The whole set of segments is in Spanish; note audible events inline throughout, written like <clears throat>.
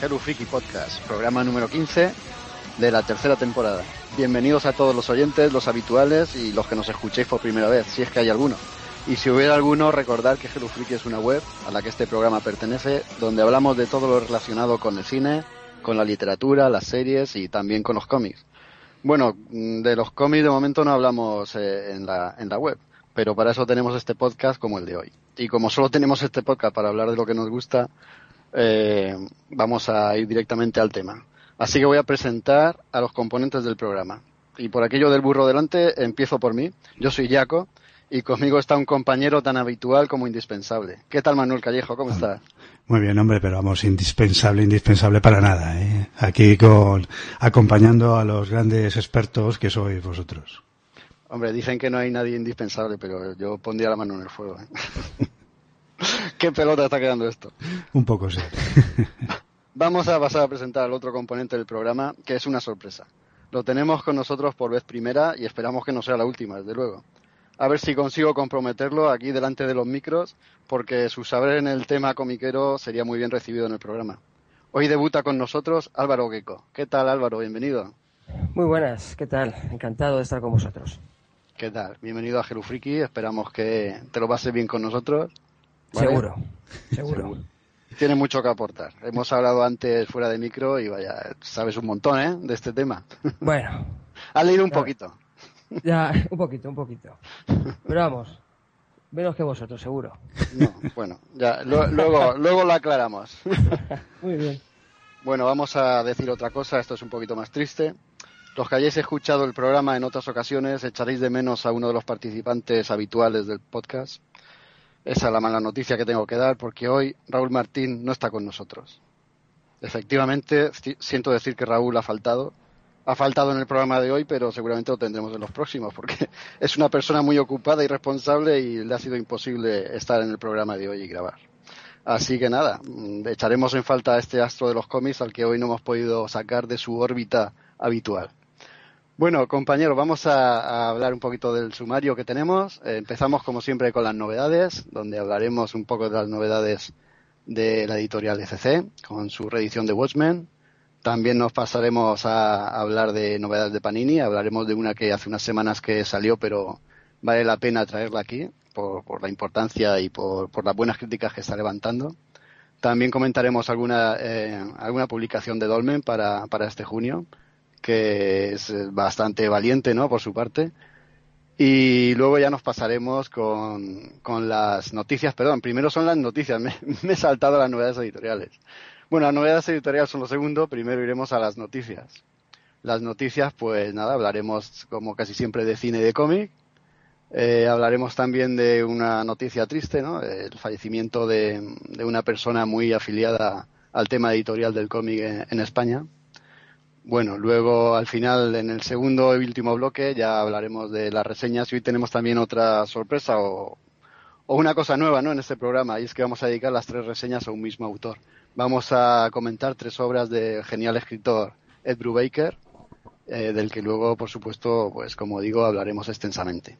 Hello Freaky Podcast, programa número 15 de la tercera temporada. Bienvenidos a todos los oyentes, los habituales y los que nos escuchéis por primera vez, si es que hay alguno. Y si hubiera alguno, recordad que Freaky es una web a la que este programa pertenece, donde hablamos de todo lo relacionado con el cine, con la literatura, las series y también con los cómics. Bueno, mm, de los cómics de momento no hablamos eh, en, la, en la web, pero para eso tenemos este podcast como el de hoy. Y como solo tenemos este podcast para hablar de lo que nos gusta, eh, vamos a ir directamente al tema. Así que voy a presentar a los componentes del programa. Y por aquello del burro delante, empiezo por mí. Yo soy Jaco y conmigo está un compañero tan habitual como indispensable. ¿Qué tal Manuel Callejo? ¿Cómo estás? Muy bien, hombre, pero vamos, indispensable, indispensable para nada. ¿eh? Aquí con, acompañando a los grandes expertos que sois vosotros. Hombre, dicen que no hay nadie indispensable, pero yo pondría la mano en el fuego. ¿eh? <laughs> <laughs> ¿Qué pelota está quedando esto? Un poco sí. <laughs> Vamos a pasar a presentar al otro componente del programa, que es una sorpresa. Lo tenemos con nosotros por vez primera y esperamos que no sea la última, desde luego. A ver si consigo comprometerlo aquí delante de los micros, porque su saber en el tema comiquero sería muy bien recibido en el programa. Hoy debuta con nosotros Álvaro Gecko. ¿Qué tal Álvaro? Bienvenido. Muy buenas, ¿qué tal? Encantado de estar con vosotros. ¿Qué tal? Bienvenido a Friki. Esperamos que te lo pases bien con nosotros. <laughs> Seguro, seguro. Tiene mucho que aportar. Hemos hablado antes fuera de micro y vaya, sabes un montón, ¿eh? De este tema. <laughs> Bueno. Has leído un poquito. Ya, <laughs> un poquito, un poquito. Pero vamos, menos que vosotros, seguro. No, bueno, ya, luego, luego lo aclaramos. Muy bien. Bueno, vamos a decir otra cosa, esto es un poquito más triste. Los que hayáis escuchado el programa en otras ocasiones echaréis de menos a uno de los participantes habituales del podcast. Esa es la mala noticia que tengo que dar porque hoy Raúl Martín no está con nosotros. Efectivamente, siento decir que Raúl ha faltado. Ha faltado en el programa de hoy, pero seguramente lo tendremos en los próximos porque <laughs> es una persona muy ocupada y responsable y le ha sido imposible estar en el programa de hoy y grabar. Así que nada, mm, echaremos en falta a este astro de los cómics al que hoy no hemos podido sacar de su órbita habitual. Bueno, compañeros, vamos a, hablar un poquito del sumario que tenemos. Eh, empezamos, como siempre, con las novedades, donde hablaremos un poco de las novedades de la editorial ECC, con su reedición de Watchmen. También nos pasaremos a, hablar de novedades de Panini. Hablaremos de una que hace unas semanas que salió, pero vale la pena traerla aquí por, la importancia y por, las buenas críticas que está levantando. También comentaremos alguna, eh, alguna publicación de Dolmen para, para este junio que es bastante valiente, ¿no? Por su parte. Y luego ya nos pasaremos con, con las noticias, perdón, primero son las noticias, <laughs> me, me, he saltado las novedades editoriales. Bueno, las novedades editoriales son lo segundo, primero iremos a las noticias. Las noticias, pues nada, hablaremos como casi siempre de cine y de cómic. Eh, hablaremos también de una noticia triste, ¿no? El fallecimiento de, de una persona muy afiliada al tema editorial del cómic en España. Bueno, luego al final, en el segundo y último bloque, ya hablaremos de las reseñas y hoy tenemos también otra sorpresa o, una cosa nueva ¿no? en este programa y es que vamos a dedicar las tres reseñas a un mismo autor. Vamos a comentar tres obras del genial escritor Ed Brubaker, eh, del que luego, por supuesto, pues como digo, hablaremos extensamente.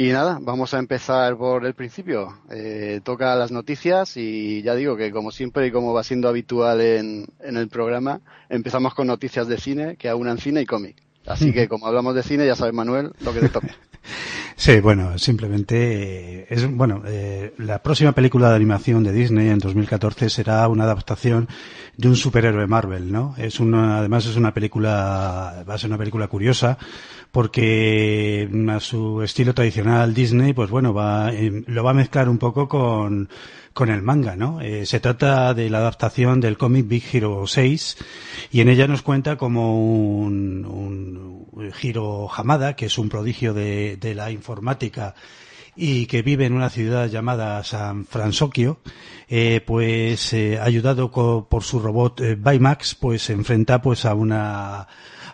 Y nada, vamos a empezar por el principio. Eh, toca las noticias y ya digo que como siempre y como va siendo habitual en, en el programa, empezamos con noticias de cine que aunan cine y cómic. Así que <laughs> como hablamos de cine, ya sabes Manuel, lo que te toca. <laughs> Sí, bueno, simplemente eh, es bueno. Eh, la próxima película de animación de Disney en 2014 será una adaptación de un superhéroe Marvel, ¿no? Es una, además es una película, va a ser una película curiosa porque a su estilo tradicional Disney, pues bueno, va, eh, lo va a mezclar un poco con, con el manga, ¿no? Eh, se trata de la adaptación del cómic Big Hero 6 y en ella nos cuenta como un, un Hiro Hamada, que es un prodigio de, la informática y que vive en una ciudad llamada San Fransokio, eh, pues eh, ayudado por su robot eh, pues se enfrenta pues a una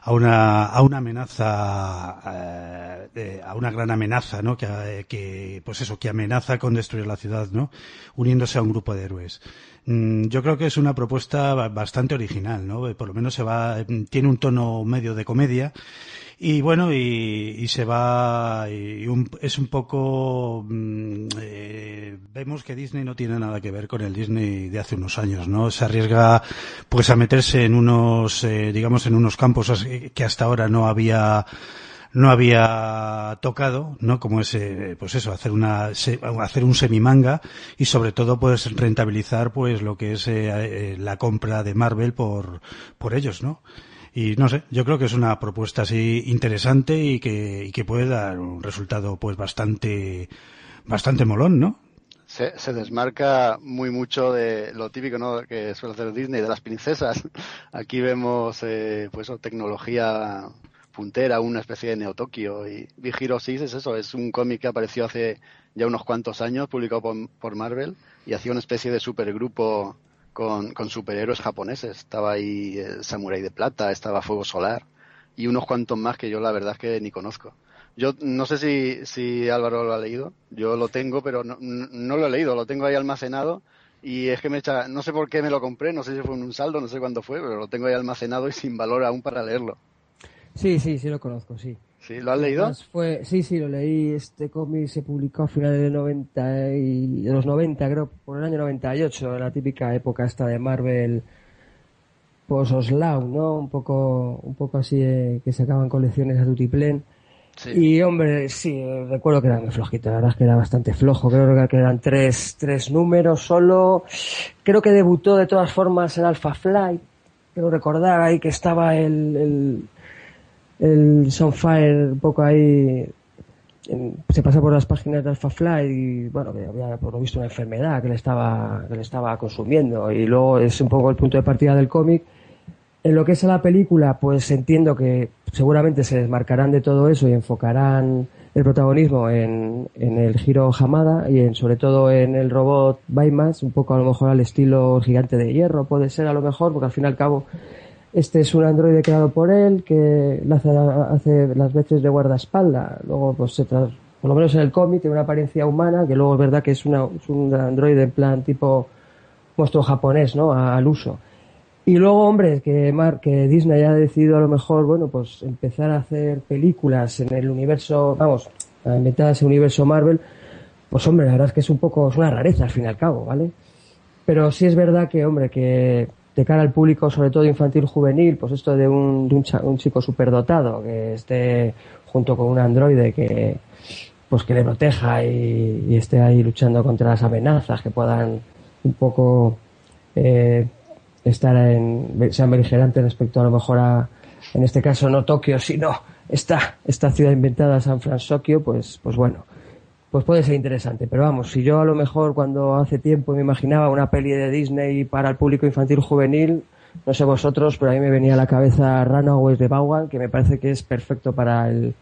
a una, a una amenaza, eh, a una gran amenaza, ¿no? Que, que, pues eso, que amenaza con destruir la ciudad, ¿no? Uniéndose a un grupo de héroes. Mm, yo creo que es una propuesta bastante original, ¿no? Por lo menos se va, tiene un tono medio de comedia y bueno, y, se va, y es un poco mm, eh, vemos que Disney no tiene nada que ver con el Disney de hace unos años, ¿no? Se arriesga pues a meterse en unos, eh, digamos, en unos campos que hasta ahora no había no había tocado, ¿no? Como ese, pues eso, hacer una, hacer un semimanga y sobre todo pues rentabilizar pues lo que es eh, eh, la compra de Marvel por, por ellos, ¿no? Y no sé, yo creo que es una propuesta así interesante y que, y que puede dar un resultado pues bastante, bastante molón, ¿no? Se, se, desmarca muy mucho de lo típico ¿no? que suele hacer Disney de las princesas. <laughs> Aquí vemos eh, pues tecnología puntera, una especie de Neo Tokio. Y Big Hero 6 es eso, es un cómic que apareció hace ya unos cuantos años, publicado por, Marvel, y hacía una especie de supergrupo con, con superhéroes japoneses. Estaba ahí el Samurai de Plata, estaba Fuego Solar, y unos cuantos más que yo la verdad es que ni conozco. Yo no sé si, si Álvaro lo ha leído, yo lo tengo, pero no, no lo he leído, lo tengo ahí almacenado y es que me echa, no sé por qué me lo compré, no sé si fue en un saldo, no sé cuándo fue, pero lo tengo ahí almacenado y sin valor aún para leerlo. Sí, sí, sí lo conozco, sí. ¿Sí? ¿Lo has leído? fue, sí, sí, lo leí. Este cómic se publicó a finales de, 90 y, de los 90, creo, por el año 98, la típica época esta de Marvel post-Oslau, ¿no? Un poco, un poco así de, que sacaban colecciones a Tutiplen. Sí. Y hombre, sí, recuerdo que era muy flojito, la verdad es que era bastante flojo, creo que eran tres, tres números solo. Creo que debutó de todas formas en Alpha Flight, quiero recordar ahí que estaba el, el el Sunfire un poco ahí se pasa por las páginas de AlphaFly y bueno había por lo visto una enfermedad que le estaba que le estaba consumiendo. Y luego es un poco el punto de partida del cómic. En lo que es la película pues entiendo que seguramente se desmarcarán de todo eso y enfocarán el protagonismo en, en el giro Hamada y en, sobre todo en el robot Baymax un poco a lo mejor al estilo gigante de hierro puede ser a lo mejor porque al fin y al cabo este es un androide creado por él que hace, las veces de guardaespaldas. Luego, pues se por lo menos en el cómic, tiene una apariencia humana, que luego es verdad que es, una, un androide en plan tipo monstruo japonés, ¿no? al uso. Y luego, hombre, que, que Disney ha decidido a lo mejor, bueno, pues empezar a hacer películas en el universo, vamos, a inventar ese universo Marvel, pues hombre, la verdad es que es un poco, es una rareza al fin y al cabo, ¿vale? Pero sí es verdad que, hombre, que de cara al público, sobre todo infantil juvenil, pues esto de un, de un, chico superdotado que esté junto con un androide que pues que le proteja y, esté ahí luchando contra las amenazas que puedan un poco eh, estar en sean beligerantes respecto a lo mejor a en este caso no Tokio sino esta esta ciudad inventada San Francisco pues pues bueno pues puede ser interesante. Pero vamos, si yo a lo mejor cuando hace tiempo me imaginaba una peli de Disney para el público infantil juvenil, no sé vosotros, pero a mí me venía a la cabeza Runaways de Vaughan, que me parece que es perfecto para el,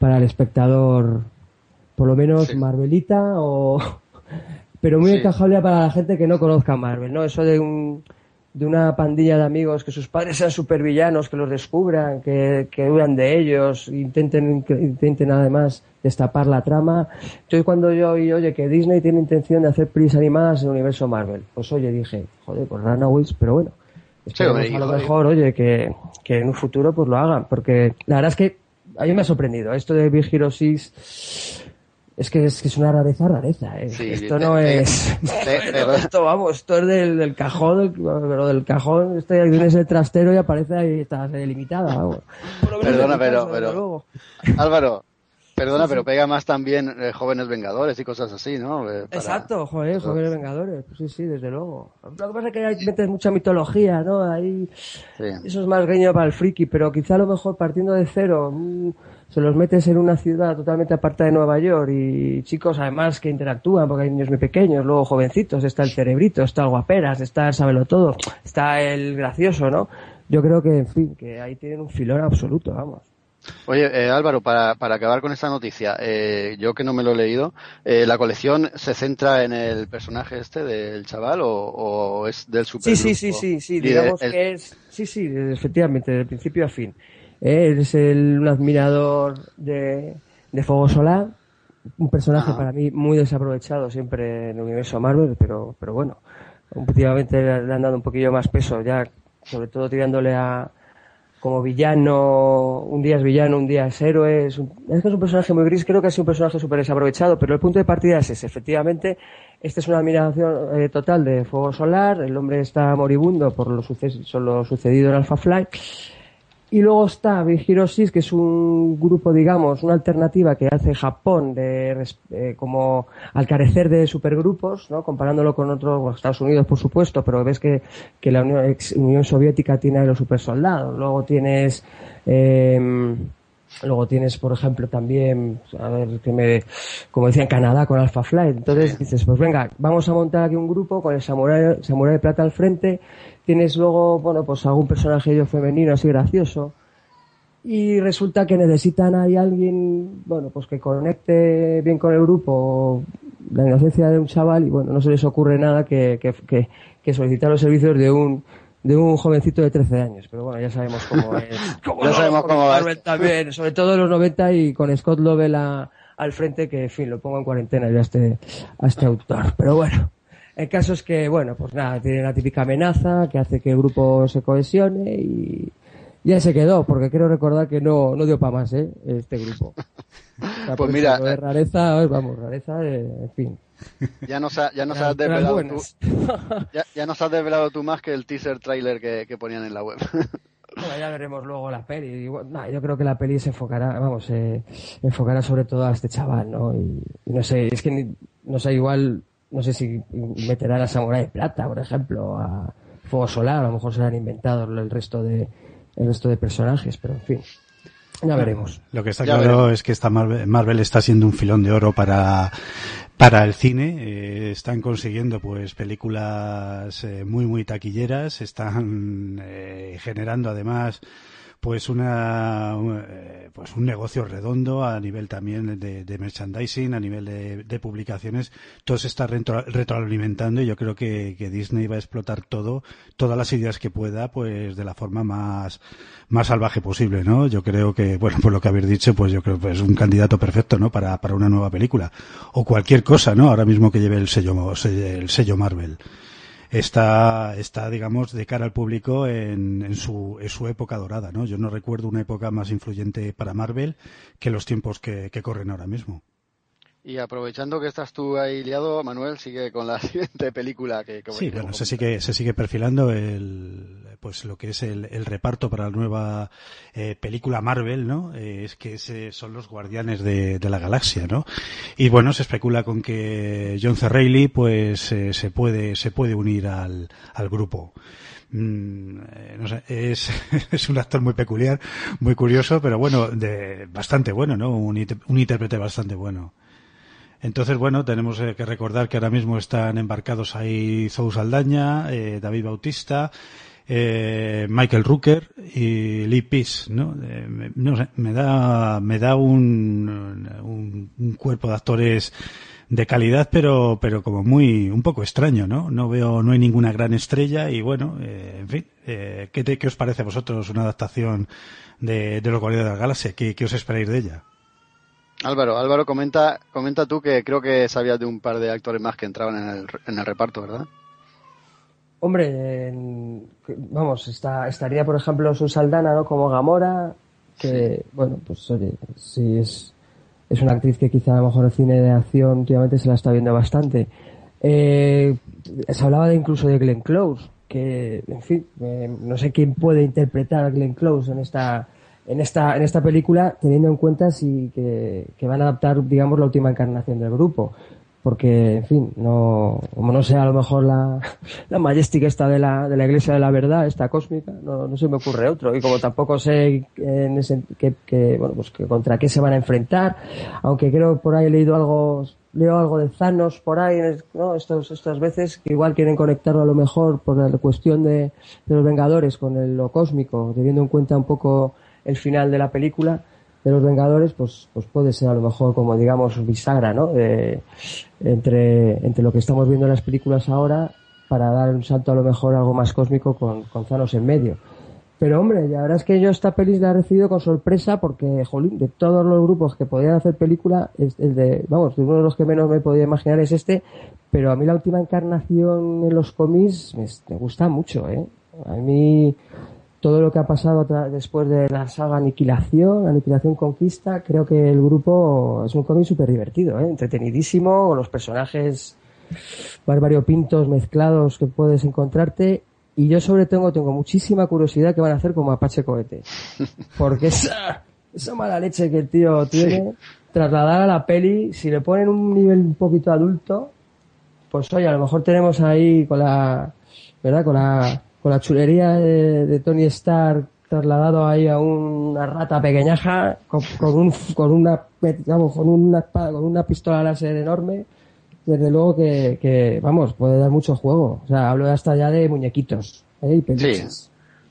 para el espectador, por lo menos Marvelita, o, <laughs> pero muy encajable para la gente que no conozca Marvel, ¿no? Eso de un, de una pandilla de amigos, que sus padres sean supervillanos, que los descubran, que, que huyan de ellos, intenten, intenten además destapar la trama. Entonces cuando yo oí, oye, que Disney tiene intención de hacer pelis animadas en el universo Marvel, pues oye, dije, joder, pues Runaways, pero bueno, espero a lo mejor, oye, que, que en un futuro pues lo hagan, porque la verdad es que a mí me ha sorprendido. Esto de Big Hero 6 es que es, que es una rareza, rareza. ¿eh? esto no es. <laughs> esto, vamos, esto es del, del cajón, pero del cajón, este tienes el trastero y aparece ahí, está delimitada. Vamos. Perdona, pero, pero. Álvaro, Perdona, pero pega más también eh, Jóvenes Vengadores y cosas así, ¿no? Eh, Exacto, joder, Jóvenes Vengadores. Pues sí, sí, desde luego. Lo que pasa es que hay metes mucha mitología, ¿no? Ahí, Eso es más guiño para el friki, pero quizá a lo mejor partiendo de cero, mm, se los metes en una ciudad totalmente apartada de Nueva York y chicos además que interactúan porque hay niños muy pequeños, luego jovencitos, está el cerebrito, está el guaperas, está el sabelo todo, está el gracioso, ¿no? Yo creo que, en fin, que ahí tienen un filón absoluto, vamos. Oye, eh, Álvaro, para, para acabar con esta noticia, eh, yo que no me lo he leído, eh, ¿la colección se centra en el personaje este del chaval o, es del super? Sí, sí, sí, sí, sí, digamos que es, sí, sí, efectivamente, de principio a fin. Es el, un admirador de, de Fuego Solar, un personaje para mí muy desaprovechado siempre en el universo Marvel, pero, pero bueno, últimamente le han dado un poquillo más peso, ya sobre todo tirándole a como villano, un día es villano, un día es héroe. Es, que es un personaje muy gris, creo que es un personaje súper desaprovechado, pero el punto de partida es ese. Efectivamente, esta es una admiración eh, total de Fuego Solar, el hombre está moribundo por lo, lo sucedido en Alpha Flight y luego está Big Hero 6, que es un grupo, digamos, una alternativa que hace Japón de, eh, como al carecer de supergrupos, ¿no? Comparándolo con otros, Estados Unidos, por supuesto, pero ves que, que la Unión, Soviética tiene a los supersoldados. Luego tienes, eh, Luego tienes, por ejemplo, también, a ver, que me, como decía en Canadá con Alpha Flight. Entonces dices, pues venga, vamos a montar aquí un grupo con el Samurai, Samurai de Plata al frente. Tienes luego, bueno, pues algún personaje femenino así gracioso. Y resulta que necesitan ahí alguien, bueno, pues que conecte bien con el grupo, la inocencia de un chaval, y bueno, no se les ocurre nada que, que, que, que solicitar los servicios de un, de un jovencito de 13 años, pero bueno, ya sabemos cómo es. <laughs> ya sabemos cómo va. También, sobre todo en los 90 y con Scott Lovell al frente, que en fin, lo pongo en cuarentena ya a este, a este autor. Pero bueno, el caso es que, bueno, pues nada, tiene la típica amenaza que hace que el grupo se cohesione y ya se quedó, porque quiero recordar que no, no dio para más, ¿eh? Este grupo. <laughs> pues mira, de rareza, vamos, rareza, en fin. Ya nos, ya nos has desvelado tú, <laughs> ya, nos has desvelado tú más que el teaser trailer que, ponían en la web. <laughs> Bueno, ya veremos luego la peli. yo creo que la peli se enfocará, vamos, enfocará sobre todo a este chaval, ¿no? Y, no sé, es que no sé, igual, no sé si meterá a Samurai de Plata, por ejemplo, a Fuego Solar, a lo mejor se han inventado el resto de, el resto de personajes, pero en fin. Ya veremos. Lo que está claro es que esta Marvel, está siendo un filón de oro para, para el cine. Eh, están consiguiendo pues películas eh, muy muy taquilleras. Están eh, generando además pues una eh, pues un negocio redondo a nivel también de, merchandising a nivel de, publicaciones. Todo se está retroalimentando y yo creo que, Disney va a explotar todo todas las ideas que pueda pues de la forma más más salvaje posible no yo creo que bueno por lo que habéis dicho pues yo creo que es un candidato perfecto no para para una nueva película. O cualquier cosa no ahora mismo que lleve el sello el sello Marvel está, está digamos, de cara al público en, su, en su época dorada, ¿no? Yo no recuerdo una época más influyente para Marvel que los tiempos que corren ahora mismo. Y aprovechando que estás tú ahí liado, Manuel, sigue con la <laughs> siguiente película que... sí, bueno, se sigue, se sigue perfilando el, pues lo que es el, el reparto para la nueva eh, película Marvel, ¿no? Eh, es que ese son los guardianes de, de, la galaxia, ¿no? Y bueno, se especula con que John C. Reilly, pues eh, se puede, se puede unir al, al grupo. Mm, no sé, es, <laughs> es un actor muy peculiar, muy curioso, pero bueno, de, bastante bueno, ¿no? Un, un intérprete bastante bueno. Entonces, bueno, tenemos eh, que recordar que ahora mismo están embarcados ahí Zou Saldaña, eh, David Bautista, eh, Michael Rooker y Lee Peace, ¿no? no sé, me da, me da un, un, cuerpo de actores de calidad, pero, pero como muy, un poco extraño, ¿no? No veo, no hay ninguna gran estrella y bueno, en fin, ¿qué, ¿qué, os parece a vosotros una adaptación de, de los Guardianes de la Galaxia? ¿Qué, ¿Qué os esperáis de ella? Álvaro, Álvaro, comenta, comenta tú que creo que sabías de un par de actores más que entraban en el, en el reparto, ¿verdad? Hombre, vamos, está, estaría por ejemplo su Saldana, ¿no? Como Gamora, que, bueno, pues oye, sí es, es una actriz que quizá a lo mejor el cine de acción últimamente se la está viendo bastante. Eh, se hablaba de incluso de Glenn Close, que, en fin, eh, no sé quién puede interpretar a Glenn Close en esta en esta, en esta película, teniendo en cuenta si que, que, van a adaptar, digamos, la última encarnación del grupo. Porque, en fin, no, como no sea a lo mejor la, <laughs> la Majestic esta de la, de la Iglesia de la Verdad, esta cósmica, no, no se me ocurre otro. Y como tampoco sé en ese, que, que, bueno, pues que contra qué se van a enfrentar, aunque creo por ahí he leído algo, leo algo de Thanos por ahí, ¿no? Estos, estas veces que igual quieren conectarlo a lo mejor por la cuestión de, de los Vengadores con el, lo cósmico, teniendo en cuenta un poco el final de la película de los Vengadores, pues, pues puede ser a lo mejor como digamos bisagra, ¿no? entre, entre lo que estamos viendo en las películas ahora para dar un salto a lo mejor algo más cósmico con, con Thanos en medio. Pero hombre, la verdad es que yo esta peli la he recibido con sorpresa porque, jolín, de todos los grupos que podían hacer película, el de, vamos, de uno de los que menos me podía imaginar es este, pero a mí la última encarnación en los cómics me, me gusta mucho, ¿eh? A mí todo lo que ha pasado después de la saga Aniquilación, Aniquilación Conquista, creo que el grupo es un cómic súper divertido, ¿eh? entretenidísimo, con los personajes pintos mezclados que puedes encontrarte. Y yo sobre todo tengo muchísima curiosidad que van a hacer como Apache Cohete. Porque <laughs> esa, esa mala leche que el tío tiene, trasladar a la peli, si le ponen un nivel un poquito adulto, pues oye, a lo mejor tenemos ahí con la, ¿verdad? Con la, con la chulería de, Tony Stark trasladado ahí a una rata pequeñaja con, un, con una, digamos, con una espada, con una pistola láser enorme, desde luego que, que, vamos, puede dar mucho juego. O sea, hablo hasta ya de muñequitos, ¿eh? Y Sí.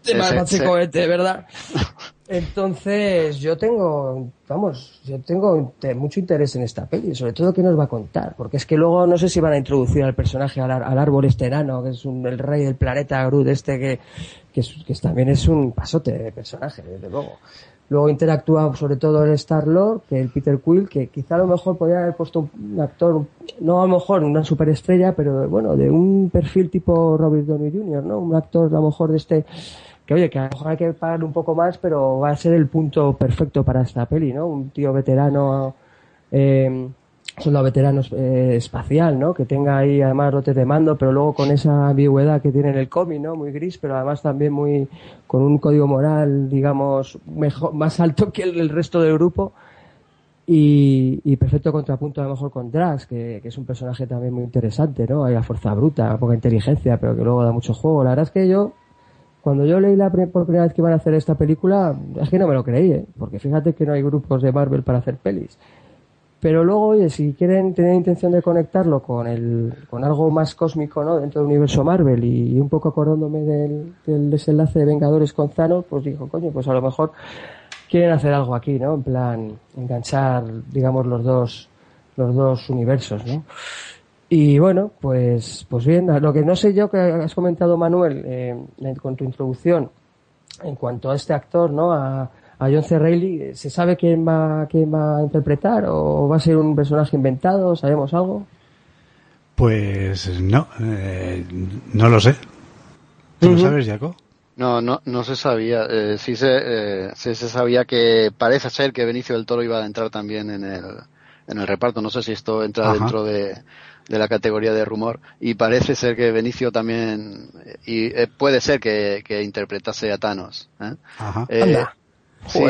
De más cohete, ¿verdad? <laughs> Entonces, yo tengo, vamos, yo tengo mucho interés en esta peli, sobre todo qué nos va a contar, porque es que luego no sé si van a introducir al personaje, al, árbol este enano, que es un, el rey del planeta Groot este, que, que, también es un pasote de personaje, desde luego. Luego interactúa sobre todo el Star-Lord, que el Peter Quill, que quizá a lo mejor podría haber puesto un actor, no a lo mejor una superestrella, pero bueno, de un perfil tipo Robert Downey Jr., ¿no? Un actor a lo mejor de este oye, que a lo mejor hay que pagarle un poco más, pero va a ser el punto perfecto para esta peli, ¿no? Un tío veterano, eh, soldado veterano eh, espacial, ¿no? Que tenga ahí además lotes de mando, pero luego con esa ambigüedad que tiene en el cómic, ¿no? Muy gris, pero además también muy, con un código moral, digamos, mejor, más alto que el, resto del grupo. Y, y, perfecto contrapunto a lo mejor con Drax, que, que, es un personaje también muy interesante, ¿no? Hay la fuerza bruta, poca inteligencia, pero que luego da mucho juego. La verdad es que yo cuando yo leí la por primera vez que iban a hacer esta película, es que no me lo creí, ¿eh? porque fíjate que no hay grupos de Marvel para hacer pelis. Pero luego, oye, si quieren tener intención de conectarlo con el, con algo más cósmico, ¿no? Dentro del universo Marvel y, un poco acordándome del, del, desenlace de Vengadores con Thanos, pues dijo, coño, pues a lo mejor quieren hacer algo aquí, ¿no? En plan, enganchar, digamos, los dos, los dos universos, ¿no? Y bueno, pues, pues bien, lo que no sé yo que has comentado Manuel eh, con tu introducción en cuanto a este actor, ¿no? A, a John C. Reilly, ¿se sabe quién va, quién va a interpretar o va a ser un personaje inventado? ¿Sabemos algo? Pues no, eh, no lo sé. ¿Tú lo sabes, Jaco? No, no, no se sabía. Eh, sí, se, eh, se sabía que parece ser que Benicio del Toro iba a entrar también en el, en el reparto. No sé si esto entra dentro de, de la categoría de rumor y parece ser que Benicio también y eh, puede ser que, interpretase a Thanos ¿eh? Eh, sí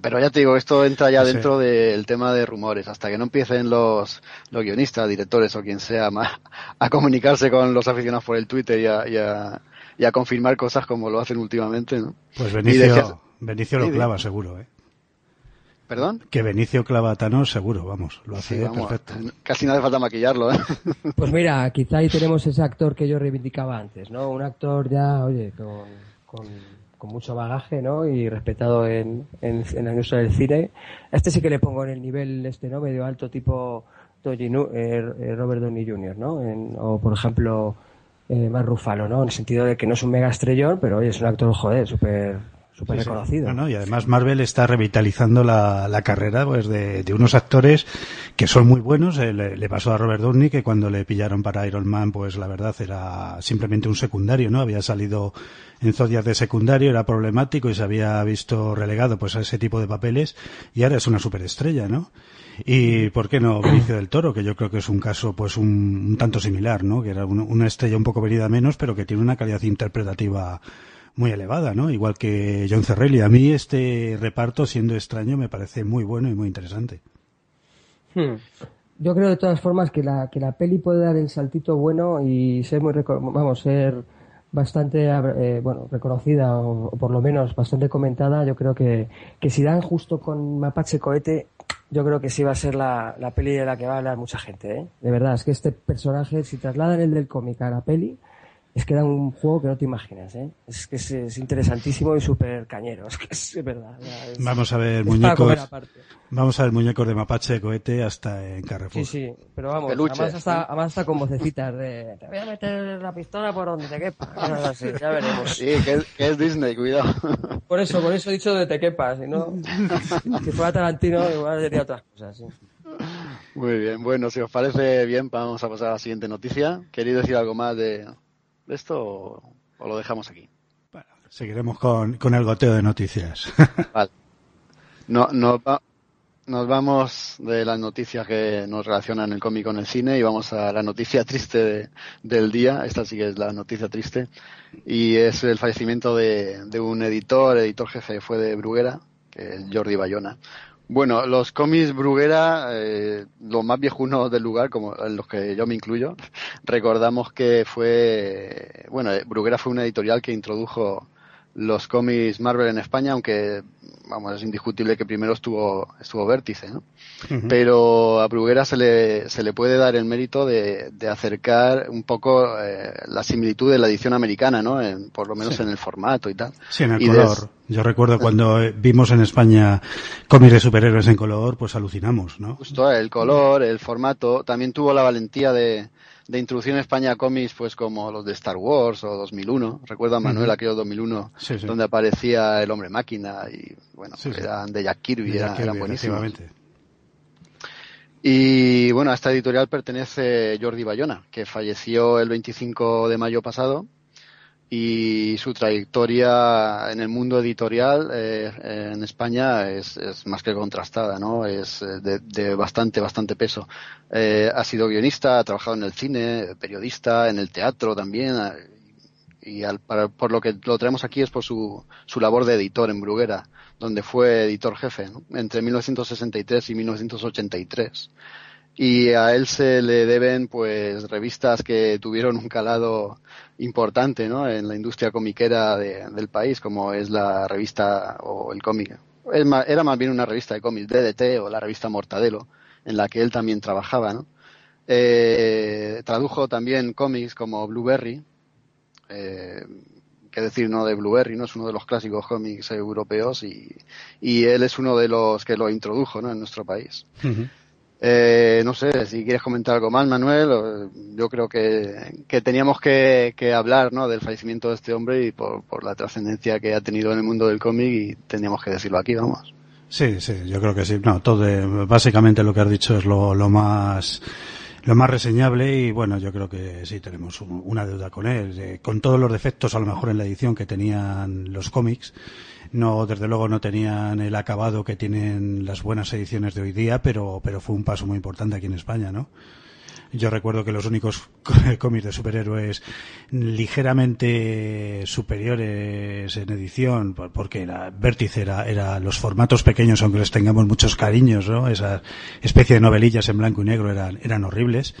pero ya te digo esto entra ya dentro del tema de rumores hasta que no empiecen los, los guionistas directores o quien sea más, a comunicarse con los aficionados por el Twitter y a, y a, confirmar cosas como lo hacen últimamente ¿no? pues Benicio, Benicio lo clava seguro ¿eh? ¿Perdón? Que Benicio clava seguro, vamos, lo hace perfecto. Casi no hace falta maquillarlo, ¿eh? <laughs> Pues mira, quizá ahí tenemos ese actor que yo reivindicaba antes, ¿no? Un actor ya, oye, con, con, mucho bagaje, ¿no? Y respetado en, en, la industria del cine. Este sí que le pongo en el nivel, este, ¿no? Medio alto tipo eh, eh, Robert Downey Jr., ¿no? o, por ejemplo, eh, más Rufalo, ¿no? En el sentido de que no es un mega estrellón, pero oye, es un actor, joder, súper súper reconocido. y además Marvel está revitalizando la, la carrera pues de, de, unos actores que son muy buenos. Eh, le, pasó a Robert Downey que cuando le pillaron para Iron Man, pues la verdad era simplemente un secundario, ¿no? Había salido en Zodiac de secundario, era problemático y se había visto relegado pues a ese tipo de papeles y ahora es una superestrella, ¿no? Y por qué no Benicio del Toro, que yo creo que es un caso pues un, tanto similar, ¿no? Que era una estrella un poco venida menos, pero que tiene una calidad interpretativa muy elevada, ¿no? Igual que John Cerrelli. A mí este reparto, siendo extraño, me parece muy bueno y muy interesante. Hmm. Yo creo de todas formas que la, que la peli puede dar el saltito bueno y ser muy, vamos, ser bastante, eh, bueno, reconocida o, por lo menos bastante comentada. Yo creo que, que si dan justo con Mapache Cohete, yo creo que sí va a ser la, la peli de la que va a hablar mucha gente, ¿eh? De verdad, es que este personaje, si trasladan el del cómic a la peli, es que era un juego que no te imaginas, ¿eh? Es que es, interesantísimo y súper cañero, <laughs> es que es, verdad. vamos a ver muñecos, vamos a ver muñecos de mapache, cohete hasta en Carrefour. Sí, sí, pero vamos, además hasta, además hasta con vocecitas de te voy a meter la pistola por donde te quepa, ya veremos. Sí, que es, Disney, cuidado. Por eso, por eso he dicho de te quepa, si no, <laughs> si fuera Tarantino igual diría otras cosas, sí. Muy bien, bueno, si os parece bien, vamos a pasar a la siguiente noticia. ¿Queréis decir algo más de, esto o, lo dejamos aquí? Seguiremos con, con el goteo de noticias. <laughs> vale. No, no, nos vamos de las noticias que nos relacionan el cómic con el cine y vamos a la noticia triste del día. Esta sí que es la noticia triste. Y es el fallecimiento de, de un editor, editor jefe fue de Bruguera, que es Jordi Bayona. Bueno, los cómics Bruguera, eh, los más viejunos del lugar, como en los que yo me incluyo, <laughs> recordamos que fue, bueno, Bruguera fue una editorial que introdujo los cómics Marvel en España, aunque vamos, es indiscutible que primero estuvo, estuvo Vértice, ¿no? Pero a Bruguera se le, se le puede dar el mérito de, de acercar un poco eh, la similitud de la edición americana, ¿no? En, por lo menos en el formato y tal. Sí, en el color. Yo recuerdo <laughs> cuando vimos en España cómics de superhéroes en color, pues alucinamos, ¿no? Justo, el color, el formato. También tuvo la valentía de, de introducción en España cómics pues como los de Star Wars o 2001. Recuerdo a Manuel aquello 2001 donde aparecía el hombre máquina y bueno, eran de Jack Kirby, eran, buenísimos. Y bueno, a esta editorial pertenece Jordi Bayona, que falleció el 25 de mayo pasado y su trayectoria en el mundo editorial eh, en España es, más que contrastada, ¿no? Es eh, de, bastante, bastante peso. Eh, ha sido guionista, ha trabajado en el cine, periodista, en el teatro también, y al, para, por lo que lo traemos aquí es por su, su labor de editor en Bruguera, donde fue editor jefe ¿no? entre 1963 y 1983 y a él se le deben pues revistas que tuvieron un calado importante ¿no? en la industria comiquera de, del país como es la revista o el cómic era más bien una revista de cómics DDT o la revista Mortadelo en la que él también trabajaba ¿no? Eh, tradujo también cómics como Blueberry eh, que decir no de Blueberry no es uno de los clásicos cómics europeos y, y él es uno de los que lo introdujo ¿no? en nuestro país eh, no sé, si quieres comentar algo más, Manuel, yo creo que, que teníamos que, hablar ¿no? del fallecimiento de este hombre y por, la trascendencia que ha tenido en el mundo del cómic y teníamos que decirlo aquí, vamos. Sí, sí, yo creo que sí. No, todo, básicamente lo que has dicho es lo, lo más lo más reseñable y bueno, yo creo que sí tenemos una deuda con él, eh, con todos los defectos a lo mejor en la edición que tenían los cómics no, desde luego no tenían el acabado que tienen las buenas ediciones de hoy día, pero, pero fue un paso muy importante aquí en España, ¿no? Yo recuerdo que los únicos <laughs> cómics de superhéroes ligeramente superiores en edición, porque la Vértice era, era los formatos pequeños, aunque les tengamos muchos cariños, ¿no? Esa especie de novelillas en blanco y negro eran, eran horribles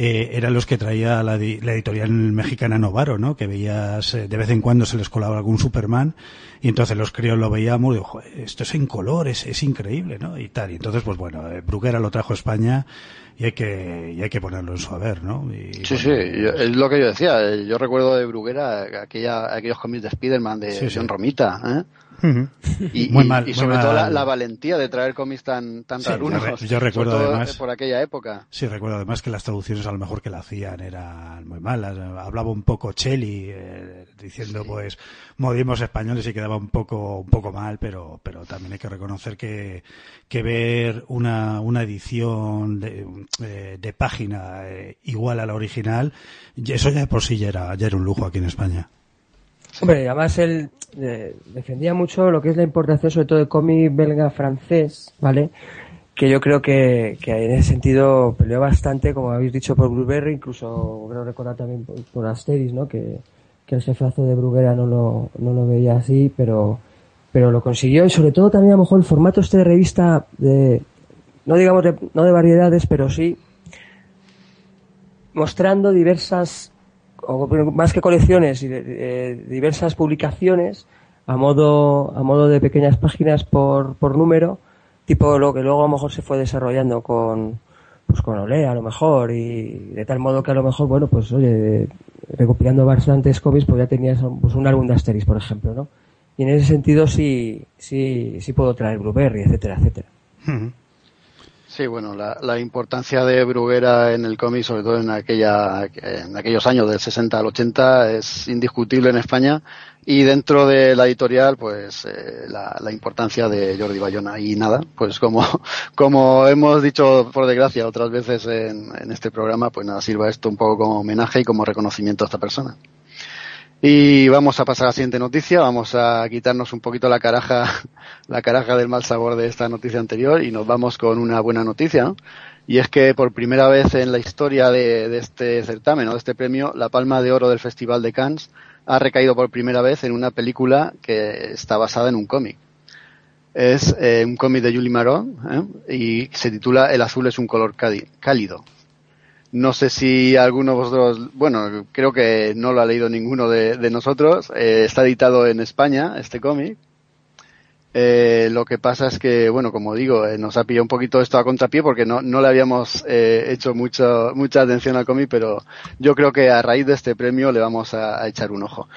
eh, eran los que traía la, la, editorial mexicana Novaro, ¿no? Que veías, eh, de vez en cuando se les colaba algún Superman, y entonces los críos lo veíamos y digo, esto es en color, es, es, increíble, ¿no? Y tal. Y entonces, pues bueno, eh, Bruguera lo trajo a España y hay que, y hay que ponerlo en su haber, ¿no? Y, sí, sí, es lo que yo decía. Eh, yo recuerdo de Bruguera aquella, aquellos cómics de Spiderman de John Romita, ¿eh? Y, muy mal, y, sobre todo la, valentía de traer cómics tan, tan sí, rarunos. Yo, recuerdo además. Por aquella época. Sí, recuerdo además que las traducciones a lo mejor que la hacían eran muy malas. Hablaba un poco Cheli, eh, diciendo sí. pues modismos españoles y quedaba un poco, un poco mal, pero, pero también hay que reconocer que, que ver una, una edición de, eh, de página eh, igual a la original, eso ya de por sí ya era, ya era un lujo aquí en España. Hombre, además él eh, defendía mucho lo que es la importación, sobre todo de cómic belga francés, ¿vale? Que yo creo que, que en ese sentido peleó bastante, como habéis dicho, por Blueberry, incluso creo recordar también por, por Asteris, ¿no? Que, que el jefazo de Bruguera no lo, no lo veía así, pero, pero lo consiguió y sobre todo también a lo mejor el formato este de revista de, no digamos de, no de variedades, pero sí mostrando diversas más que colecciones y de, de, diversas publicaciones a modo a modo de pequeñas páginas por, por número tipo lo que luego a lo mejor se fue desarrollando con pues con Olea a lo mejor y de tal modo que a lo mejor bueno pues oye recopilando bastantes cómics pues ya tenías pues, un álbum de Asterix por ejemplo no y en ese sentido sí sí sí puedo traer Blueberry etcétera etcétera Sí, bueno, la, la, importancia de Bruguera en el cómic, sobre todo en aquella, en aquellos años del 60 al 80, es indiscutible en España. Y dentro de la editorial, pues eh, la, la, importancia de Jordi Bayona. Y nada, pues como, <laughs> como hemos dicho por desgracia otras veces en, en este programa, pues nada, sirva esto un poco como homenaje y como reconocimiento a esta persona. Y vamos a pasar a la siguiente noticia, vamos a quitarnos un poquito la caraja, <laughs> la caraja del mal sabor de esta noticia anterior y nos vamos con una buena noticia. Y es que por primera vez en la historia de, este certamen o de este premio, la palma de oro del Festival de Cannes ha recaído por primera vez en una película que está basada en un cómic. Es eh, un cómic de Julie Maron ¿eh? y se titula El azul es un color cálido. No sé si alguno de vosotros, bueno, creo que no lo ha leído ninguno de, nosotros. Eh, está editado en España, este cómic. Eh, lo que pasa es que, bueno, como digo, eh, nos ha pillado un poquito esto a contrapié porque no, no le habíamos hecho mucho, mucha atención al cómic, pero yo creo que a raíz de este premio le vamos a, echar un ojo.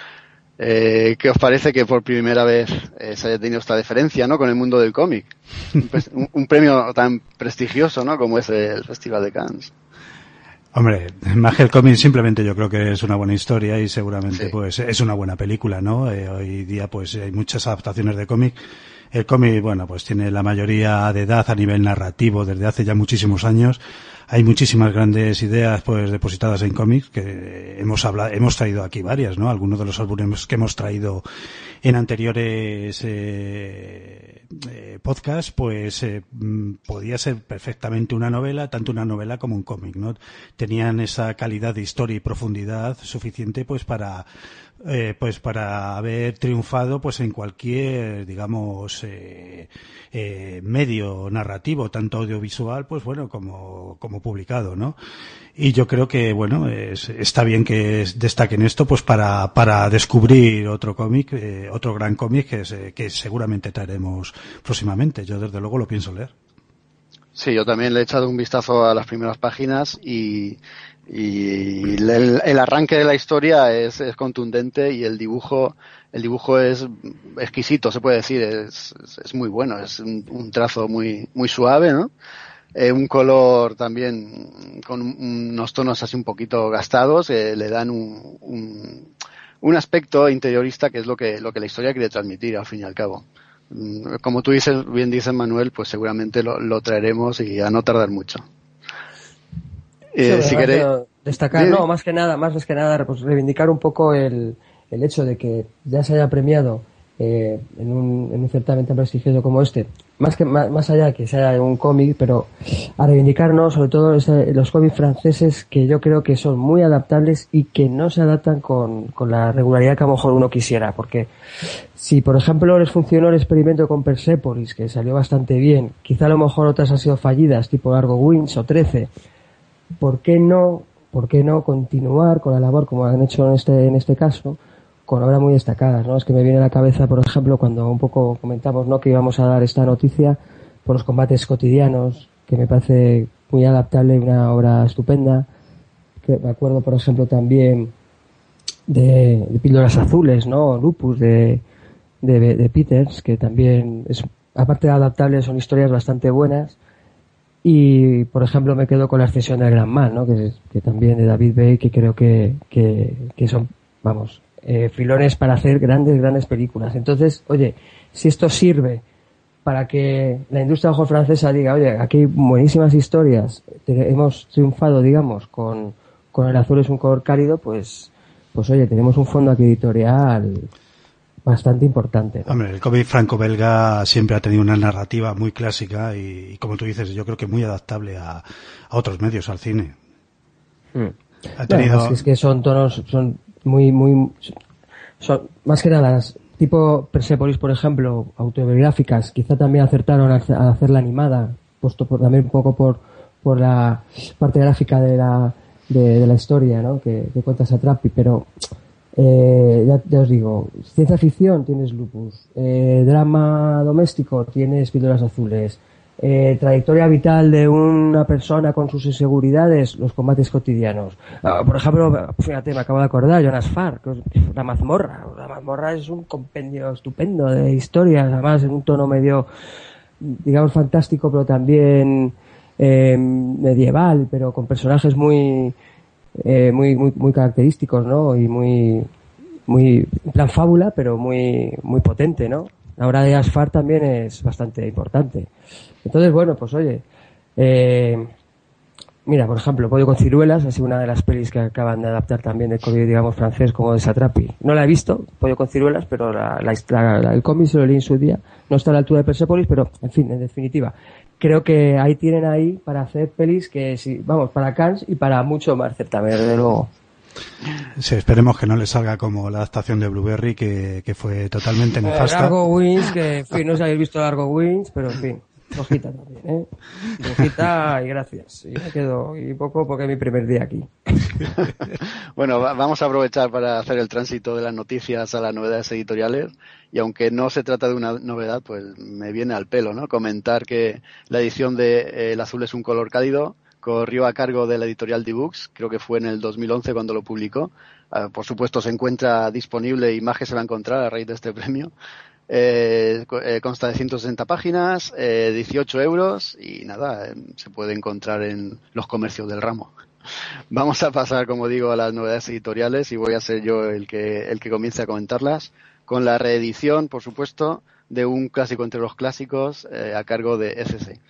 ¿Qué os parece que por primera vez se haya tenido esta diferencia, ¿no? Con el mundo del cómic. un, un, premio tan prestigioso, ¿no? Como es el Festival de Cannes. Hombre, más que el cómic simplemente yo creo que es una buena historia y seguramente pues es una buena película, ¿no? Eh, hoy día pues hay muchas adaptaciones de cómic. El cómic, bueno, pues tiene la mayoría de edad a nivel narrativo desde hace ya muchísimos años hay muchísimas grandes ideas pues depositadas en cómics que hemos hablado, hemos traído aquí varias, ¿no? Algunos de los álbumes que hemos traído en anteriores eh, eh, podcasts, pues eh, podía ser perfectamente una novela, tanto una novela como un cómic, ¿no? Tenían esa calidad de historia y profundidad suficiente, pues para eh, pues para haber triunfado pues en cualquier digamos eh, eh, medio narrativo tanto audiovisual pues bueno como como publicado no y yo creo que bueno está bien que destaquen esto pues para para descubrir otro cómic otro gran cómic que, que seguramente traeremos próximamente. Yo desde luego lo pienso leer. Sí, yo también le he echado un vistazo a las primeras páginas y, y el, arranque de la historia es, contundente y el dibujo el dibujo es exquisito se puede decir es, es muy bueno es un, trazo muy muy suave no eh, un color también con unos tonos así un poquito gastados eh, le dan un, un, un, aspecto interiorista que es lo que lo que la historia quiere transmitir al fin y al cabo. Mm, como tú dices bien dices Manuel pues seguramente lo, lo traeremos y a no tardar mucho eh, si queréis destacar, no, más que nada, más que nada, pues reivindicar un poco el, el hecho de que ya se haya premiado eh, en, un, en un certamen tan prestigioso como este, más que más, allá que sea un cómic, pero a reivindicarnos sobre todo los cómics franceses que yo creo que son muy adaptables y que no se adaptan con, con la regularidad que a lo mejor uno quisiera, porque si por ejemplo les funcionó el experimento con Persepolis, que salió bastante bien, quizá a lo mejor otras han sido fallidas, tipo Largo Wings o 13, ¿por qué no, por qué no continuar con la labor como han hecho en este, en este caso? con obras muy destacadas, ¿no? Es que me viene a la cabeza, por ejemplo, cuando un poco comentamos, ¿no? Que íbamos a dar esta noticia por los combates cotidianos, que me parece muy adaptable, una obra estupenda. Que me acuerdo, por ejemplo, también de, de Píldoras Azules, ¿no? Lupus de, de, de, Peters, que también es, aparte de adaptable, son historias bastante buenas y, por ejemplo, me quedo con la extensión del Gran Mal, ¿no? Que, que también de David Bay, que creo que, que, que son, vamos, eh, filones para hacer grandes, grandes películas. Entonces, oye, si esto sirve para que la industria ojo francesa diga, oye, aquí hay buenísimas historias, hemos triunfado, digamos, con, con el azul es un color cálido, pues, pues oye, tenemos un fondo aquí editorial bastante importante. Hombre, el cómic franco-belga siempre ha tenido una narrativa muy clásica y, como tú dices, yo creo que muy adaptable a, a otros medios, al cine. Hmm. Ha tenido... es que son tonos, son muy, muy, son, más que nada, tipo Persepolis, por ejemplo, autobiográficas, quizá también acertaron a, hacer la animada, puesto por, también un poco por, por la parte gráfica de la, de, la historia, ¿no? Que, que cuenta Satrapi, pero eh, ya, os digo, ciencia ficción tienes Lupus, eh, drama doméstico tienes Píldoras Azules, eh, trayectoria vital de una persona con sus inseguridades, los combates cotidianos. Ah, por ejemplo, fíjate, me acabo de acordar, Jonas Farr, la mazmorra. La mazmorra es un compendio estupendo de historias, además en un tono medio, digamos, fantástico, pero también eh, medieval, pero con personajes muy eh, muy, muy, muy característicos, ¿no? Y muy, muy, plan fábula, pero muy, muy potente, ¿no? La obra de Asfar también es bastante importante. Entonces, bueno, pues oye, eh, Mira, por ejemplo, Pollo con ciruelas, ha sido una de las pelis que acaban de adaptar también de cómic, digamos, francés como de Satrapi. No la he visto, Pollo con ciruelas, pero la, la, el cómic se lo leí en su día. No está a la altura de Persepolis, pero, en fin, en definitiva. Creo que ahí tienen ahí para hacer pelis que, sí, vamos, para Cannes y para mucho más, certamente, desde luego. Sí, esperemos que no le salga como la adaptación de Blueberry, que, que fue totalmente eh, nefasta. Largo Wings, que, en fin, no sé si habéis visto Largo Wings, pero en fin. Flojita también, ¿eh? Flojita y gracias. Y me quedo y poco porque es mi primer día aquí. <laughs> bueno, vamos a aprovechar para hacer el tránsito de las noticias a las novedades editoriales. Y aunque no se trata de una novedad, pues me viene al pelo, ¿no? Comentar que la edición de eh, El azul es un color cálido corrió a cargo de la editorial D-Books, creo que fue en el 2011 cuando lo publicó. Ah, por supuesto, se encuentra disponible y más que se va a encontrar a raíz de este premio. Eh, eh, consta de 160 páginas, eh, 18 euros y nada, eh, se puede encontrar en los comercios del ramo. <laughs> Vamos a pasar, como digo, a las novedades editoriales y voy a ser yo el que, el que comience a comentarlas con la reedición, por supuesto, de un clásico entre los clásicos a cargo de FC.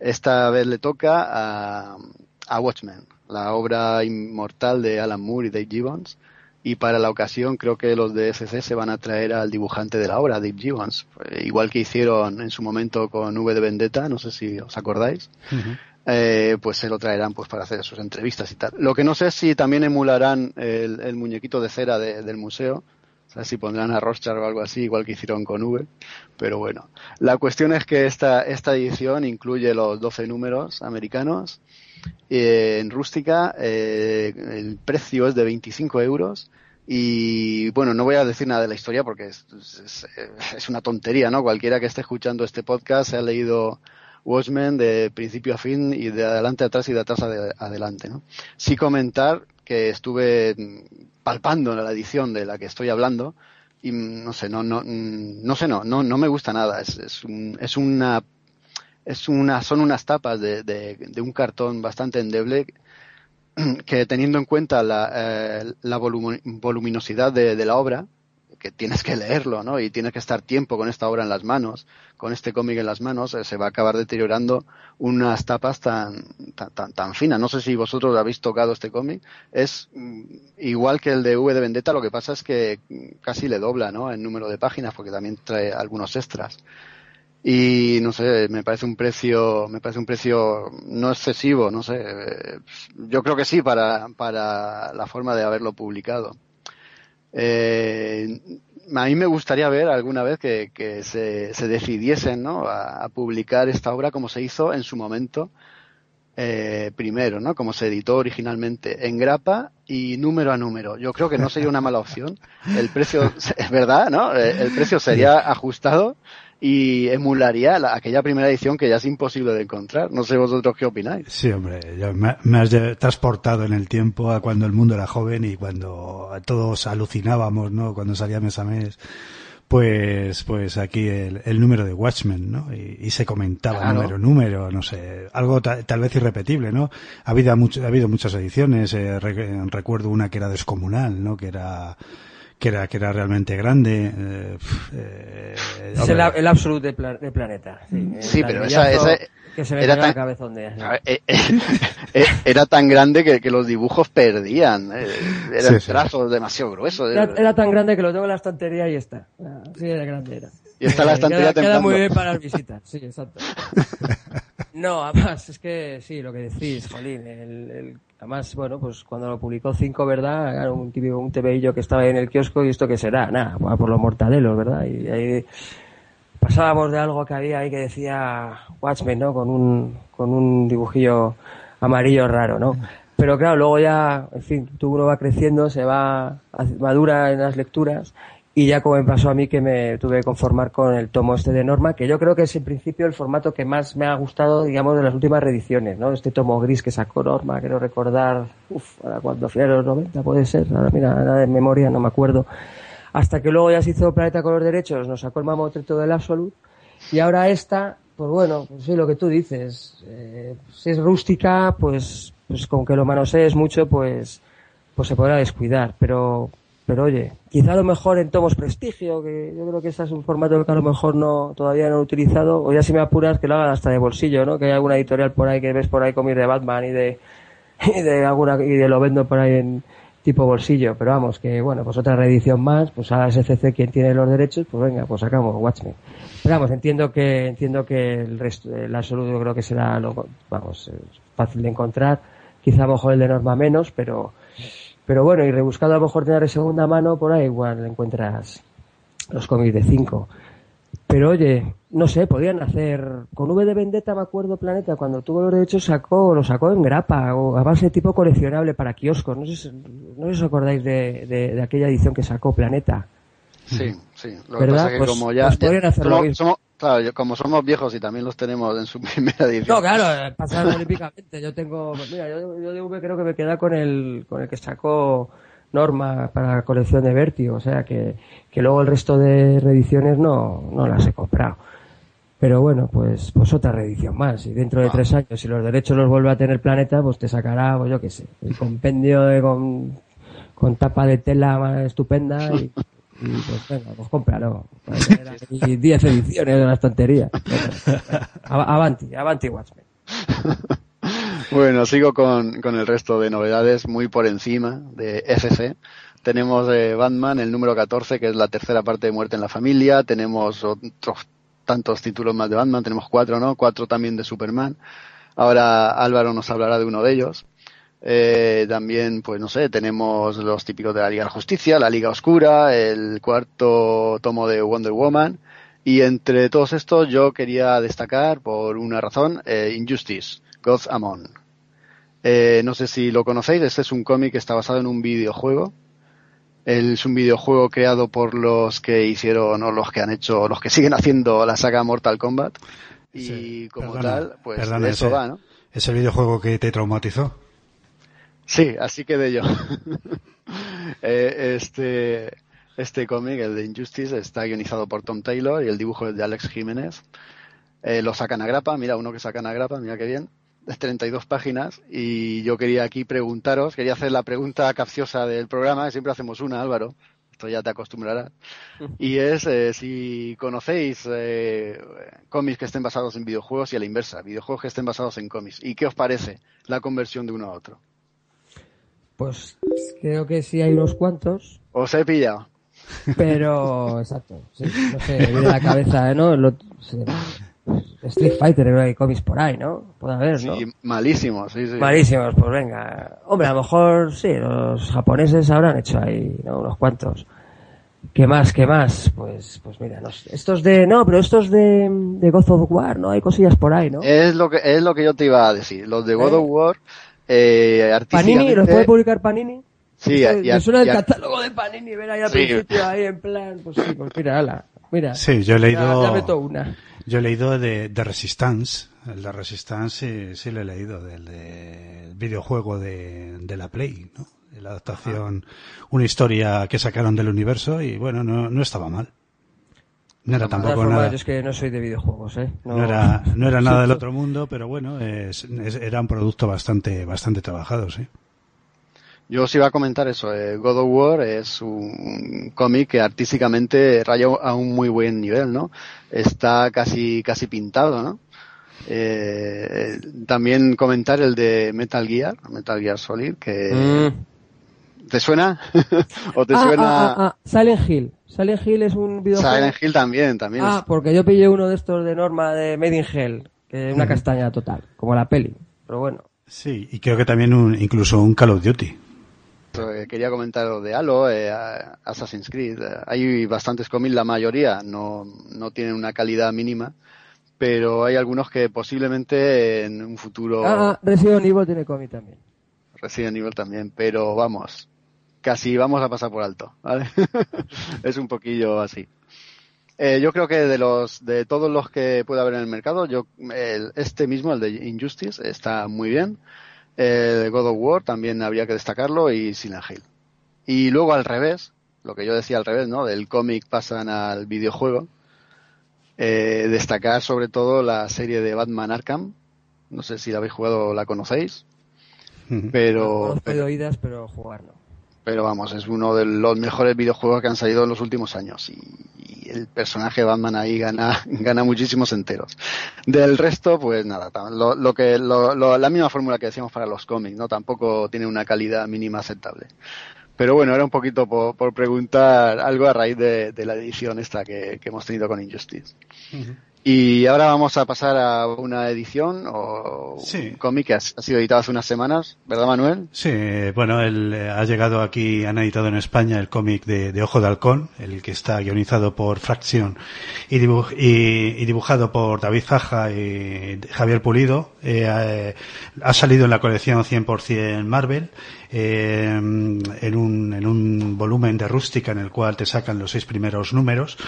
Esta vez le toca a, a Watchmen, la obra inmortal de Alan Moore y Dave Gibbons. Y para la ocasión creo que los de FC se van a traer al dibujante de la obra, Dave Gibbons, igual que hicieron en su momento con V de Vendetta, no sé si os acordáis. Eh, pues se lo traerán pues para hacer sus entrevistas y tal. Lo que no sé es si también emularán el, muñequito de cera del museo, si pondrán a Rothschild o algo así, igual que hicieron con V. Pero bueno, la cuestión es que esta, esta edición incluye los 12 números americanos. Eh, en rústica, eh, el precio es de 25 euros. Y bueno, no voy a decir nada de la historia porque es, es, una tontería, ¿no? Cualquiera que esté escuchando este podcast se ha leído Watchmen de principio a fin y de adelante a atrás y de atrás adelante, ¿no? Sí comentar que estuve palpando la edición de la que estoy hablando y no sé, no, no, no sé, no, no, no me gusta nada. Es, es, un, es una, es una, son unas tapas de, de, un cartón bastante endeble <clears throat> que teniendo en cuenta la, eh, la voluminosidad de, de, la obra, que tienes que leerlo, ¿no? Y tienes que estar tiempo con esta obra en las manos, con este cómic en las manos, eh, se va a acabar deteriorando unas tapas tan, tan, tan, finas. No sé si vosotros habéis tocado este cómic. Es mm, igual que el de V de Vendetta, lo que pasa es que casi le dobla, ¿no? El número de páginas, porque también trae algunos extras. Y no sé, me parece un precio, me parece un precio no excesivo, no sé. Eh, yo creo que sí para, para la forma de haberlo publicado. Eh, a mí me gustaría ver alguna vez que, se, decidiesen ¿no? a, publicar esta obra como se hizo en su momento eh, primero, ¿no? como se editó originalmente en grapa y número a número. Yo creo que no sería una mala opción. El precio, <laughs> es verdad, ¿no? Eh, el precio sería ajustado y emularía aquella primera edición que ya es imposible de encontrar. No sé vosotros qué opináis. Sí, hombre, me, has transportado en el tiempo a cuando el mundo era joven y cuando todos alucinábamos, ¿no? Cuando salía mes a mes. Pues, pues aquí el, número de Watchmen, ¿no? Y, se comentaba número, número, no sé, algo tal vez irrepetible, ¿no? Ha habido, ha habido muchas ediciones, eh, recuerdo una que era descomunal, ¿no? Que era, que era, que era realmente grande. Eh, eh, es el, el absolute de, planeta. Sí, pero esa, esa que se era tan, cabezón <laughs> eh, era tan grande que, que, los dibujos perdían. Eran trazos demasiado gruesos. Era, tan grande que lo tengo en la estantería y está. Sí, era grande era. Y está la estantería queda, queda muy bien para las visitas, sí, exacto. <laughs> No, además, es que sí, lo que decís, Jolín, el, el Además, bueno, pues cuando lo publicó Cinco, ¿verdad? Era un típico, un TVillo que estaba ahí en el kiosco y esto que será, nada, por los mortadelos, ¿verdad? Y ahí pasábamos de algo que había ahí que decía Watchmen, ¿no? Con un, con un dibujillo amarillo raro, ¿no? Pero claro, luego ya, en fin, tú uno va creciendo, se va, madura en las lecturas y ya como me pasó a mí que me tuve que conformar con el tomo este de Norma, que yo creo que es en principio el formato que más me ha gustado, digamos, de las últimas reediciones, ¿no? Este tomo gris que sacó Norma, quiero recordar, uff, ahora cuando a los 90 puede ser, ahora mira, nada de memoria, no me acuerdo. Hasta que luego ya se hizo Planeta con los derechos, nos sacó el mamotreto del Absolute, y ahora esta, pues bueno, pues sí, lo que tú dices, eh, si es rústica, pues, pues con que lo manosees mucho, pues, pues se podrá descuidar, pero pero oye, quizá a lo mejor en tomos prestigio, que yo creo que ese es un formato que a lo mejor no todavía no he utilizado, o ya si me apuras que lo hagan hasta de bolsillo, ¿no? Que hay alguna editorial por ahí que ves por ahí cómics de Batman y de <laughs> y de alguna y de lo vendo por ahí en tipo bolsillo, pero vamos, que bueno, pues otra reedición más, pues a la SCC quien tiene los derechos, pues venga, pues sacamos Watchmen. Pero vamos, entiendo que entiendo que el resto, el absoluto creo que será, lo, vamos, fácil de encontrar, quizá a lo mejor el de Norma menos, pero pero bueno, y rebuscado a lo mejor tener de segunda mano, por ahí igual encuentras los cómics de 5. Pero oye, no sé, podían hacer. Con V de Vendetta, me acuerdo, Planeta, cuando tuvo los derechos, sacó, lo sacó en grapa, o a base de tipo coleccionable para kioscos. No sé si, no os acordáis de, de, aquella edición que sacó Planeta. Sí, sí. Lo que pasa es que pues, como ya. Pues somos, claro, como somos viejos y también los tenemos en su <laughs> primera edición. No, claro, pasaron olímpicamente. Yo tengo. Mira, yo, yo de V creo que me queda con el, con el que sacó norma para la colección de Vertigo, o sea que, que luego el resto de reediciones no, no las he comprado. Pero bueno, pues, pues otra reedición más. Y dentro de tres años, si los derechos los vuelve a tener Planeta, pues te sacará, pues yo qué sé, el compendio de, con, con tapa de tela estupenda y, <laughs> pues venga, pues cómpralo. Y 10 ediciones de la estantería. avanti, avanti Watchmen. Bueno, sigo con, con, el resto de novedades muy por encima de FC. Tenemos de Batman el número 14, que es la tercera parte de Muerte en la Familia. Tenemos otros tantos títulos más de Batman. Tenemos cuatro, ¿no? Cuatro también de Superman. Ahora Álvaro nos hablará de uno de ellos. Eh, también, pues no sé, tenemos los típicos de la Liga de la Justicia, la Liga Oscura, el cuarto tomo de Wonder Woman. Y entre todos estos yo quería destacar, por una razón, eh, Injustice God Amon. Eh, no sé si lo conocéis, este es un cómic que está basado en un videojuego. Es un videojuego creado por los que hicieron o los que han hecho, los que siguen haciendo la saga Mortal Kombat. Y como tal, pues eso va, ¿no? ¿Es el videojuego que te traumatizó? Sí, así que de yo. <laughs> Eh, este, este cómic, el de Injustice, está guionizado por Tom Taylor y el dibujo es de Alex Jiménez. Eh, lo sacan a grapa, mira uno que sacan a grapa, mira qué bien. 32 páginas y yo quería aquí preguntaros, quería hacer la pregunta capciosa del programa, siempre hacemos una, Álvaro, esto ya te acostumbrarás, <laughs> y es eh, si conocéis eh, cómics que estén basados en videojuegos y a la inversa, videojuegos que estén basados en cómics, ¿y qué os parece la conversión de uno a otro? Pues creo que sí hay unos cuantos. Os he pillado. Pero, <laughs> exacto, sí, no sé, viene la cabeza, ¿no? Lo, Street Fighter, hay cómics por ahí, ¿no? Puede haber, ¿no? Sí, malísimos, sí, sí. Malísimos, pues venga. Hombre, a lo mejor sí, los japoneses habrán hecho ahí, ¿no? Unos cuantos. ¿Qué más? ¿Qué más? Pues, pues mira, estos de, no, pero estos de, de God of War, ¿no? Hay cosillas por ahí, ¿no? Es lo que, es lo que yo te iba a decir. Los de God ¿Eh? of War, eh, ¿Panini? ¿Los puede publicar Panini? Sí, me suena el catálogo de Panini, ver ahí al principio, ahí en plan, pues sí, pues mira, ala, mira. Sí, yo he leído. Ya, meto una. Yo he leído de, de Resistance. El de Resistance sí, sí lo he leído, del videojuego de, de la Play, ¿no? La adaptación, una historia que sacaron del universo y bueno, no, no estaba mal. No era tampoco nada. es que no soy de videojuegos, ¿eh? No, era, no era nada del <laughs> otro mundo, pero bueno, es, era un producto bastante, bastante trabajado, sí. Yo os iba a comentar eso. Eh, God of War es un cómic que artísticamente raya a un muy buen nivel, ¿no? Está casi, casi pintado, ¿no? Eh, también comentar el de Metal Gear, Metal Gear Solid, que... Mm. ¿Te suena? <laughs> ¿O te ah, suena...? Ah, ah, Silent Hill. Silent Hill es un videojuego... Silent Hill también, también. Ah, porque yo pillé uno de estos de norma de Made in Hell, que es una castaña total, como la peli. Pero bueno. Sí, y creo que también un, incluso un Call of Duty. Eh, quería comentar lo de Halo, eh, Assassin's Creed. Eh, hay bastantes cómics, la mayoría no, no tienen una calidad mínima, pero hay algunos que posiblemente en un futuro. Ah, ah Resident Evil tiene cómic también. Resident Evil también, pero vamos, casi vamos a pasar por alto, ¿vale? <laughs> es un poquillo así. yo creo que de los de todos los que puede haber en el mercado, yo este mismo, el de Injustice, está muy bien. Eh, God of War también habría que destacarlo y Silent Hill. Y luego al revés, lo que yo decía al revés, ¿no? Del cómic pasan al videojuego. Eh, destacar sobre todo la serie de Batman Arkham. No sé si la habéis jugado o la conocéis. Pero. No oídas, pero jugarlo. Pero vamos, es uno de los mejores videojuegos que han salido en los últimos años y, el personaje Batman ahí gana, <laughs> gana muchísimos enteros. Del resto, pues nada, lo, lo que, lo, la misma fórmula que decíamos para los cómics, ¿no? Tampoco tiene una calidad mínima aceptable. Pero bueno, era un poquito por, por preguntar algo a raíz de, la edición esta que, hemos tenido con Injustice. Y ahora vamos a pasar a una edición o un cómic que ha, sido editado hace unas semanas, ¿verdad Manuel? Sí, bueno, él eh, ha llegado aquí, han editado en España el cómic de, Ojo de Halcón, el que está guionizado por Fracción y, dibujado por David Zaja y Javier Pulido. Eh, eh, ha salido en la colección 100% Marvel. en, un, en un volumen de rústica en el cual te sacan los seis primeros números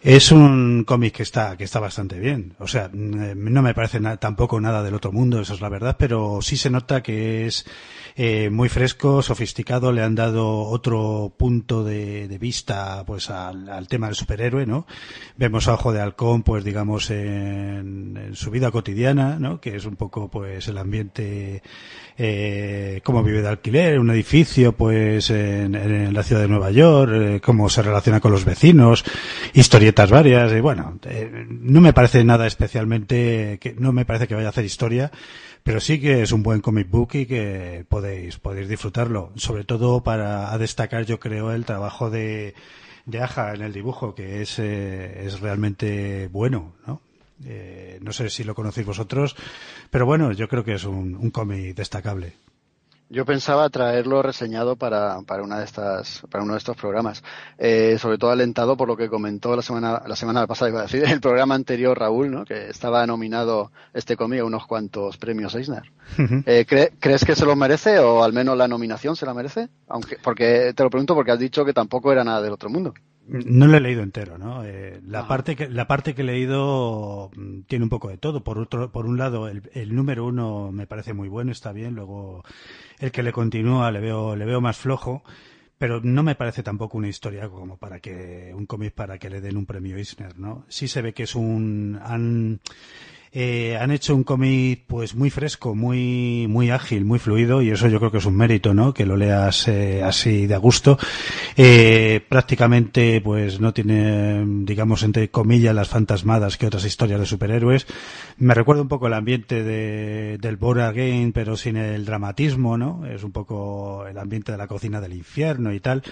es un cómic que está, que está bastante bien. O sea, no me parece tampoco nada del otro mundo, eso es la verdad, pero sí se nota que es eh, muy fresco, sofisticado, le han dado otro punto de, vista pues al, tema del superhéroe, ¿no? Vemos a Ojo de Halcón, pues digamos, en, su vida cotidiana, ¿no? Que es un poco pues el ambiente, eh, cómo vive de alquiler, en un edificio, pues en, la ciudad de Nueva York, eh, cómo se relaciona con los vecinos, historietas varias, y bueno, eh, no me parece nada especialmente, que no me parece que vaya a hacer historia, pero sí que es un buen comic book y que podéis, podéis disfrutarlo. Sobre todo para destacar, yo creo, el trabajo de, de Aja en el dibujo, que es, eh, es realmente bueno, ¿no? Eh, no sé si lo conocéis vosotros, pero bueno, yo creo que es un, un cómic destacable. Yo pensaba traerlo reseñado para, para una de estas, para uno de estos programas. Eh, sobre todo alentado por lo que comentó la semana, la semana pasada, iba a decir, <laughs> el programa anterior Raúl, ¿no? Que estaba nominado este cómic a unos cuantos premios Eisner. eh, ¿Crees que se lo merece o al menos la nominación se la merece? Aunque, porque, te lo pregunto porque has dicho que tampoco era nada del otro mundo. No lo he leído entero, ¿no? Eh, la parte que la parte que he leído mm, tiene un poco de todo. Por otro, por un lado, el, el, número uno me parece muy bueno, está bien. Luego, el que le continúa le veo le veo más flojo, pero no me parece tampoco una historia como para que un cómic para que le den un premio Eisner, ¿no? Sí se ve que es un han eh, han hecho un cómic pues muy fresco, muy muy ágil, muy fluido y eso yo creo que es un mérito, ¿no? Que lo leas eh, así de a gusto. Eh, prácticamente pues no tiene, digamos entre comillas, las fantasmadas que otras historias de superhéroes. Me recuerda un poco el ambiente de, del Bora Game, pero sin el dramatismo, ¿no? Es un poco el ambiente de la cocina del infierno y tal.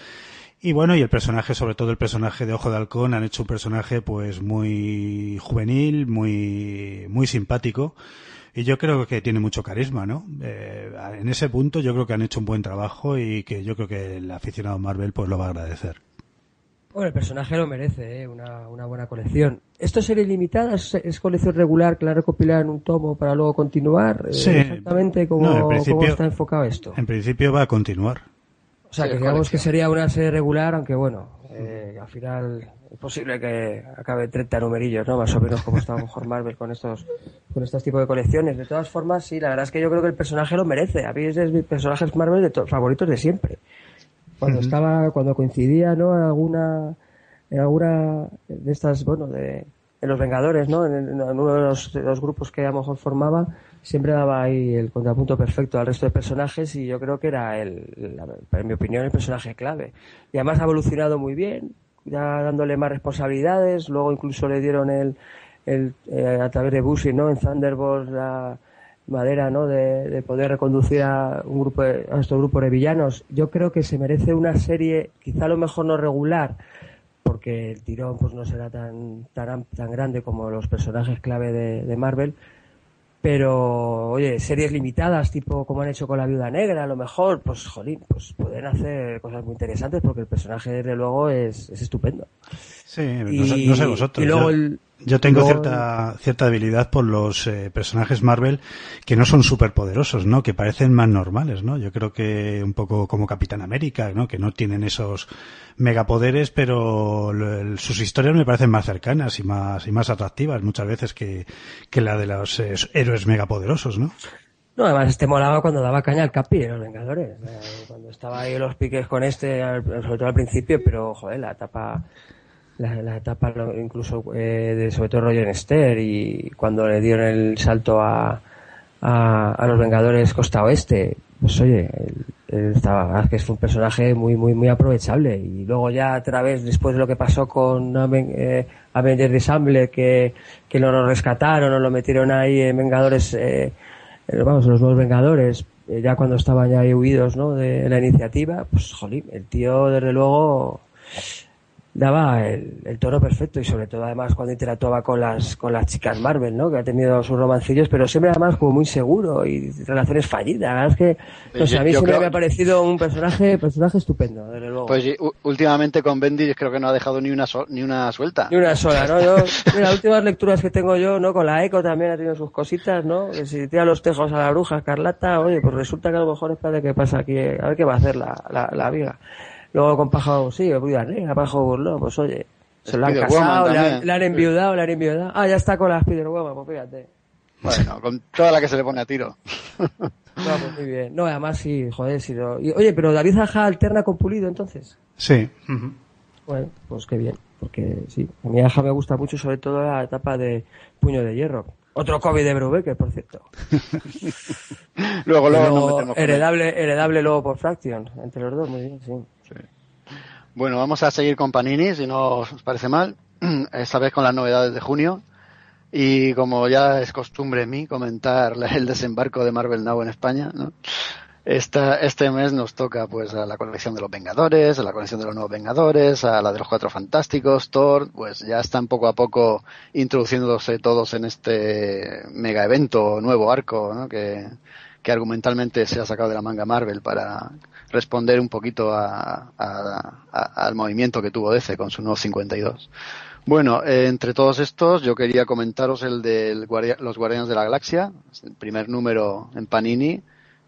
Y bueno, y el personaje, sobre todo el personaje de Ojo de Halcón, han hecho un personaje pues muy juvenil, muy, muy simpático. Y yo creo que tiene mucho carisma, ¿no? Eh, en ese punto yo creo que han hecho un buen trabajo y que yo creo que el aficionado Marvel pues lo va a agradecer. Bueno, el personaje lo merece, ¿eh? una, una buena colección. ¿Esto es serie limitada? ¿Es, colección regular que la recopilan en un tomo para luego continuar? Eh, sí. Exactamente cómo, cómo está enfocado esto. En principio va a continuar. O sea, que digamos que sería una serie regular, aunque bueno, eh, al final es posible que acabe 30 numerillos, ¿no? Más o menos como está mejor Marvel con estos con estos tipos de colecciones. De todas formas, sí, la verdad es que yo creo que el personaje lo merece. A mí es de mis personajes Marvel de favoritos de siempre. Cuando estaba, cuando coincidía, ¿no? En alguna, en alguna de estas, bueno, de, los Vengadores, ¿no? En, uno de los, de grupos que a lo mejor formaba, siempre daba ahí el contrapunto perfecto al resto de personajes y yo creo que era, el, en mi opinión, el personaje clave. Y además ha evolucionado muy bien, ya dándole más responsabilidades, luego incluso le dieron el, el eh, a través de Bushi, ¿no? En Thunderbolt la madera, ¿no? De, poder reconducir a un grupo, de, a nuestro grupo de villanos. Yo creo que se merece una serie, quizá a lo mejor no regular, porque el tirón pues no será tan, tan, tan grande como los personajes clave de, de Marvel, pero oye, series limitadas, tipo como han hecho con la Viuda Negra, a lo mejor, pues jolín, pues pueden hacer cosas muy interesantes porque el personaje desde luego es, es estupendo. Sí, no, sé vosotros. Y luego el, yo tengo cierta, cierta debilidad por los eh, personajes Marvel que no son súper poderosos, ¿no? Que parecen más normales, ¿no? Yo creo que un poco como Capitán América, ¿no? Que no tienen esos megapoderes, pero sus historias me parecen más cercanas y más, y más atractivas muchas veces que, que la de los eh, héroes megapoderosos, ¿no? No, además este molaba cuando daba caña al Capi en los Vengadores. Eh, cuando estaba ahí los piques con este, sobre todo al principio, pero joder, la etapa la, etapa incluso eh, de sobre todo Roger Esther y cuando le dieron el salto a, a, los Vengadores Costa Oeste pues oye, él, estaba, que es un personaje muy, muy, muy aprovechable. Y luego ya a través, después de lo que pasó con eh, Avengers Disable, que, que lo rescataron o lo metieron ahí en Vengadores, eh, eh, vamos, los nuevos Vengadores, eh, ya cuando estaban ya huidos, ¿no? De la iniciativa, pues jolín, el tío desde luego daba el, el, toro perfecto y sobre todo además cuando interactuaba con las con las chicas Marvel, ¿no? Que ha tenido sus romancillos, pero siempre además como muy seguro y relaciones fallidas. La verdad es que, no sé, a mí siempre me ha parecido un personaje personaje estupendo, desde luego. Pues últimamente con Bendy creo que no ha dejado ni una ni una suelta. Ni una sola, ¿no? Yo, <laughs> las últimas lecturas que tengo yo, ¿no? Con la Eco también ha tenido sus cositas, ¿no? Que si tira los tejos a la bruja escarlata, oye, pues resulta que a lo mejor es para que pasa aquí, a ver qué va a hacer la, la, la viga. Luego con Pájaro, sí, Viuda Negra, Pájaro Burló, pues oye, se lo han casado, le han, le han, enviudado, le han enviudado. Ah, ya está con la Spider-Woman, pues fíjate. Bueno, con toda la que se le pone a tiro. <laughs> No, pues muy bien. No, además sí, joder, sí. Lo... Y, oye, pero David Aja alterna con Pulido entonces. Sí. Bueno, pues qué bien. Porque sí, a mí Aja me gusta mucho, sobre todo la etapa de Puño de Hierro. Otro COVID de Brubaker, por cierto. <laughs> luego, luego, luego heredable, heredable luego por Fraction, entre los dos, muy bien, sí. Bueno, vamos a seguir con Panini, si no os parece mal. <clears throat> Esta vez con las novedades de junio. Y como ya es costumbre en mí comentar el desembarco de Marvel Now en España. Esta, este mes nos toca pues a la colección de los Vengadores, a la colección de los nuevos Vengadores, a la de los Cuatro Fantásticos, Thor, pues ya están poco a poco introduciéndose todos en este mega evento, nuevo arco, que argumentalmente se ha sacado de la manga Marvel para responder un poquito a, al movimiento que tuvo DC con su nuevo 52. Bueno, eh, entre todos estos, yo quería comentaros el de los Guardianes de la Galaxia, el primer número en Panini,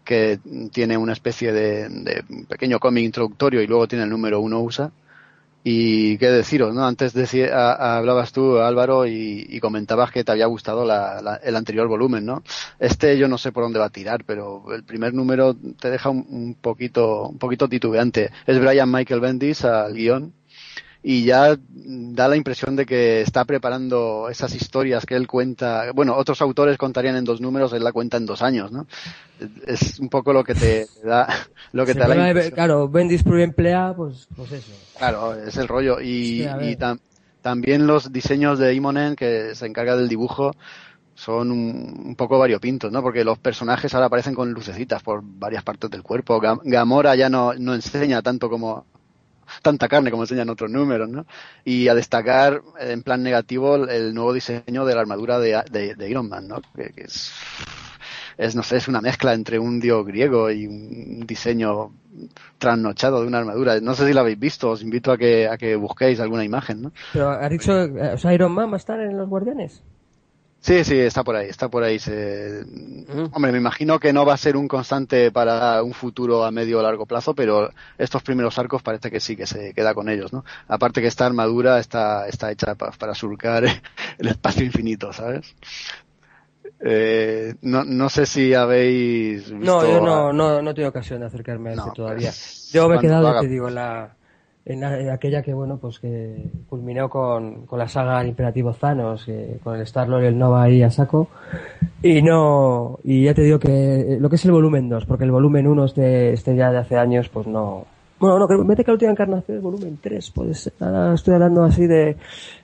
que tiene una especie de, de pequeño cómic introductorio y luego tiene el número uno USA y qué deciros, ¿no? Antes hablabas tú, Álvaro, y, comentabas que te había gustado el anterior volumen, ¿no? Este yo no sé por dónde va a tirar, pero el primer número te deja un, un poquito, un poquito titubeante. Es Brian Michael Bendis al guion y ya da la impresión de que está preparando esas historias que él cuenta. Bueno, otros autores contarían en dos números, él la cuenta en dos años, ¿no? Es un poco lo que te da, lo que te da la impresión. Claro, Bendis emplea, pues, pues eso. Claro, es el rollo. Y, también los diseños de Imonen, que se encarga del dibujo, son un, poco variopintos, ¿no? Porque los personajes ahora aparecen con lucecitas por varias partes del cuerpo. Gamora ya no, no enseña tanto como tanta carne como enseñan otros números, ¿no? Y a destacar en plan negativo el nuevo diseño de la armadura de, de, Iron Man, ¿no? Que, es, es, no sé, es una mezcla entre un dios griego y un diseño trasnochado de una armadura. No sé si la habéis visto, os invito a que, a que busquéis alguna imagen, ¿no? Pero ha dicho, o sea, Iron Man va a estar en los Guardianes. Sí, sí, está por ahí, está por ahí. Se... Hombre, me imagino que no va a ser un constante para un futuro a medio o largo plazo, pero estos primeros arcos parece que sí, que se queda con ellos, ¿no? Aparte que esta armadura está, está hecha para, surcar <laughs> el espacio infinito, ¿sabes? Eh, no, no sé si habéis visto... No, yo no, no, no tengo ocasión de acercarme a este todavía. Pues, yo me he quedado, te digo, en la en, aquella que bueno pues que culminó con, con la saga Imperativo Thanos con el Star Lord y el Nova ahí a saco. Y no y ya te digo que lo que es el volumen 2 porque el volumen 1 este, este ya de hace años pues no. Bueno no creo mete que la última encarnación es volumen 3 pues ahora estoy hablando así de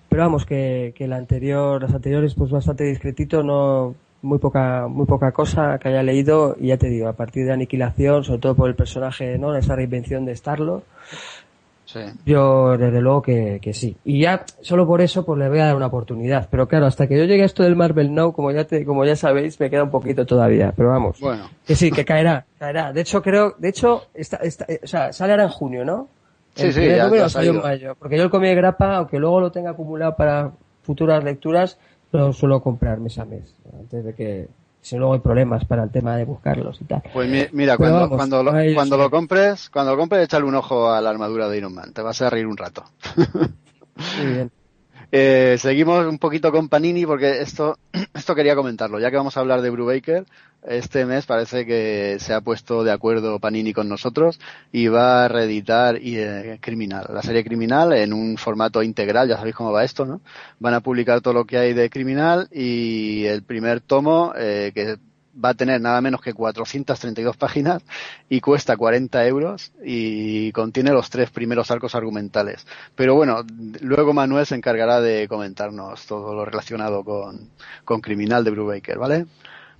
pero vamos que, que el anterior las anteriores pues bastante discretito no muy poca muy poca cosa que haya leído. Y ya te digo a partir de aniquilación sobre todo por el personaje no esa reinvención de Star Lord yo, desde luego que, que, sí. Y ya, solo por eso, pues le voy a dar una oportunidad. Pero claro, hasta que yo llegue a esto del Marvel Now, como ya te, como ya sabéis, me queda un poquito todavía. Pero vamos. Bueno. Que sí, que caerá, caerá. De hecho, creo, de hecho, está, está, o sea, sale ahora en junio, ¿no? Sí, sí, ya, en mayo. Porque yo el comí de grapa, aunque luego lo tenga acumulado para futuras lecturas, lo suelo comprar mes a mes. Antes de que, si luego hay problemas para el tema de buscarlos y tal. Pues mira, cuando, cuando, lo, cuando lo compres, cuando lo compres, échale un ojo a la armadura de Iron Man, te vas a reír un rato. Muy bien. Eh, seguimos un poquito con Panini porque esto, <clears throat> esto quería comentarlo, ya que vamos a hablar de Brubaker, este mes parece que se ha puesto de acuerdo Panini con nosotros y va a reeditar eh, Criminal, la serie Criminal en un formato integral, ya sabéis cómo va esto, ¿no? Van a publicar todo lo que hay de Criminal y el primer tomo, eh, que va a tener nada menos que 432 páginas y cuesta 40 euros y contiene los tres primeros arcos argumentales. Pero bueno, luego Manuel se encargará de comentarnos todo lo relacionado con, con Criminal de Brubaker, ¿vale?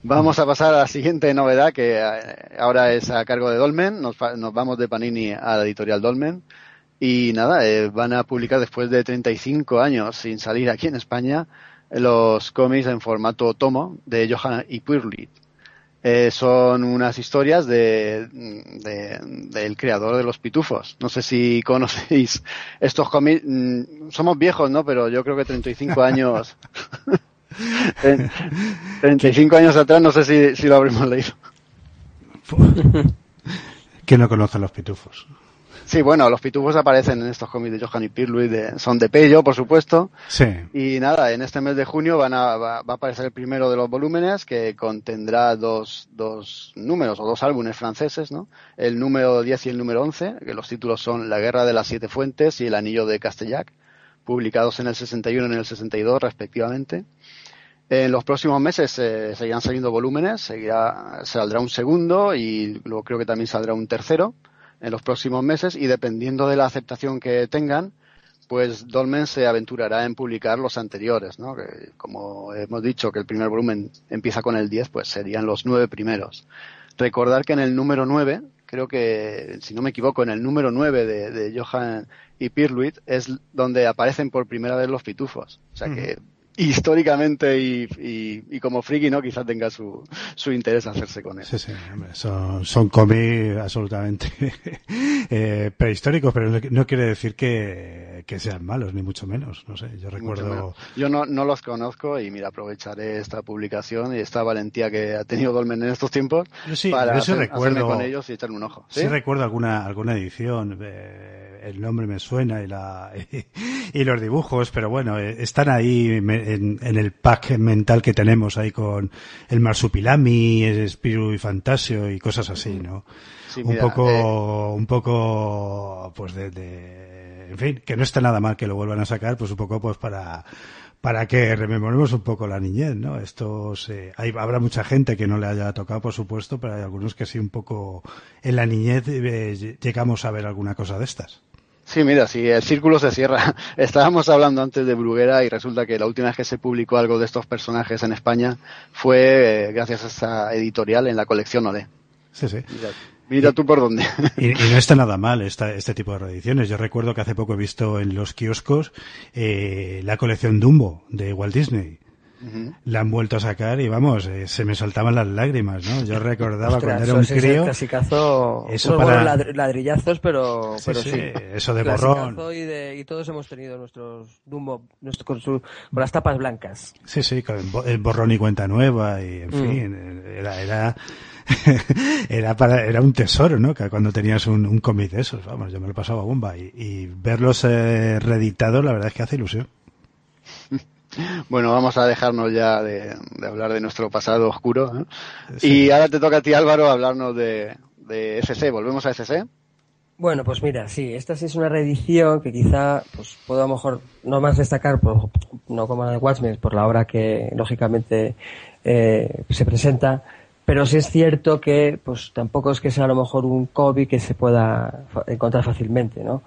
Vamos a pasar a la siguiente novedad que eh, ahora es a cargo de Dolmen. Nos, nos vamos de Panini a la editorial Dolmen. Y nada, eh, van a publicar después de 35 años sin salir aquí en España los cómics en formato tomo de Johan y Purlit. Eh, son unas historias de, del creador de los pitufos. No sé si <laughs> conocéis estos cómics. Mm, somos viejos, ¿no? Pero yo creo que 35 <laughs> años. 35 años atrás no sé si, si lo habremos leído. <laughs> ¿Quién no conoce los pitufos? Sí, bueno, los pitufos aparecen en estos cómics de Johan y Pirluit, son de Pello, por supuesto. Sí. Y nada, en este mes de junio van a, va, a aparecer el primero de los volúmenes que contendrá dos, dos números o dos álbumes franceses, ¿no? El número 10 y el número 11, que los títulos son La Guerra de las Siete Fuentes y El Anillo de Castellac, publicados en el 61 y en el 62 respectivamente. En los próximos meses eh, seguirán saliendo volúmenes, seguirá, saldrá un segundo y luego creo que también saldrá un tercero en los próximos meses y dependiendo de la aceptación que tengan, pues Dolmen se aventurará en publicar los anteriores, ¿no? Que, como hemos dicho que el primer volumen empieza con el 10, pues serían los nueve primeros. Recordar que en el número 9, creo que, si no me equivoco, en el número 9 de, de Johan y Pirluit es donde aparecen por primera vez los pitufos. O sea que históricamente y, y, como friki, ¿no? Quizás tenga su, su interés hacerse con él. Sí, sí, son, son cómics absolutamente <laughs> eh, prehistóricos, pero no, quiere decir que, que, sean malos, ni mucho menos. No sé, yo recuerdo. Yo no, no los conozco y mira, aprovecharé esta publicación y esta valentía que ha tenido Dolmen en estos tiempos sí, para yo recuerdo, con ellos y echarle un ojo. Sí, recuerdo alguna, alguna edición. el nombre me suena y, la, <laughs> y, los dibujos, pero bueno, eh, están ahí en, el pack mental que tenemos ahí con el Marsupilami, el Spiritu y Fantasio y cosas así, ¿no? un poco, eh, un poco, pues de, en fin, que no está nada mal que lo vuelvan a sacar, pues un poco, pues para, para que rememoremos un poco la niñez, ¿no? Esto hay, habrá mucha gente que no le haya tocado, por supuesto, pero hay algunos que sí un poco en la niñez eh, llegamos a ver alguna cosa de estas. Sí, mira, si el círculo se cierra. <laughs> Estábamos hablando antes de Bruguera y resulta que la última vez que se publicó algo de estos personajes en España fue eh, gracias a esa editorial en la colección Olé. Sí, sí. Mira, tú por dónde. <laughs> Y, no está nada mal esta, este tipo de reediciones. Yo recuerdo que hace poco he visto en los kioscos eh, la colección Dumbo de Walt Disney la han vuelto a sacar y vamos, eh, se me saltaban las lágrimas, ¿no? Yo recordaba cuando era un crío. eso para ladrillazos, pero, pero sí, Eso de borrón. Y, todos hemos tenido nuestros Dumbo con, su, con las tapas blancas. Sí, sí, con el borrón y cuenta nueva y en mm. fin, era, era, <laughs> era para, era un tesoro, ¿no? Que cuando tenías un, un cómic de esos, vamos, yo me lo pasaba bomba y, y verlos eh, reeditados, la verdad es que hace ilusión. <laughs> Bueno, vamos a dejarnos ya de, hablar de nuestro pasado oscuro. Y ahora te toca a ti, Álvaro, hablarnos de, de FC. ¿Volvemos a FC? Bueno, pues mira, sí, esta sí es una reedición que quizá pues puedo a lo mejor no más destacar, por, no como la de Watchmen, por la obra que lógicamente eh, se presenta, pero sí es cierto que pues tampoco es que sea a lo mejor un cómic que se pueda encontrar fácilmente, ¿no?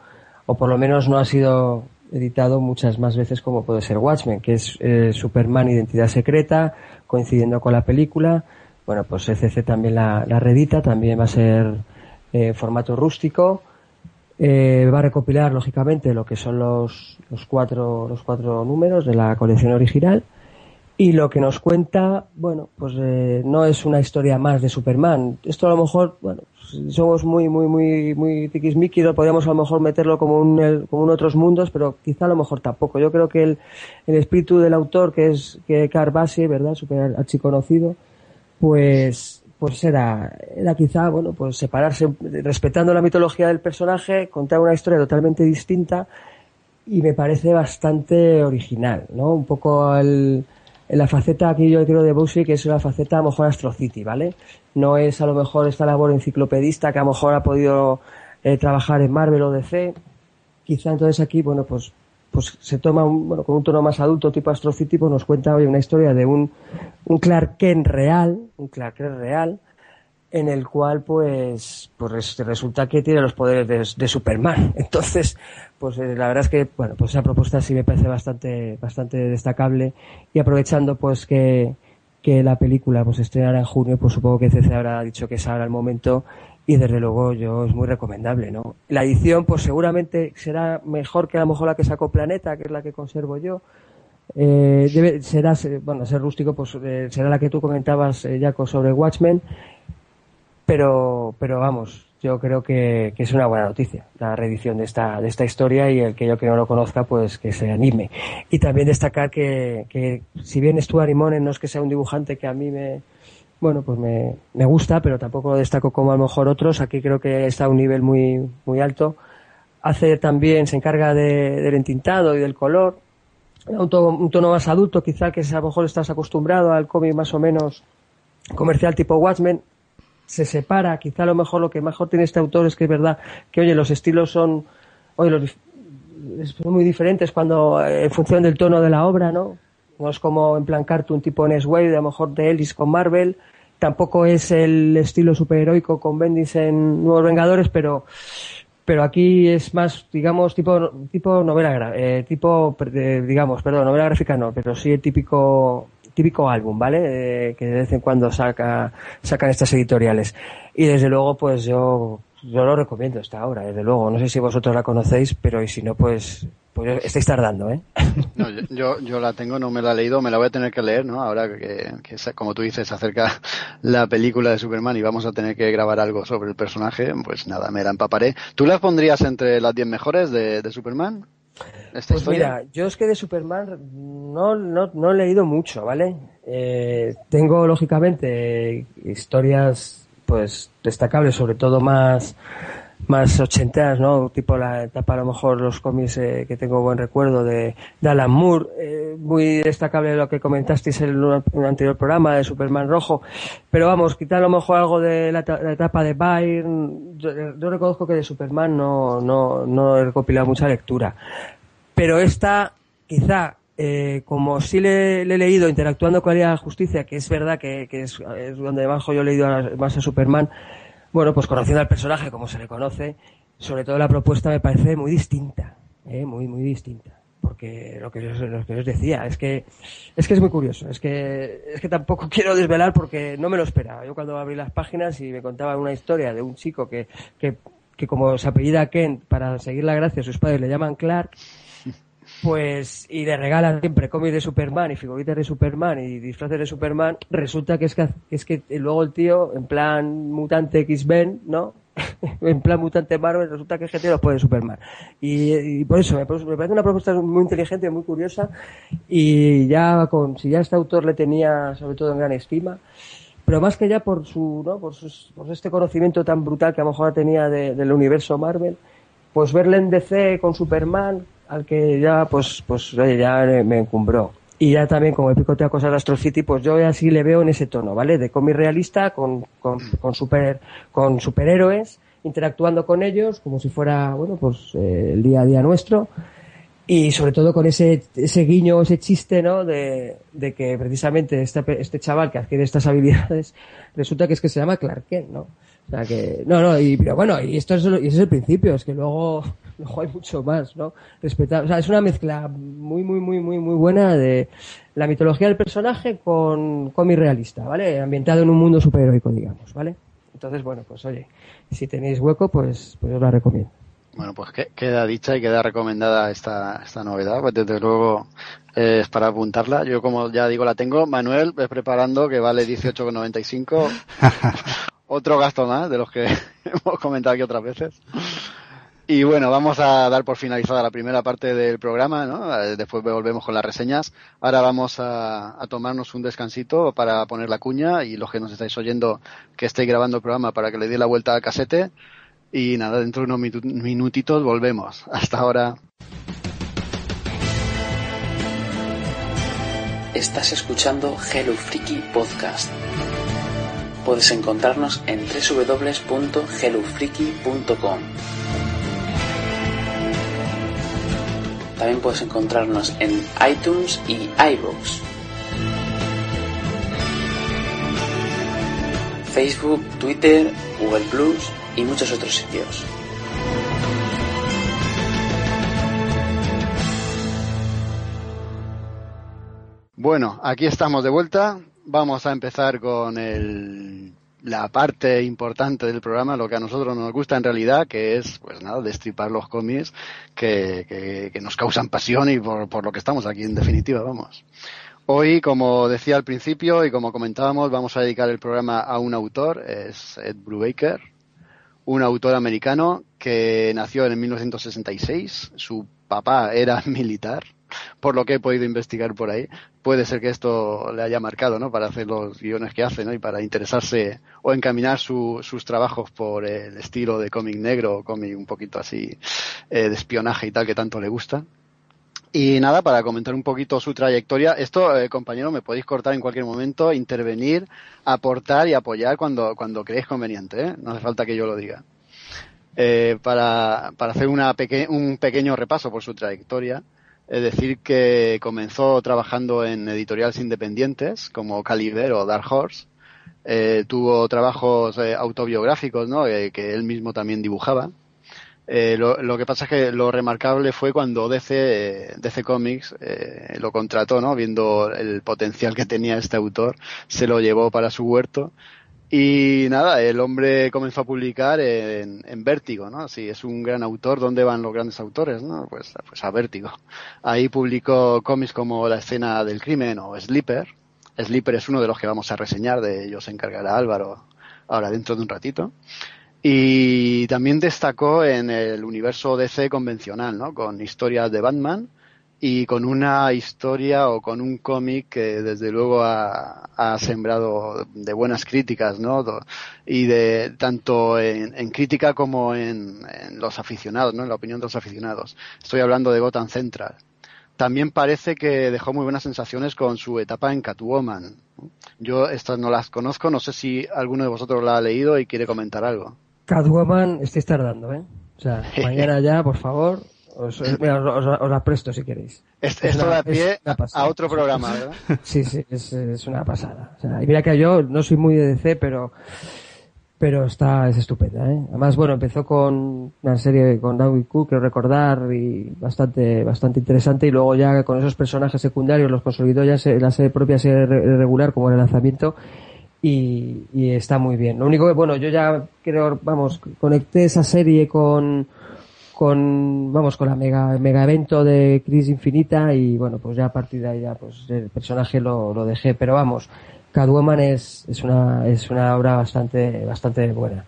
O por lo menos no ha sido editado muchas más veces como puede ser Watchmen, que es eh, Superman Identidad Secreta, coincidiendo con la película. Bueno, pues ECC también la, la reedita, también va a ser eh, formato rústico. Eh, va a recopilar, lógicamente, lo que son los, los, cuatro, los cuatro números de la colección original. Y lo que nos cuenta, bueno, pues eh, no es una historia más de Superman. Esto a lo mejor, bueno, somos muy, muy, muy, muy tiquismiquis, podríamos a lo mejor meterlo como un, como en otros mundos, pero quizá a lo mejor tampoco. Yo creo que el, el espíritu del autor, que es que ¿verdad? Super archiconocido, pues, pues era, era quizá, bueno, pues separarse, respetando la mitología del personaje, contar una historia totalmente distinta, y me parece bastante original, ¿no? Un poco el, en la faceta aquí yo creo de Bugsy que es una faceta a lo mejor Astrocity, ¿vale? No es a lo mejor esta labor enciclopedista que a lo mejor ha podido eh, trabajar en Marvel o DC. Quizá entonces aquí, bueno, pues pues se toma bueno, con un tono más adulto tipo Astro City, pues nos cuenta hoy una historia de un, un Clark Kent real, un Clark Kent real, en el cual pues, pues resulta que tiene los poderes de, Superman. <laughs> Entonces, pues eh, la verdad es que, bueno, pues esa propuesta sí me parece bastante, bastante destacable y aprovechando pues que, que la película pues estrenará en junio, pues supongo que CC habrá dicho que es ahora el momento y desde luego yo es muy recomendable, ¿no? La edición pues seguramente será mejor que a lo mejor la que sacó Planeta, que es la que conservo yo. Eh, debe, será, bueno, ser rústico, pues eh, será la que tú comentabas, eh, Jaco, sobre Watchmen, pero, pero vamos, yo creo que, es una buena noticia la reedición de esta, de esta historia y el que yo que no lo conozca, pues que se anime. Y también destacar que, que si bien Stuart Immonen no es que sea un dibujante que a mí me, bueno, pues me, me gusta, pero tampoco lo destaco como a lo mejor otros. Aquí creo que está a un nivel muy, muy alto. Hace también, se encarga de, del entintado y del color. Un tono, un tono más adulto, quizá que a lo mejor estás acostumbrado al cómic más o menos comercial tipo Watchmen se separa. Quizá a lo mejor lo que mejor tiene este autor es que es verdad que, oye, los estilos son, oye, los, son muy diferentes cuando, eh, en función del tono de la obra, ¿no? No es como en plan cartoon tipo Wave, a lo mejor de Ellis con Marvel. Tampoco es el estilo superheroico con Bendis en Nuevos Vengadores, pero, pero aquí es más, digamos, tipo, tipo novela, eh, tipo, digamos, perdón, novela gráfica no, pero sí el típico típico álbum, ¿vale? que de vez en cuando saca, sacan estas editoriales. Y desde luego, pues yo, yo lo recomiendo esta obra, desde luego. No sé si vosotros la conocéis, pero y si no, pues, pues estáis tardando, ¿eh? <laughs> No, yo, yo la tengo, no me la he leído, me la voy a tener que leer, ¿no? Ahora que, que como tú dices, acerca la película de Superman y vamos a tener que grabar algo sobre el personaje, pues nada, me la empaparé. ¿Tú la pondrías entre las 10 mejores de Superman? Pues mira, yo es que de Superman no, no, no he leído mucho, ¿vale? Eh, tengo lógicamente historias pues destacables, sobre todo más más ochenteras, ¿no? Tipo la etapa, a lo mejor, los cómics eh, que tengo buen recuerdo de, Alan Moore, eh, muy destacable lo que comentasteis en un anterior programa de Superman Rojo, pero vamos, quitar a lo mejor algo de la, etapa de Byrne, yo, reconozco que de Superman no, no, no he recopilado mucha lectura, pero esta, quizá, eh, como sí le, he leído interactuando con la Justicia, que es verdad que, que es, donde bajo yo he leído más a Superman, bueno, pues conociendo al personaje como se le conoce, sobre todo la propuesta me parece muy distinta, ¿eh? muy, muy distinta. Porque lo que, yo, lo que os decía es que es que es muy curioso. Es que es que tampoco <laughs> quiero desvelar porque no me lo esperaba. Yo cuando abrí las páginas y me contaba una historia de un chico que, que, que como se apellida Kent, para seguir la gracia, sus padres le llaman Clark, pues y le regalan siempre cómics de Superman y figuritas de Superman y disfraces de Superman, resulta que es que, es que luego el tío, en plan mutante X-Men, ¿no? <laughs> en plan mutante Marvel, resulta que es que tiene los poderes de Superman. Y, por eso me, parece una propuesta muy inteligente, muy curiosa y ya con, si ya este autor le tenía sobre todo en gran estima, pero más que ya por su, ¿no? Por, sus, por este conocimiento tan brutal que a lo mejor tenía del universo Marvel, pues verle en DC con Superman, al que ya, pues, pues, ya me encumbró. Y ya también, como he picoteado cosas de Astro City, pues yo así le veo en ese tono, ¿vale? De cómic realista, con, con, con, super, con superhéroes, interactuando con ellos, como si fuera, bueno, pues eh, el día a día nuestro. Y sobre todo con ese, ese guiño, ese chiste, ¿no? De, de que precisamente este, este chaval que adquiere estas habilidades, resulta que es que se llama Clark Kent, ¿no? O sea que, no, no, y, pero bueno, y esto es, y ese es el principio, es que luego, <laughs> luego hay mucho más, ¿no? Respetar, o sea, es una mezcla muy, muy, muy, muy, muy buena de la mitología del personaje con cómic realista, ¿vale? Ambientado en un mundo superheroico, digamos, ¿vale? Entonces, bueno, pues oye, si tenéis hueco, pues, pues os la recomiendo. Bueno, pues queda dicha y queda recomendada esta, esta novedad. Pues desde luego eh, es para apuntarla. Yo, como ya digo, la tengo. Manuel, ves preparando, que vale 18,95. <laughs> otro gasto más de los que <laughs> hemos comentado aquí otras veces. Y bueno, vamos a dar por finalizada la primera parte del programa, ¿no? Eh, después volvemos con las reseñas. Ahora vamos a, tomarnos un descansito para poner la cuña y los que nos estáis oyendo que estéis grabando el programa para que le dé la vuelta al casete. Y nada, dentro de unos minutitos volvemos. <laughs> Hasta ahora. Estás escuchando Hello Freaky Podcast puedes encontrarnos en www.hellofreaky.com. También puedes encontrarnos en iTunes y iVoox. Facebook, Twitter, Google Plus y muchos otros sitios. Bueno, aquí estamos de vuelta. Vamos a empezar con la parte importante del programa, lo que a nosotros nos gusta en realidad, que es, pues nada, destripar los cómics que, nos causan pasión y por, por, lo que estamos aquí, en definitiva, vamos. Hoy, como decía al principio y como comentábamos, vamos a dedicar el programa a un autor, es Ed Brubaker, un autor americano que nació en 1966. Su papá era <laughs> militar, por lo que he podido investigar por ahí. Puede ser que esto le haya marcado, ¿no? Para hacer los guiones que hace, ¿no? Y para interesarse o encaminar sus trabajos por el estilo de cómic negro o cómic un poquito así eh, de espionaje y tal que tanto le gusta. Y nada, para comentar un poquito su trayectoria, esto, eh, compañero, me podéis cortar en cualquier momento, intervenir, aportar y apoyar cuando, cuando creéis conveniente, ¿eh? no hace falta que yo lo diga. Eh, para, para hacer una un pequeño repaso por su trayectoria, es decir que comenzó trabajando en editoriales independientes como Caliber o Dark Horse, eh, tuvo trabajos eh, autobiográficos ¿no? que él mismo también dibujaba eh, lo, que pasa es que lo remarcable fue cuando DC, DC Comics eh, lo contrató, ¿no? Viendo el potencial que tenía este autor, se lo llevó para su huerto. Y nada, el hombre comenzó a publicar en, en Vértigo, ¿no? Si es un gran autor, ¿dónde van los grandes autores, no? Pues, pues a Vértigo. Ahí publicó cómics como La escena del crimen o Sleeper. Sleeper es uno de los que vamos a reseñar, de ellos se encargará Álvaro ahora dentro de un ratito. Y también destacó en el universo DC convencional, ¿no? Con historias de Batman y con una historia o con un cómic que desde luego ha, sembrado de buenas críticas, ¿no? Y de tanto en, crítica como en, los aficionados, ¿no? En la opinión de los aficionados. Estoy hablando de Gotham Central. También parece que dejó muy buenas sensaciones con su etapa en Catwoman. Yo estas no las conozco, no sé si alguno de vosotros la ha leído y quiere comentar algo. Catwoman estoy tardando, ¿eh? O sea, <laughs> mañana ya, por favor, os, mira, os, la presto si queréis. Esto da pie a otro programa, ¿verdad? Sí, sí, es, es, una pasada. O sea, y mira que yo no soy muy de DC, pero pero está es estupenda, ¿eh? Además, bueno, empezó con una serie con David Cook, quiero recordar, y bastante bastante interesante, y luego ya con esos personajes secundarios los consolidó ya en la serie propia serie regular como el lanzamiento y, y, está muy bien. Lo único que, bueno, yo ya creo, vamos, conecté esa serie con, con, vamos, con la mega, mega evento de Crisis Infinita y bueno, pues ya a partir de ahí ya, pues el personaje lo, lo dejé, pero vamos, Catwoman es, es una, es una obra bastante, bastante buena.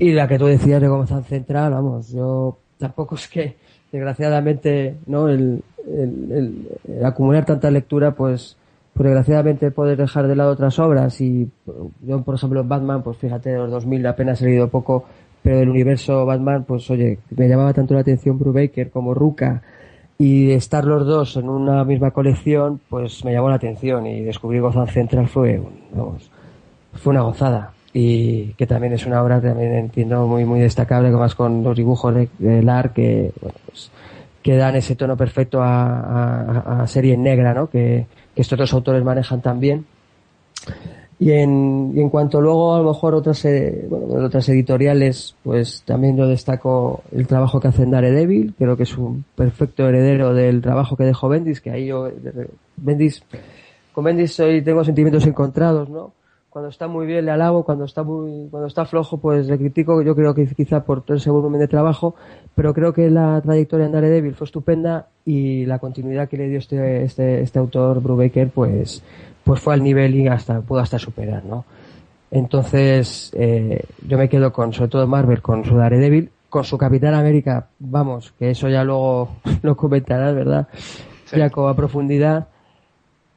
Y la que tú decías de Gomezán Central, vamos, yo tampoco <laughs> es que, desgraciadamente, ¿no? El, el, el acumular tanta lectura, pues, pues desgraciadamente poder dejar de lado otras obras y yo por ejemplo Batman pues fíjate de los 2000 apenas he leído poco pero del universo Batman pues oye me llamaba tanto la atención Brubaker como Ruka y estar los dos en una misma colección pues me llamó la atención y descubrir Gotham Central fue vamos, fue una gozada y que también es una obra también entiendo muy muy destacable más con los dibujos de, de Lar que bueno, pues, que dan ese tono perfecto a, a, a serie negra no que que estos dos autores manejan también. Y en, y en cuanto luego a lo mejor otras, eh, bueno, otras editoriales, pues también yo destaco el trabajo que hace en Daredevil, creo que es un perfecto heredero del trabajo que dejó Bendis, que ahí yo, Bendis, con Bendis hoy tengo sentimientos encontrados, ¿no? cuando está muy bien le alabo, cuando está muy, cuando está flojo pues le critico, yo creo que quizá por todo ese volumen de trabajo, pero creo que la trayectoria en Daredevil fue estupenda y la continuidad que le dio este, este, este autor Brubaker pues, pues fue al nivel y hasta, pudo hasta superar, ¿no? Entonces, eh, yo me quedo con, sobre todo Marvel, con su Daredevil, con su Capitán América, vamos, que eso ya luego <laughs> lo comentarás, ¿verdad? Ya con a profundidad.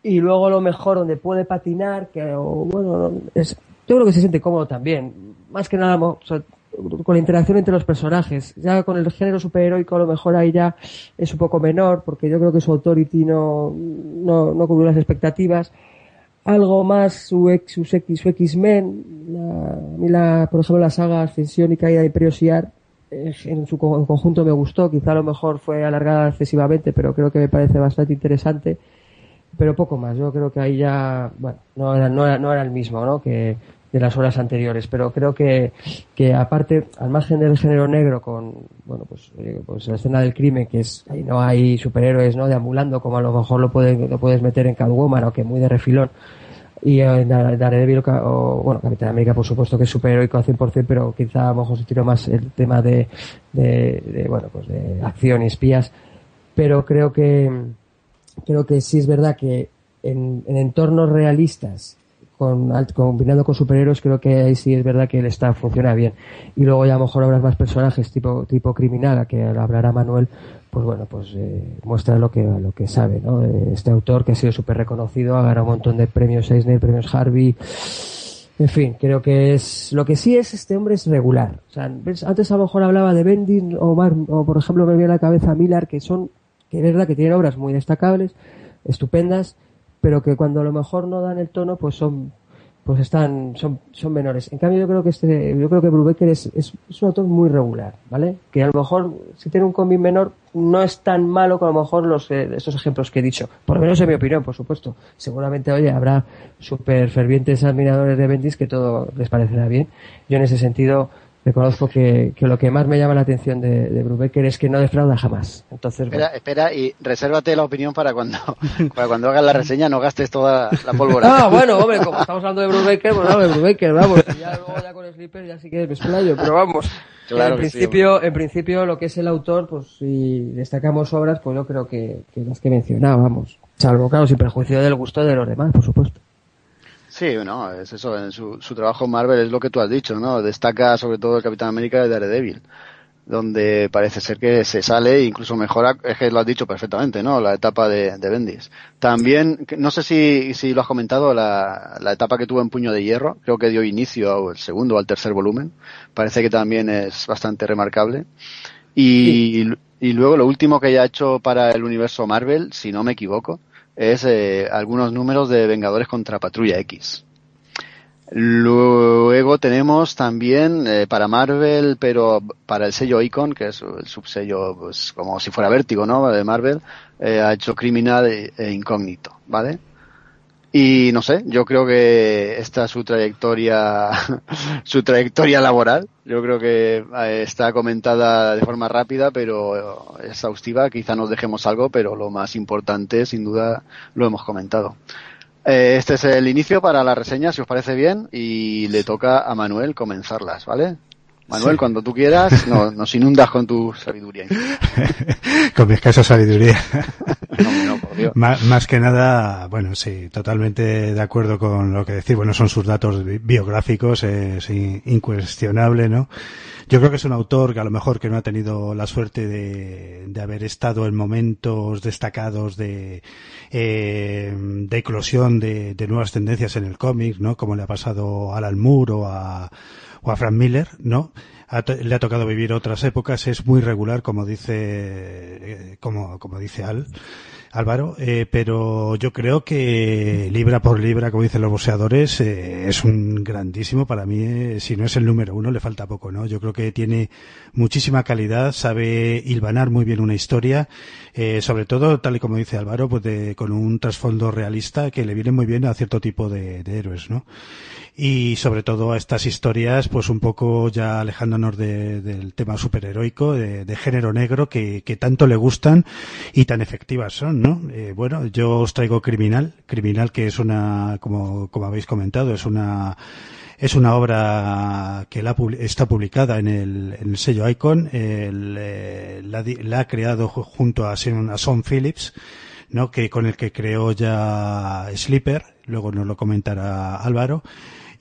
Y luego lo mejor donde puede patinar, que bueno, es, yo creo que se siente cómodo también, más que nada con la interacción entre los personajes, ya con el género superheroico a lo mejor ahí ya es un poco menor, porque yo creo que su Authority no, no, no cubrió las expectativas, algo más su ex, X, su X-Men, la, la, por ejemplo la saga Ascensión y Caída de Imperio en su conjunto me gustó, quizá a lo mejor fue alargada excesivamente, pero creo que me parece bastante interesante. Pero poco más, yo creo que ahí ya, bueno, no era, no era, no era el mismo, ¿no? Que de las horas anteriores, pero creo que, que aparte, al margen del género negro, con, bueno, pues, eh, pues la escena del crimen, que es, ahí no hay superhéroes, ¿no? Deambulando, como a lo mejor lo puedes, lo puedes meter en Catwoman, o que muy de refilón, y en Daredevil, o, bueno, Capitán América, por supuesto que es superheroico al 100%, pero quizá a lo mejor se tiró más el tema de, de, de, bueno, pues de acción y espías, pero creo que, creo que sí es verdad que en, en entornos realistas con, combinando con superhéroes, creo que ahí sí es verdad que el staff funciona bien. Y luego ya a lo mejor habrás más personajes tipo, tipo criminal, a que hablará Manuel, pues bueno, pues eh, muestra lo que, lo que sabe, ¿no? Este autor que ha sido súper reconocido, ha ganado un montón de premios Eisner, premios Harvey, en fin, creo que es, lo que sí es, este hombre es regular. O sea, antes a lo mejor hablaba de Bending o, o por ejemplo me viene a la cabeza Miller, que son, que es verdad que tienen obras muy destacables, estupendas, pero que cuando a lo mejor no dan el tono, pues son pues están son son menores. En cambio yo creo que este yo creo que Brubaker es, es, un autor muy regular, ¿vale? Que a lo mejor si tiene un combi menor no es tan malo como a lo mejor los eh, estos ejemplos que he dicho. Por lo menos en mi opinión, por supuesto. Seguramente oye habrá súper fervientes admiradores de Bendis que todo les parecerá bien. Yo en ese sentido reconozco que, que, lo que más me llama la atención de, de Brubaker es que no defrauda jamás. Entonces, espera, espera y resérvate la opinión para cuando, <laughs> para cuando hagas la <laughs> reseña no gastes toda la pólvora. Ah, bueno, hombre, como estamos hablando de Brubaker, pues de Brubaker, vamos. Ya luego ya con Slipper ya sí que me explayo, pero vamos. Claro en principio, sí, en principio lo que es el autor, pues si destacamos obras, pues yo creo que, que las que he mencionado, vamos. Salvo, claro, sin perjuicio del gusto de los demás, por supuesto. Sí, no, es eso, en su, su trabajo Marvel es lo que tú has dicho, ¿no? Destaca sobre todo el Capitán América de Daredevil, donde parece ser que se sale e incluso mejora, es que lo has dicho perfectamente, ¿no? La etapa de, de Bendis. También, no sé si, si lo has comentado, la, la etapa que tuvo en Puño de Hierro, creo que dio inicio al segundo o al tercer volumen, parece que también es bastante remarcable. Y, sí. y luego lo último que haya hecho para el universo Marvel, si no me equivoco, es eh, algunos números de Vengadores contra Patrulla X. Luego tenemos también eh, para Marvel, pero para el sello Icon, que es el subsello, pues como si fuera Vértigo, ¿no? De Marvel, eh, ha hecho Criminal e, e Incógnito, ¿vale? Y no sé, yo creo que esta es su trayectoria, <laughs> su trayectoria laboral. Yo creo que está comentada de forma rápida, pero exhaustiva. Quizá nos dejemos algo, pero lo más importante, sin duda, lo hemos comentado. Este es el inicio para la reseña, si os parece bien, y le toca a Manuel comenzarlas, ¿vale? Manuel, sí. cuando tú quieras, no, nos inundas con tu sabiduría. <laughs> con mi escasa sabiduría. no, no, por Dios. Más, más, que nada, bueno, sí, totalmente de acuerdo con lo que decir. Bueno, son sus datos biográficos, es incuestionable, ¿no? Yo creo que es un autor que a lo mejor que no ha tenido la suerte de, de haber estado en momentos destacados de, eh, de eclosión de, de nuevas tendencias en el cómic, ¿no? Como le ha pasado a Alan Moore o a, o a Frank Miller, ¿no? Ha, le ha tocado vivir otras épocas, es muy regular, como dice, eh, como, como dice Al, Álvaro, eh, pero yo creo que libra por libra, como dicen los boxeadores, eh, es un grandísimo para mí, si no es el número uno, le falta poco, ¿no? Yo creo que tiene muchísima calidad, sabe hilvanar muy bien una historia, sobre todo, tal y como dice Álvaro, pues de, con un trasfondo realista que le viene muy bien a cierto tipo de, de héroes, ¿no? Y sobre todo a estas historias, pues un poco ya alejándonos de, del tema superheroico, de, de género negro, que, tanto le gustan y tan efectivas son, ¿no? Eh, bueno, yo os traigo Criminal, Criminal que es una, como, como habéis comentado, es una es una obra que la, está publicada en el, en el sello Icon, el, eh, la, la, ha creado junto a, a Son Phillips, ¿no? que con el que creó ya Sleeper, luego nos lo comentará Álvaro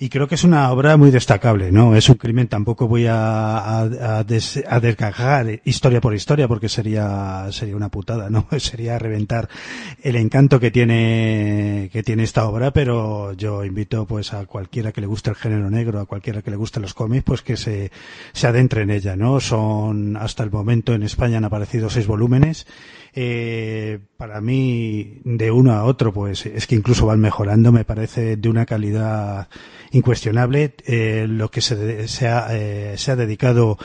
y creo que es una obra muy destacable, ¿no? Es un crimen, tampoco voy a, a, a, des, a descargar historia por historia porque sería, sería una putada, ¿no? <laughs> Sería reventar el encanto que tiene, que tiene esta obra, pero yo invito pues a cualquiera que le guste el género negro, a cualquiera que le guste los cómics, pues que se, se adentre en ella, ¿no? Son, hasta el momento en España han aparecido seis volúmenes, eh, para mí, de uno a otro, pues es que incluso van mejorando, me parece de una calidad incuestionable. Eh, lo que se, ha, eh, se ha dedicado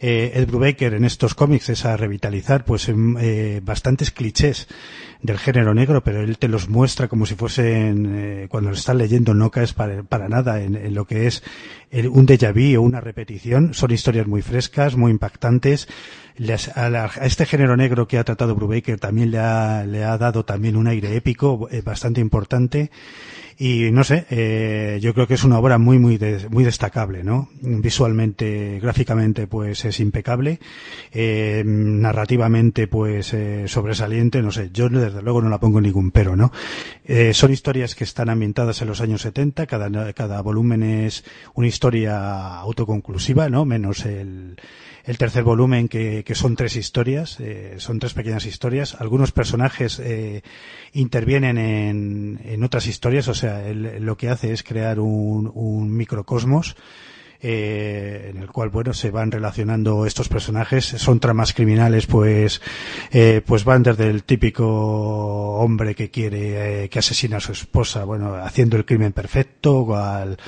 eh, Ed Brubaker en estos cómics es a revitalizar pues eh, bastantes clichés del género negro, pero él te los muestra como si fuesen, cuando lo estás leyendo no caes para, nada en, en, lo que es el, un déjà vu o una repetición. Son historias muy frescas, muy impactantes. A, la, este género negro que ha tratado Brubaker también le ha, le ha dado también un aire épico eh, bastante importante y no sé, eh, yo creo que es una obra muy, muy, muy destacable, ¿no? Visualmente, gráficamente, pues es impecable, eh, narrativamente, pues eh, sobresaliente, no sé, yo desde luego no la pongo ningún pero, ¿no? Son historias que están ambientadas en los años 70, cada, cada volumen es una historia autoconclusiva, ¿no? Menos el, el tercer volumen, que, que son tres historias, eh, son tres pequeñas historias. Algunos personajes eh, intervienen en, en, otras historias, o sea, él, lo que hace es crear un, un microcosmos eh, en el cual bueno se van relacionando estos personajes. Son tramas criminales pues eh, pues van desde el típico hombre que quiere eh, que asesina a su esposa bueno haciendo el crimen perfecto al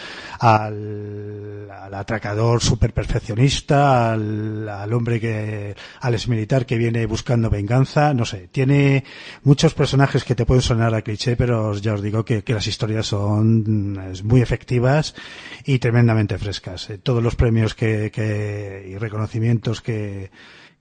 al, al atracador super perfeccionista al, al hombre que al ex militar que viene buscando venganza. No sé tiene muchos personajes que te pueden sonar a cliché pero ya os digo que, que las historias son muy efectivas y tremendamente frescas todos los premios que, que, y reconocimientos que,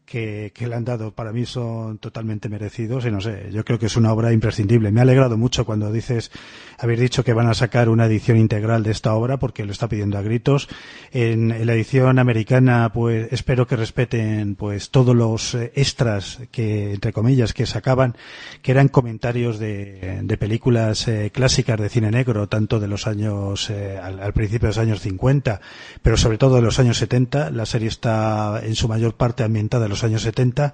que, le han dado para mí son totalmente merecidos y no sé, yo creo que es una obra imprescindible. Me ha alegrado mucho cuando dices, habéis dicho que van a sacar una edición integral de esta obra porque lo está pidiendo a gritos. En, la edición americana, pues espero que respeten pues todos los extras que, entre comillas, que sacaban, que eran comentarios de, de películas eh, clásicas de cine negro, tanto de los años, eh, al, principio de los años 50, pero sobre todo de los años 70. La serie está en su mayor parte ambientada en los años 70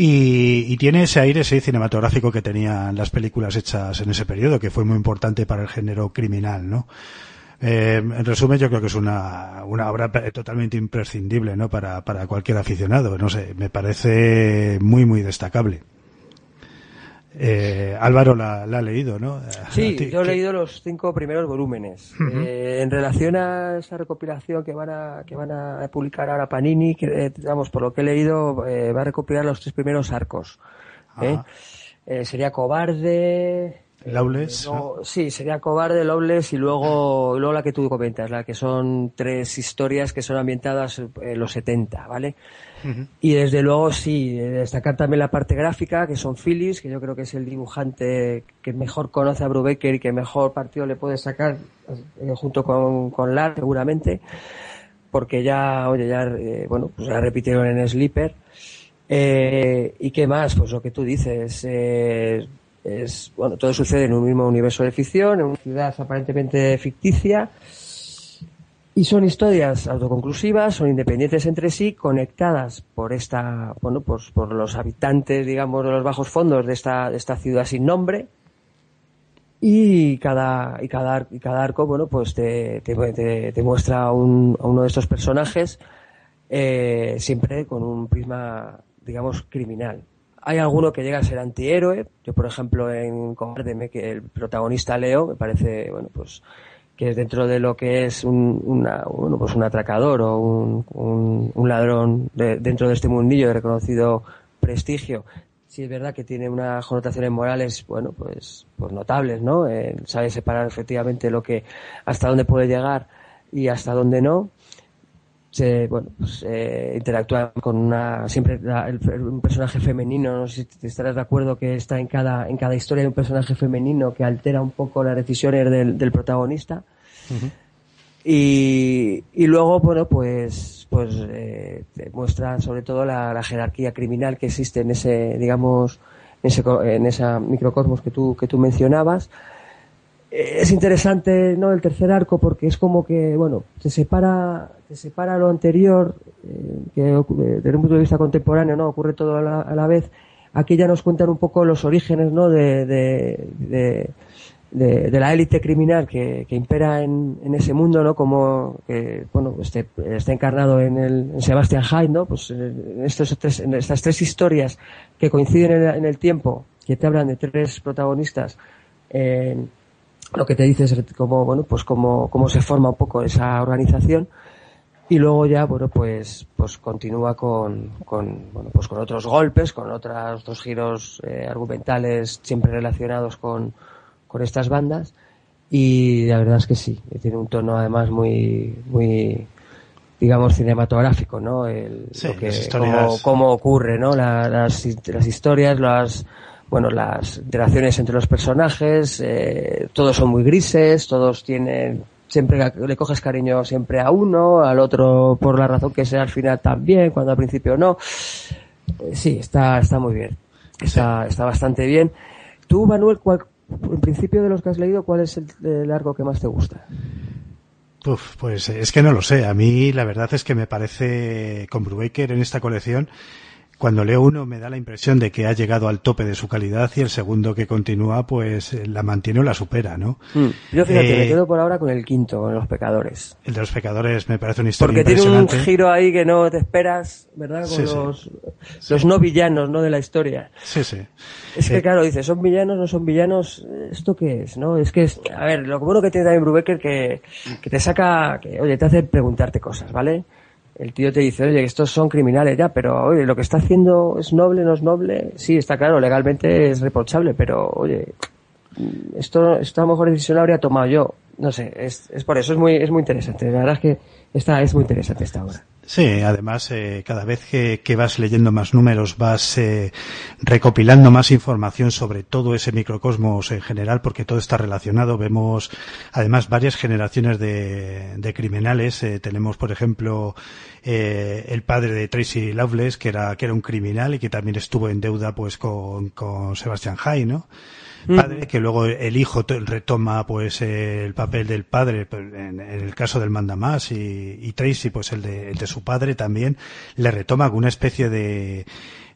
y, tiene ese aire cinematográfico que tenían las películas hechas en ese periodo, que fue muy importante para el género criminal, ¿no? Eh, en resumen, yo creo que es una, una obra totalmente imprescindible, ¿no? Para, para cualquier aficionado. No sé, me parece muy, muy destacable. Eh, Álvaro la, la, ha leído, ¿no? Sí, yo he leído los cinco primeros volúmenes. Uh -huh. eh, en relación a esa recopilación que van a, que van a publicar ahora Panini, que, eh, digamos, por lo que he leído, eh, va a recopilar los tres primeros arcos. ¿eh? sería Cobarde, Lawless. Eh, no, sí, sería Cobarde, Lawless y luego, luego la que tú comentas, la que son tres historias que son ambientadas en los 70, ¿vale? Y desde luego sí, destacar también la parte gráfica, que son Phyllis, que yo creo que es el dibujante que mejor conoce a Brubaker y que mejor partido le puede sacar eh, junto con, con Lar, seguramente, porque ya, oye, ya, eh, bueno, pues la repitieron en Sleeper. Eh, ¿Y qué más? Pues lo que tú dices, eh, es, bueno, todo sucede en un mismo universo de ficción, en una ciudad aparentemente ficticia, y son historias autoconclusivas, son independientes entre sí, conectadas por esta, bueno, pues por los habitantes, digamos, de los bajos fondos de esta, de esta ciudad sin nombre, y cada, y cada, y cada arco, bueno, pues te, te, te, te muestra un, a uno de estos personajes, eh, siempre con un prisma, digamos, criminal hay alguno que llega a ser antihéroe. Yo, por ejemplo, en Cobarde, que el protagonista Leo me parece, bueno, pues que dentro de lo que es un, una, bueno, pues un atracador o un, un, un ladrón de, dentro de este mundillo de reconocido prestigio. Sí es verdad que tiene unas connotaciones morales, bueno, pues, pues notables, ¿no? Eh, sabe separar efectivamente lo que, hasta dónde puede llegar y hasta dónde no se, bueno, pues, eh, interactúa con una siempre la, el, un personaje femenino no sé si estarás de acuerdo que está en cada en cada historia hay un personaje femenino que altera un poco las decisiones del, del protagonista. Uh -huh. y, y luego bueno pues pues eh, muestra sobre todo la, la, jerarquía criminal que existe en ese digamos en ese en esa microcosmos que tú que tú mencionabas. Es interesante no el tercer arco porque es como que bueno se separa se separa lo anterior eh, que eh, desde un punto de vista contemporáneo no ocurre todo a la, a la, vez aquí ya nos cuentan un poco los orígenes no de, de, de, la élite criminal que, que impera en, en, ese mundo no como que bueno este, está encarnado en el en Sebastian Hyde no pues en estos tres en estas tres historias que coinciden en, en el tiempo que te hablan de tres protagonistas en lo que te dice es cómo, bueno, pues cómo, cómo se forma un poco esa organización y luego ya, bueno, pues, pues continúa con, con, bueno, pues con otros golpes, con otros, otros giros eh, argumentales siempre relacionados con, con estas bandas y la verdad es que sí, tiene un tono además muy, muy, digamos, cinematográfico, ¿no? El, lo que, cómo, ocurre, ¿no? las, las historias, las, bueno, las interacciones entre los personajes, eh, todos son muy grises, todos tienen, siempre le coges cariño siempre a uno, al otro por la razón que sea al final también, cuando al principio no. Eh, sí, está, está muy bien. Está, está bastante bien. Tú, Manuel, ¿cuál, en principio de los que has leído, ¿cuál es el, arco que más te gusta? Uf, pues es que no lo sé. A mí la verdad es que me parece con Brubaker en esta colección cuando leo uno me da la impresión de que ha llegado al tope de su calidad y el segundo que continúa pues la mantiene o la supera, ¿no? Mm. Yo fíjate, me eh, quedo por ahora con el quinto, con los pecadores. El de los pecadores me parece una historia Porque tiene un giro ahí que no te esperas, ¿verdad? Con los, los no villanos, ¿no? De la historia. Sí, sí. Es que eh, claro, dice, ¿son villanos, no son villanos? ¿Esto qué es, no? Es que es, a ver, lo bueno que tiene también Brubaker que, que te saca, que, oye, te hace preguntarte cosas, ¿vale? El tío te dice, oye, estos son criminales ya, pero oye, lo que está haciendo es noble, no es noble. Sí, está claro, legalmente es reprochable, pero oye, esto, esto a lo mejor decisión la habría tomado yo. No sé, es, es por eso, es muy, es muy interesante. La verdad es que esta es muy interesante esta obra. Sí, además, eh, cada vez que, que, vas leyendo más números, vas eh, recopilando más información sobre todo ese microcosmos en general, porque todo está relacionado. Vemos, además, varias generaciones de, de criminales. Eh, tenemos, por ejemplo, eh, el padre de Tracy Loveless, que era, que era un criminal y que también estuvo en deuda pues con, con Sebastian High, ¿no? Padre, que luego el hijo retoma pues el papel del padre en, el caso del mandamás y, Tracy pues el de, el de su padre también le retoma alguna especie de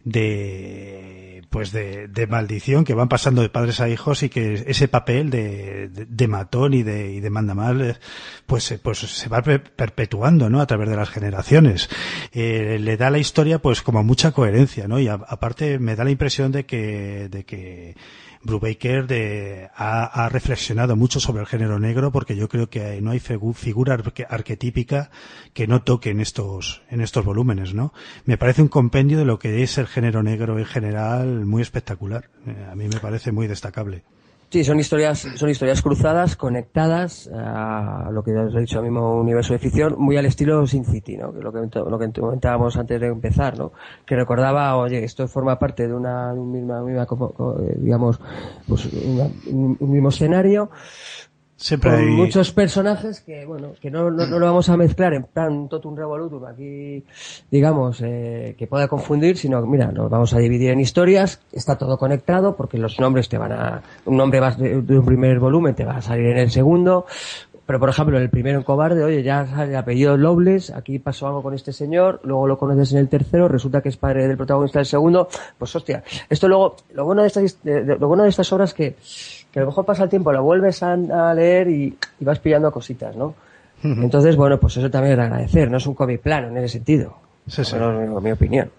de pues de, de, maldición que van pasando de padres a hijos y que ese papel de, de, matón y de, y de mandamás pues, pues se va perpetuando ¿no? a través de las generaciones eh, le da la historia pues como mucha coherencia ¿no? y aparte me da la impresión de que de que Brubaker de, ha, reflexionado mucho sobre el género negro porque yo creo que no hay figura arquetípica que no toque en estos, en estos volúmenes, ¿no? Me parece un compendio de lo que es el género negro en general muy espectacular. Eh, a mí me parece muy destacable. Sí, son historias, son historias cruzadas, conectadas a lo que os he dicho, al mismo universo de ficción, muy al estilo Sin City, ¿no? Lo que, lo que comentábamos antes de empezar, ¿no? Que recordaba, oye, esto forma parte de una, misma, digamos, pues un mismo escenario, Siempre con muchos personajes que, bueno, que no, no, lo vamos a mezclar en plan totum revolutum aquí, digamos, eh, que pueda confundir, sino, mira, nos vamos a dividir en historias, está todo conectado porque los nombres te van a, un nombre va de, un primer volumen te va a salir en el segundo, pero por ejemplo, en el primero en Cobarde, oye, ya sale el apellido Lobles, aquí pasó algo con este señor, luego lo conoces en el tercero, resulta que es padre del protagonista del segundo, pues hostia, esto luego, lo bueno de estas, lo bueno de estas obras que, que a lo mejor pasa el tiempo, lo vuelves a, leer y, vas pillando cositas, ¿no? Entonces, bueno, pues eso también es agradecer, no es un cómic plano en ese sentido. Sí, sí. mi opinión.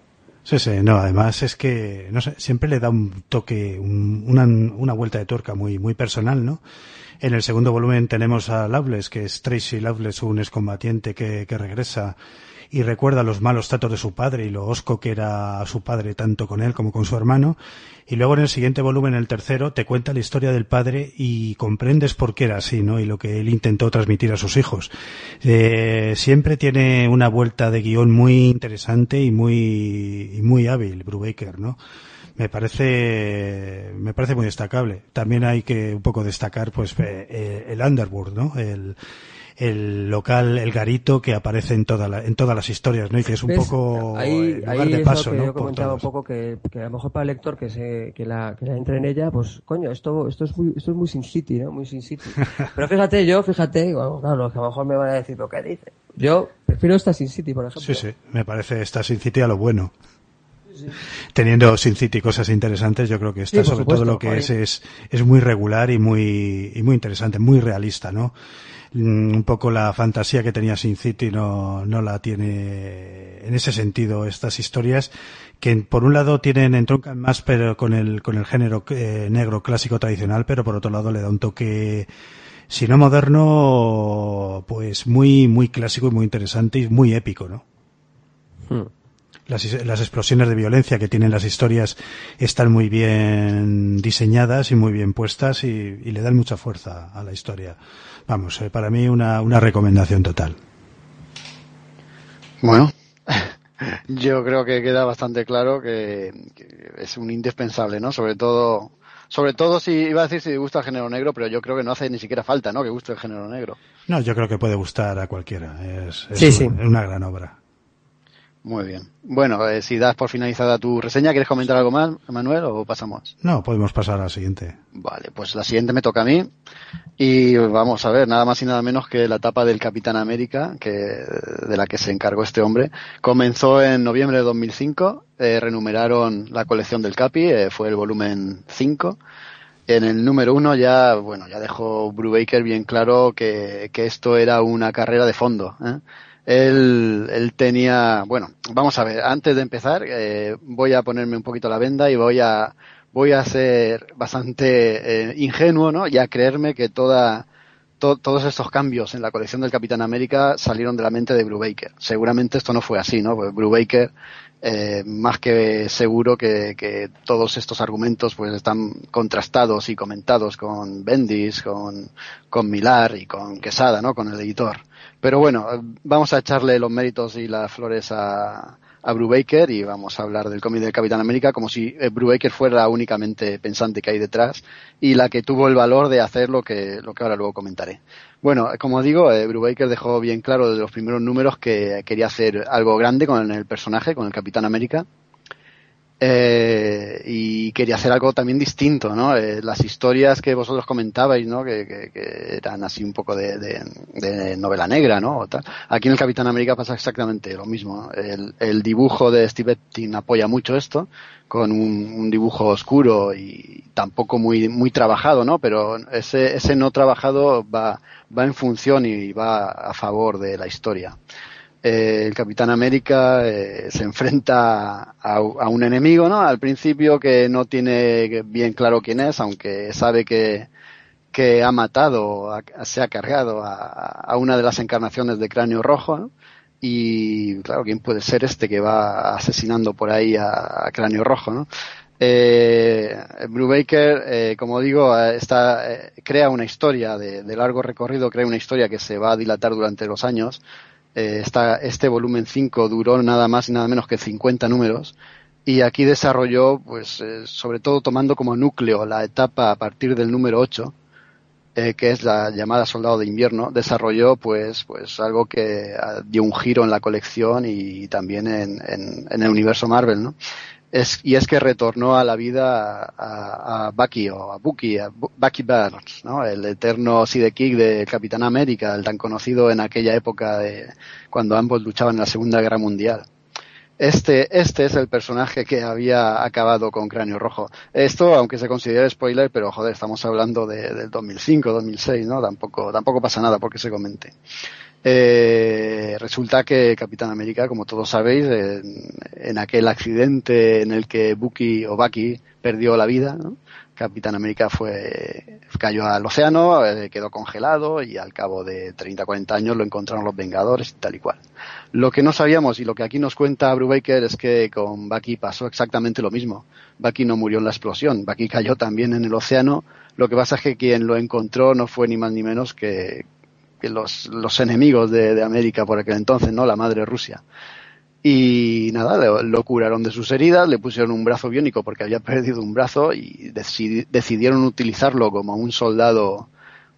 Sí, sí, no, además es que, no sé, siempre le da un toque, una, una vuelta de tuerca muy, muy personal, ¿no? En el segundo volumen tenemos a Loveless, que es Tracy Loveless, un excombatiente que, que regresa y recuerda los malos tratos de su padre y lo osco que era su padre tanto con él como con su hermano. Y luego en el siguiente volumen, el tercero, te cuenta la historia del padre y comprendes por qué era así, ¿no? Y lo que él intentó transmitir a sus hijos. Eh, siempre tiene una vuelta de guion muy interesante y muy, y muy hábil, Brubaker, ¿no? me parece me parece muy destacable. También hay que un poco destacar pues eh, el Underworld, ¿no? El, el local, el garito que aparece en, toda la, en todas las historias, ¿no? Y que es un poco ahí, lugar de paso, que ¿no? Yo comentaba un poco que, que, a lo mejor para el lector que se, que la, que la entre en ella, pues coño, esto, esto es muy, esto es muy Sin City, ¿no? Muy Sin City. <laughs> Pero fíjate, yo, fíjate, bueno, claro, que a lo mejor me van a decir, ¿pero qué dice? Yo prefiero esta Sin City, por ejemplo. Sí, sí, me parece esta Sin City a lo bueno. teniendo Sin City cosas interesantes, yo creo que esta, sobre todo lo que es, es, es muy regular y muy, y muy interesante, muy realista, ¿no? Mm, un poco la fantasía que tenía Sin City no, no la tiene en ese sentido estas historias que por un lado tienen entroncan más pero con el con el género eh, negro clásico tradicional pero por otro lado le da un toque si no moderno pues muy muy clásico y muy interesante y muy épico no hmm. Las, las explosiones de violencia que tienen las historias están muy bien diseñadas y muy bien puestas y, y le dan mucha fuerza a la historia vamos, eh, para mí una, una recomendación total. Bueno, <laughs> yo creo que queda bastante claro que, es un indispensable, ¿no? Sobre todo, sobre todo si iba a decir si gusta el género negro, pero yo creo que no hace ni siquiera falta, ¿no? Que guste el género negro. No, yo creo que puede gustar a cualquiera. Es, es una gran obra. Muy bien. Bueno, eh, si das por finalizada tu reseña, ¿quieres comentar algo más, Manuel, o pasamos? No, podemos pasar a la siguiente. Vale, pues la siguiente me toca a mí. Y vamos a ver, nada más y nada menos que la etapa del Capitán América, que, de la que se encargó este hombre, comenzó en noviembre de 2005. Eh, renumeraron la colección del Capi, eh, fue el volumen 5. En el número uno ya, bueno, ya dejó Brubaker bien claro que, que esto era una carrera de fondo. ¿eh? Él, él tenía, bueno, vamos a ver, antes de empezar, eh, voy a ponerme un poquito la venda y voy a, voy a ser bastante eh, ingenuo, ¿no? Y a creerme que toda, todos estos cambios en la colección del Capitán América salieron de la mente de Brubaker. Seguramente esto no fue así, ¿no? Pues Brubaker, eh, más que seguro que, todos estos argumentos pues están contrastados y comentados con Bendis, con, con Milar y con Quesada, ¿no? Con el editor. Pero bueno, vamos a echarle los méritos y las flores a, a Brubaker y vamos a hablar del cómic del Capitán América como si eh, Brubaker fuera únicamente pensante que hay detrás y la que tuvo el valor de hacer lo que, lo que ahora luego comentaré. Bueno, como digo, eh, Brubaker dejó bien claro desde los primeros números que quería hacer algo grande con el personaje, con el Capitán América eh, y quería hacer algo también distinto, ¿no? Eh, las historias que vosotros comentabais, ¿no? Que, eran así un poco de, de, novela negra, ¿no? Aquí en el Capitán América pasa exactamente lo mismo. El, el, dibujo de Steve Epting apoya mucho esto, con un, un, dibujo oscuro y tampoco muy, muy trabajado, ¿no? Pero ese, ese no trabajado va, va en función y va a favor de la historia. Eh, el Capitán América eh, se enfrenta a, un enemigo, ¿no? Al principio que no tiene bien claro quién es, aunque sabe que, que ha matado, se ha cargado a, una de las encarnaciones de Cráneo Rojo, ¿no? Y claro, ¿quién puede ser este que va asesinando por ahí a, Cráneo Rojo, ¿no? Eh, Baker, eh, como digo, está, crea una historia de largo recorrido, crea una historia que se va a dilatar durante los años, eh, este volumen 5 duró nada más y nada menos que 50 números y aquí desarrolló, pues, eh, sobre todo tomando como núcleo la etapa a partir del número 8, eh, que es la llamada Soldado de Invierno, desarrolló, pues, pues algo que ah, dio un giro en la colección y también en, en el universo Marvel, ¿no? Es, y es que retornó a la vida a, a Bucky o a Bucky, a Bucky Barnes, ¿no? el eterno sidekick de Capitán América, el tan conocido en aquella época de cuando ambos luchaban en la Segunda Guerra Mundial. Este, este es el personaje que había acabado con Cráneo Rojo. Esto, aunque se considere spoiler, pero joder, estamos hablando de, del 2005, 2006, ¿no? Tampoco, tampoco pasa nada porque se comente. Eh, resulta que Capitán América, como todos sabéis, en, aquel accidente en el que Bucky o Bucky perdió la vida, Capitán América fue cayó al océano, eh, quedó congelado y al cabo de 30 40 años lo encontraron los Vengadores y tal y cual. Lo que no sabíamos y lo que aquí nos cuenta Brubaker es que con Bucky pasó exactamente lo mismo. Bucky no murió en la explosión, Bucky cayó también en el océano. Lo que pasa es que quien lo encontró no fue ni más ni menos que, los, los enemigos de, América por aquel entonces, ¿no? La madre Rusia. Y nada, lo, curaron de sus heridas, le pusieron un brazo biónico porque había <laughs> perdido un brazo y decidieron utilizarlo como un soldado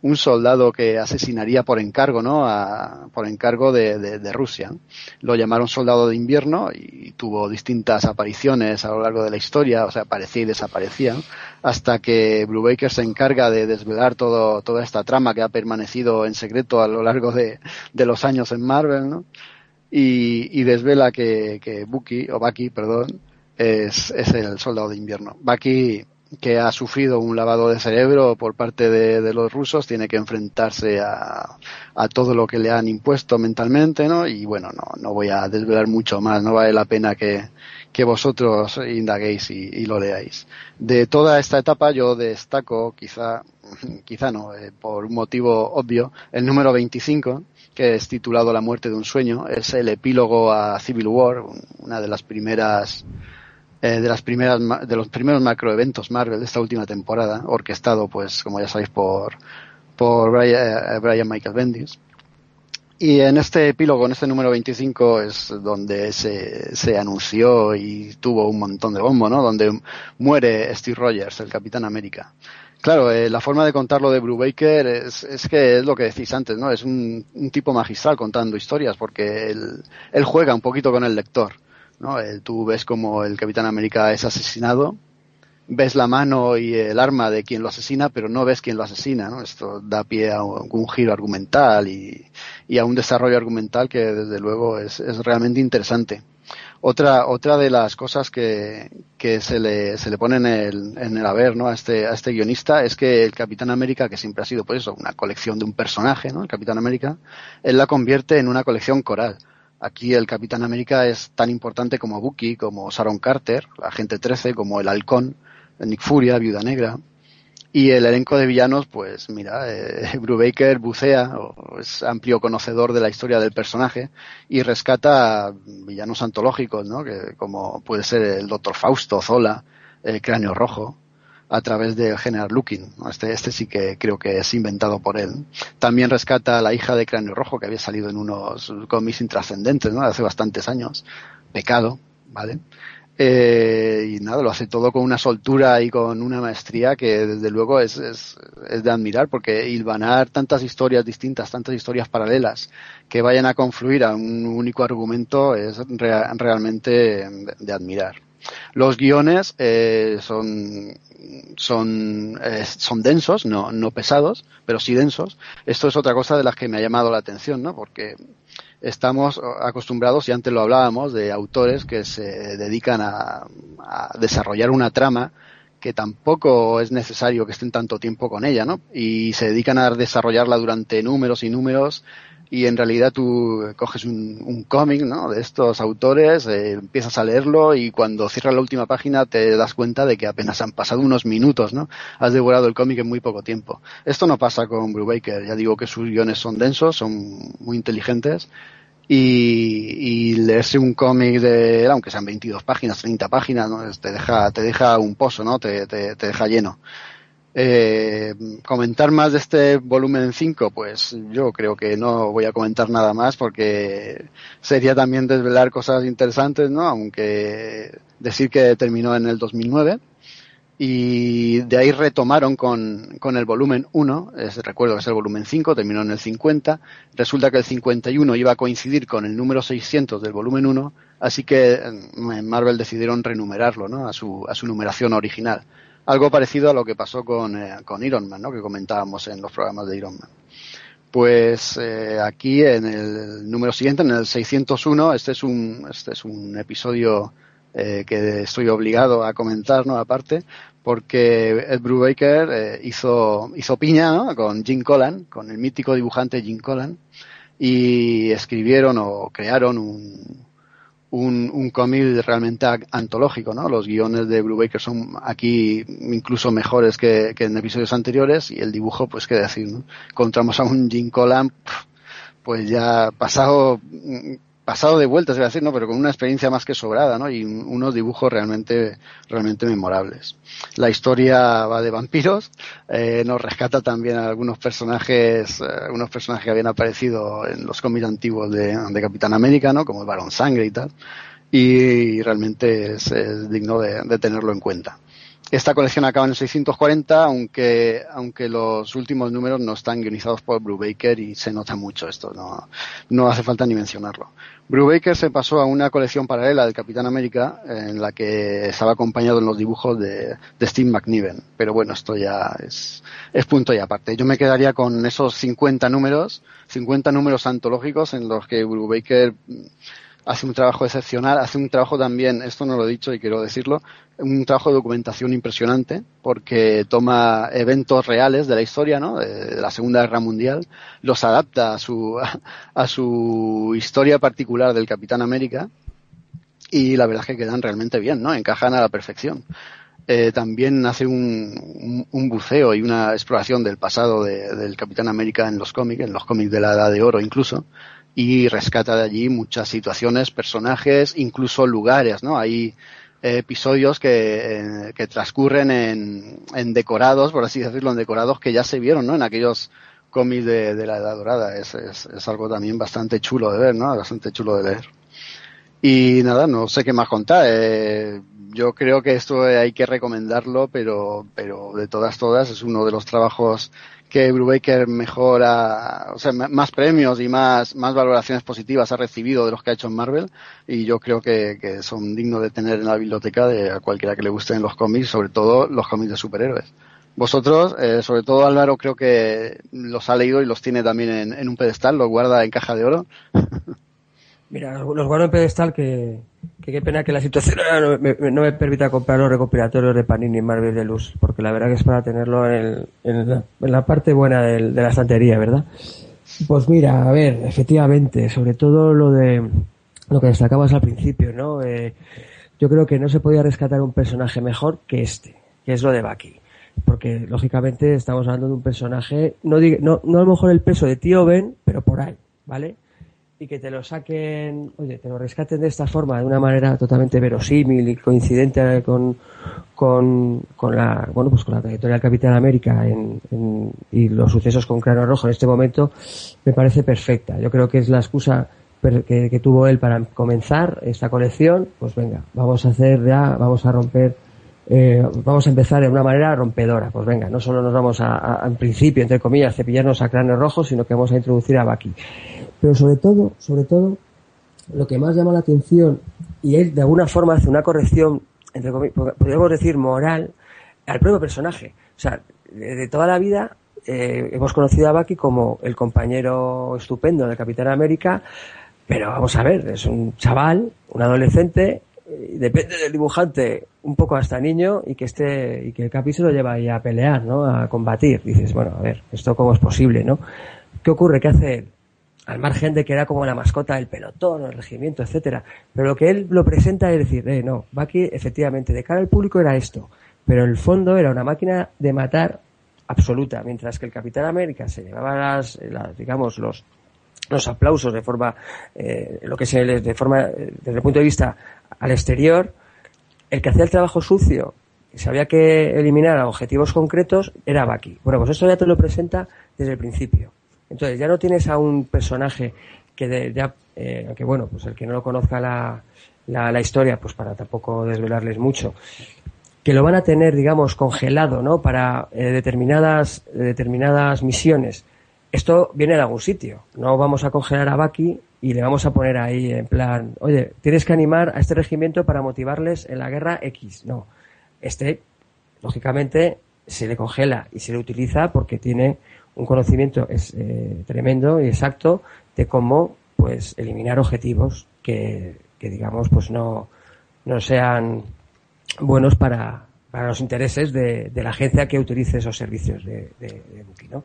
un soldado que asesinaría por encargo, ¿no? A, por encargo de, de, Rusia. Lo llamaron soldado de invierno y tuvo distintas apariciones a lo largo de la historia, o sea, aparecía y desaparecía, hasta que Brubaker se encarga de desvelar todo, toda esta trama que ha permanecido en secreto a lo largo de, los años en Marvel, ¿no? Y, y desvela que, que Bucky, o Bucky, perdón, es, es el soldado de invierno. Bucky que ha sufrido un lavado de cerebro por parte de, los rusos, tiene que enfrentarse a, a, todo lo que le han impuesto mentalmente, ¿no? Y bueno, no, no voy a desvelar mucho más, no vale la pena que, que vosotros indaguéis y, lo leáis. De toda esta etapa yo destaco, quizá, quizá no, eh, por un motivo obvio, el número 25, que es titulado La muerte de un sueño, es el epílogo a Civil War, una de las primeras eh, de las primeras de los primeros macroeventos Marvel de esta última temporada, orquestado pues como ya sabéis por por Brian, eh, Michael Bendis. Y en este epílogo, en este número 25, es donde se, se anunció y tuvo un montón de bombo, ¿no? Donde muere Steve Rogers, el Capitán América. Claro, eh, la forma de contarlo de Brubaker es, es que es lo que decís antes, ¿no? Es un, tipo magistral contando historias porque él juega un poquito con el lector. ¿No? Eh, tú ves como el Capitán América es asesinado, ves la mano y el arma de quien lo asesina, pero no ves quién lo asesina, ¿no? Esto da pie a un, giro argumental y, a un desarrollo argumental que desde luego es, realmente interesante. Otra, otra de las cosas que, se, le, se le pone en el, en el haber ¿no? a, este, a este guionista es que el Capitán América, que siempre ha sido pues eso, una colección de un personaje, ¿no? el Capitán América, él la convierte en una colección coral Aquí el Capitán América es tan importante como Bucky, como Sharon Carter, la Agente 13, como el Halcón, Nick Furia, Viuda Negra. Y el elenco de villanos, pues mira, eh, <laughs> Brubaker bucea, es amplio conocedor de la historia del personaje y rescata villanos antológicos, ¿no? Que, como puede ser el Doctor Fausto, Zola, el Cráneo Rojo, a través del General Looking. Este, este sí que creo que es inventado por él. También rescata a la hija de Cráneo Rojo, que había salido en unos cómics intrascendentes, ¿no? Hace bastantes años. Pecado, ¿vale? Eh, y nada, lo hace todo con una soltura y con una maestría que desde luego es, es, es de admirar porque hilvanar tantas historias distintas, tantas historias paralelas que vayan a confluir a un único argumento es realmente de admirar. Los guiones eh, son son, eh, son densos, no, no pesados, pero sí densos. Esto es otra cosa de las que me ha llamado la atención, ¿no? Porque estamos acostumbrados, y antes lo hablábamos, de autores que se dedican a, a desarrollar una trama que tampoco es necesario que estén tanto tiempo con ella, ¿no? Y se dedican a desarrollarla durante números y números y en realidad tú coges un, un cómic de estos autores, eh, empiezas a leerlo y cuando cierras la última página te das cuenta de que apenas han pasado unos minutos, ¿no? Has devorado el cómic en muy poco tiempo. Esto no pasa con Brubaker, ya digo que sus guiones son densos, son muy inteligentes y, y leerse un cómic de, aunque sean 22 páginas, 30 páginas, ¿no? te deja, te deja un pozo, ¿no? Te, te deja lleno. Eh, comentar más de este volumen 5, pues yo creo que no voy a comentar nada más porque sería también desvelar cosas interesantes, ¿no? Aunque decir que terminó en el 2009 y de ahí retomaron con, con el volumen 1, es, recuerdo que es el volumen 5, terminó en el 50, resulta que el 51 iba a coincidir con el número 600 del volumen 1, así que en Marvel decidieron renumerarlo, ¿no? A su, a su numeración original algo parecido a lo que pasó con, eh, con Iron Man, ¿no? que comentábamos en los programas de Iron Man. Pues eh, aquí en el número siguiente, en el 601, este es un, este es un episodio eh, que estoy obligado a comentar, ¿no? Aparte, porque Ed Brubaker eh, hizo, hizo piña ¿no? con Jim Collan, con el mítico dibujante Jim Collan, y escribieron o crearon un, un, un cómic realmente antológico, ¿no? Los guiones de Brubaker son aquí incluso mejores que, que, en episodios anteriores y el dibujo, pues qué decir, ¿no? Encontramos a un Jim Collan, pues ya pasado pasado de vueltas, a decir, ¿no? Pero con una experiencia más que sobrada, ¿no? Y unos dibujos realmente, realmente memorables. La historia va de vampiros, eh, nos rescata también a algunos personajes, eh, algunos personajes que habían aparecido en los cómics antiguos de, Capitán América, ¿no? Como el Barón Sangre y tal. Y realmente es, es digno de, tenerlo en cuenta. Esta colección acaba en el 640, aunque, aunque los últimos números no están guionizados por Brubaker y se nota mucho esto, no, no hace falta ni mencionarlo. Brubaker se pasó a una colección paralela del Capitán América en la que estaba acompañado en los dibujos de, Steve McNiven, pero bueno, esto ya es, es punto y aparte. Yo me quedaría con esos 50 números, 50 números antológicos en los que Brubaker hace un trabajo excepcional, hace un trabajo también, esto no lo he dicho y quiero decirlo, un trabajo de documentación impresionante porque toma eventos reales de la historia, ¿no? De la Segunda Guerra Mundial, los adapta a su, a su historia particular del Capitán América y la verdad es que quedan realmente bien, ¿no? Encajan a la perfección. Eh, también hace un, un, buceo y una exploración del pasado de, del Capitán América en los cómics, en los cómics de la Edad de Oro incluso, y rescata de allí muchas situaciones, personajes, incluso lugares, ¿no? Hay episodios que, eh, que transcurren en, en, decorados, por así decirlo, en decorados que ya se vieron, ¿no? En aquellos cómics de, de la Edad Dorada. Es, es, es, algo también bastante chulo de ver, ¿no? Bastante chulo de leer. Y nada, no sé qué más contar. Eh, yo creo que esto hay que recomendarlo, pero, pero de todas, todas es uno de los trabajos que Brubaker mejora, o sea, más premios y más, más valoraciones positivas ha recibido de los que ha hecho en Marvel y yo creo que, que son dignos de tener en la biblioteca de a cualquiera que le gusten los cómics, sobre todo los cómics de superhéroes. Vosotros, eh, sobre todo Álvaro, creo que los ha leído y los tiene también en, en un pedestal, los guarda en caja de oro. <laughs> Mira, los guardo en pedestal que, qué pena que la situación <laughs> no me, no me permita comprar los recopilatorios de Panini Marvel de Luz, porque la verdad que es para tenerlo en, la, en la, parte buena de, de, la estantería, ¿verdad? Pues mira, a ver, efectivamente, sobre todo lo de lo que destacabas al principio, ¿no? Eh, yo creo que no se podía rescatar un personaje mejor que este, que es lo de Bucky. Porque, lógicamente, estamos hablando de un personaje, no, no, no a lo mejor el peso de Tío Ben, pero por ahí, ¿vale? Y que te lo saquen, oye, te lo rescaten de esta forma, de una manera totalmente verosímil y coincidente con, con, con la, bueno, pues con la trayectoria del Capitán América en, en, y los sucesos con Cráneo Rojo en este momento, me parece perfecta. Yo creo que es la excusa que, que tuvo él para comenzar esta colección, pues venga, vamos a hacer ya, vamos a romper eh, vamos a empezar de una manera rompedora. Pues venga, no solo nos vamos a, a en principio, entre comillas, cepillarnos a cráneo rojo, sino que vamos a introducir a Baki. Pero sobre todo, sobre todo, lo que más llama la atención, y él de alguna forma hace una corrección, entre podríamos decir moral, al propio personaje. O sea, de, toda la vida eh, hemos conocido a Baki como el compañero estupendo del Capitán América, pero vamos a ver, es un chaval, un adolescente, depende del dibujante un poco hasta niño y que este y que el Capi se lo lleva ahí a pelear, ¿no? A combatir. Dices, bueno, a ver, esto cómo es posible, ¿no? ¿Qué ocurre? ¿Qué hace él? Al margen de que era como la mascota del pelotón, el regimiento, etcétera. Pero lo que él lo presenta es decir, eh, no, Bucky efectivamente de cara al público era esto, pero en el fondo era una máquina de matar absoluta, mientras que el Capitán América se llevaba las, las digamos, los los aplausos de forma, eh, lo que se de forma, desde el punto de vista al exterior, el que hacía el trabajo sucio y sabía que eliminar a objetivos concretos era Baki. Bueno, pues eso ya te lo presenta desde el principio. Entonces ya no tienes a un personaje que de, ya, eh, aunque bueno, pues el que no lo conozca la, la, la, historia, pues para tampoco desvelarles mucho, que lo van a tener, digamos, congelado, ¿no? Para eh, determinadas, determinadas misiones esto viene de algún sitio. No vamos a congelar a Baki y le vamos a poner ahí en plan, oye, tienes que animar a este regimiento para motivarles en la guerra X. No. Este, lógicamente, se le congela y se le utiliza porque tiene un conocimiento es, eh, tremendo y exacto de cómo pues eliminar objetivos que, que digamos pues no, no sean buenos para, para los intereses de, de, la agencia que utilice esos servicios de, de, ¿no?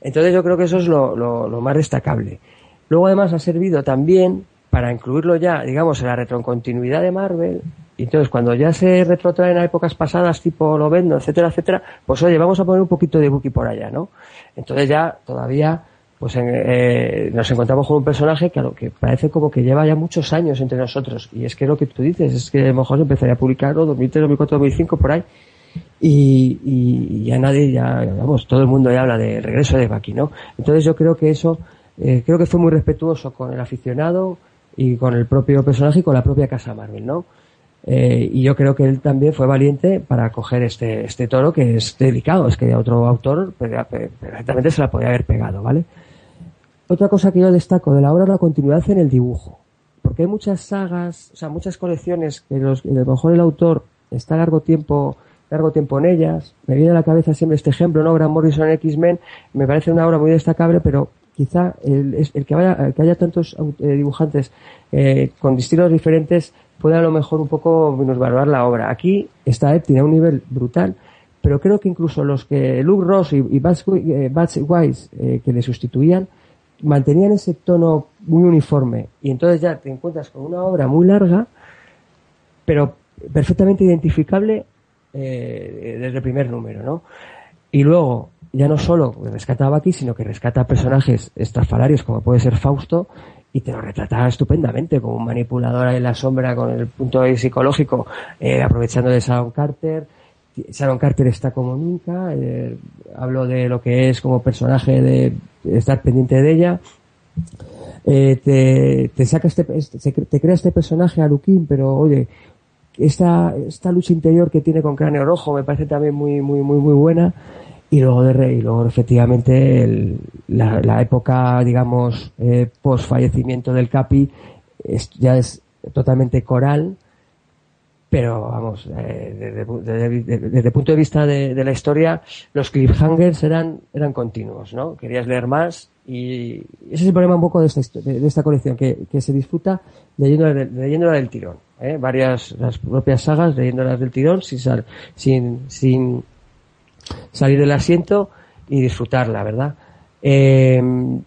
Entonces yo creo que eso es lo, lo, lo, más destacable. Luego además ha servido también para incluirlo ya, digamos, en la retrocontinuidad de Marvel. Y entonces cuando ya se retrotraen a épocas pasadas, tipo Lovendo, etcétera, etcétera, pues oye, vamos a poner un poquito de Buki por allá, ¿no? Entonces ya todavía pues eh, nos encontramos con un personaje que, que parece como que lleva ya muchos años entre nosotros. Y es que lo que tú dices es que a lo mejor empezaría a publicarlo 2003, 2004, 2005, por ahí. Y, y, ya nadie, ya, vamos, todo el mundo ya habla del regreso de Baki, ¿no? Entonces yo creo que eso, eh, creo que fue muy respetuoso con el aficionado y con el propio personaje y con la propia casa Marvel, ¿no? Eh, y yo creo que él también fue valiente para coger este, este toro que es delicado, es que otro autor perfectamente se la podía haber pegado, ¿vale? Otra cosa que yo destaco de la obra es la continuidad en el dibujo. Porque hay muchas sagas, o sea, muchas colecciones que los, a lo mejor el autor está largo tiempo, largo tiempo en ellas. Me viene a la cabeza siempre este ejemplo, ¿no? Grant Morrison en X-Men, me parece una obra muy destacable, pero quizá el, el que, vaya, que haya tantos eh, dibujantes eh, con estilos diferentes puede a lo mejor un poco valorar la obra. Aquí está Eptin a un nivel brutal, pero creo que incluso los que Luke Ross y, y Bats, eh, Wise eh, que le sustituían mantenían ese tono muy uniforme y entonces ya te encuentras con una obra muy larga, pero perfectamente identificable eh, desde el primer número, ¿no? Y luego, ya no solo rescata a sino que rescata personajes estrafalarios como puede ser Fausto y te lo retrata estupendamente como un manipulador en la sombra con el punto de psicológico, eh, aprovechando de Sharon Carter. Sharon Carter está como nunca, eh, hablo de lo que es como personaje de estar pendiente de ella. Eh, te, te saca este, este te crea este personaje a Luquín, pero oye, esta, esta lucha interior que tiene con Cráneo Rojo me parece también muy, muy, muy, muy buena. Y luego, de, rey luego efectivamente, el, la, época, digamos, eh, post fallecimiento del Capi es, ya es totalmente coral, pero vamos, eh, desde, desde, desde, el punto de vista de, la historia, los cliffhangers eran, eran continuos, ¿no? Querías leer más y ese es el problema un poco de esta, de, esta colección, que, que se disfruta leyéndola, leyéndola del tirón. ¿eh? Varias, las propias sagas leyéndolas del tirón sin, sin, sin salir del asiento y disfrutarla, ¿verdad? Eh,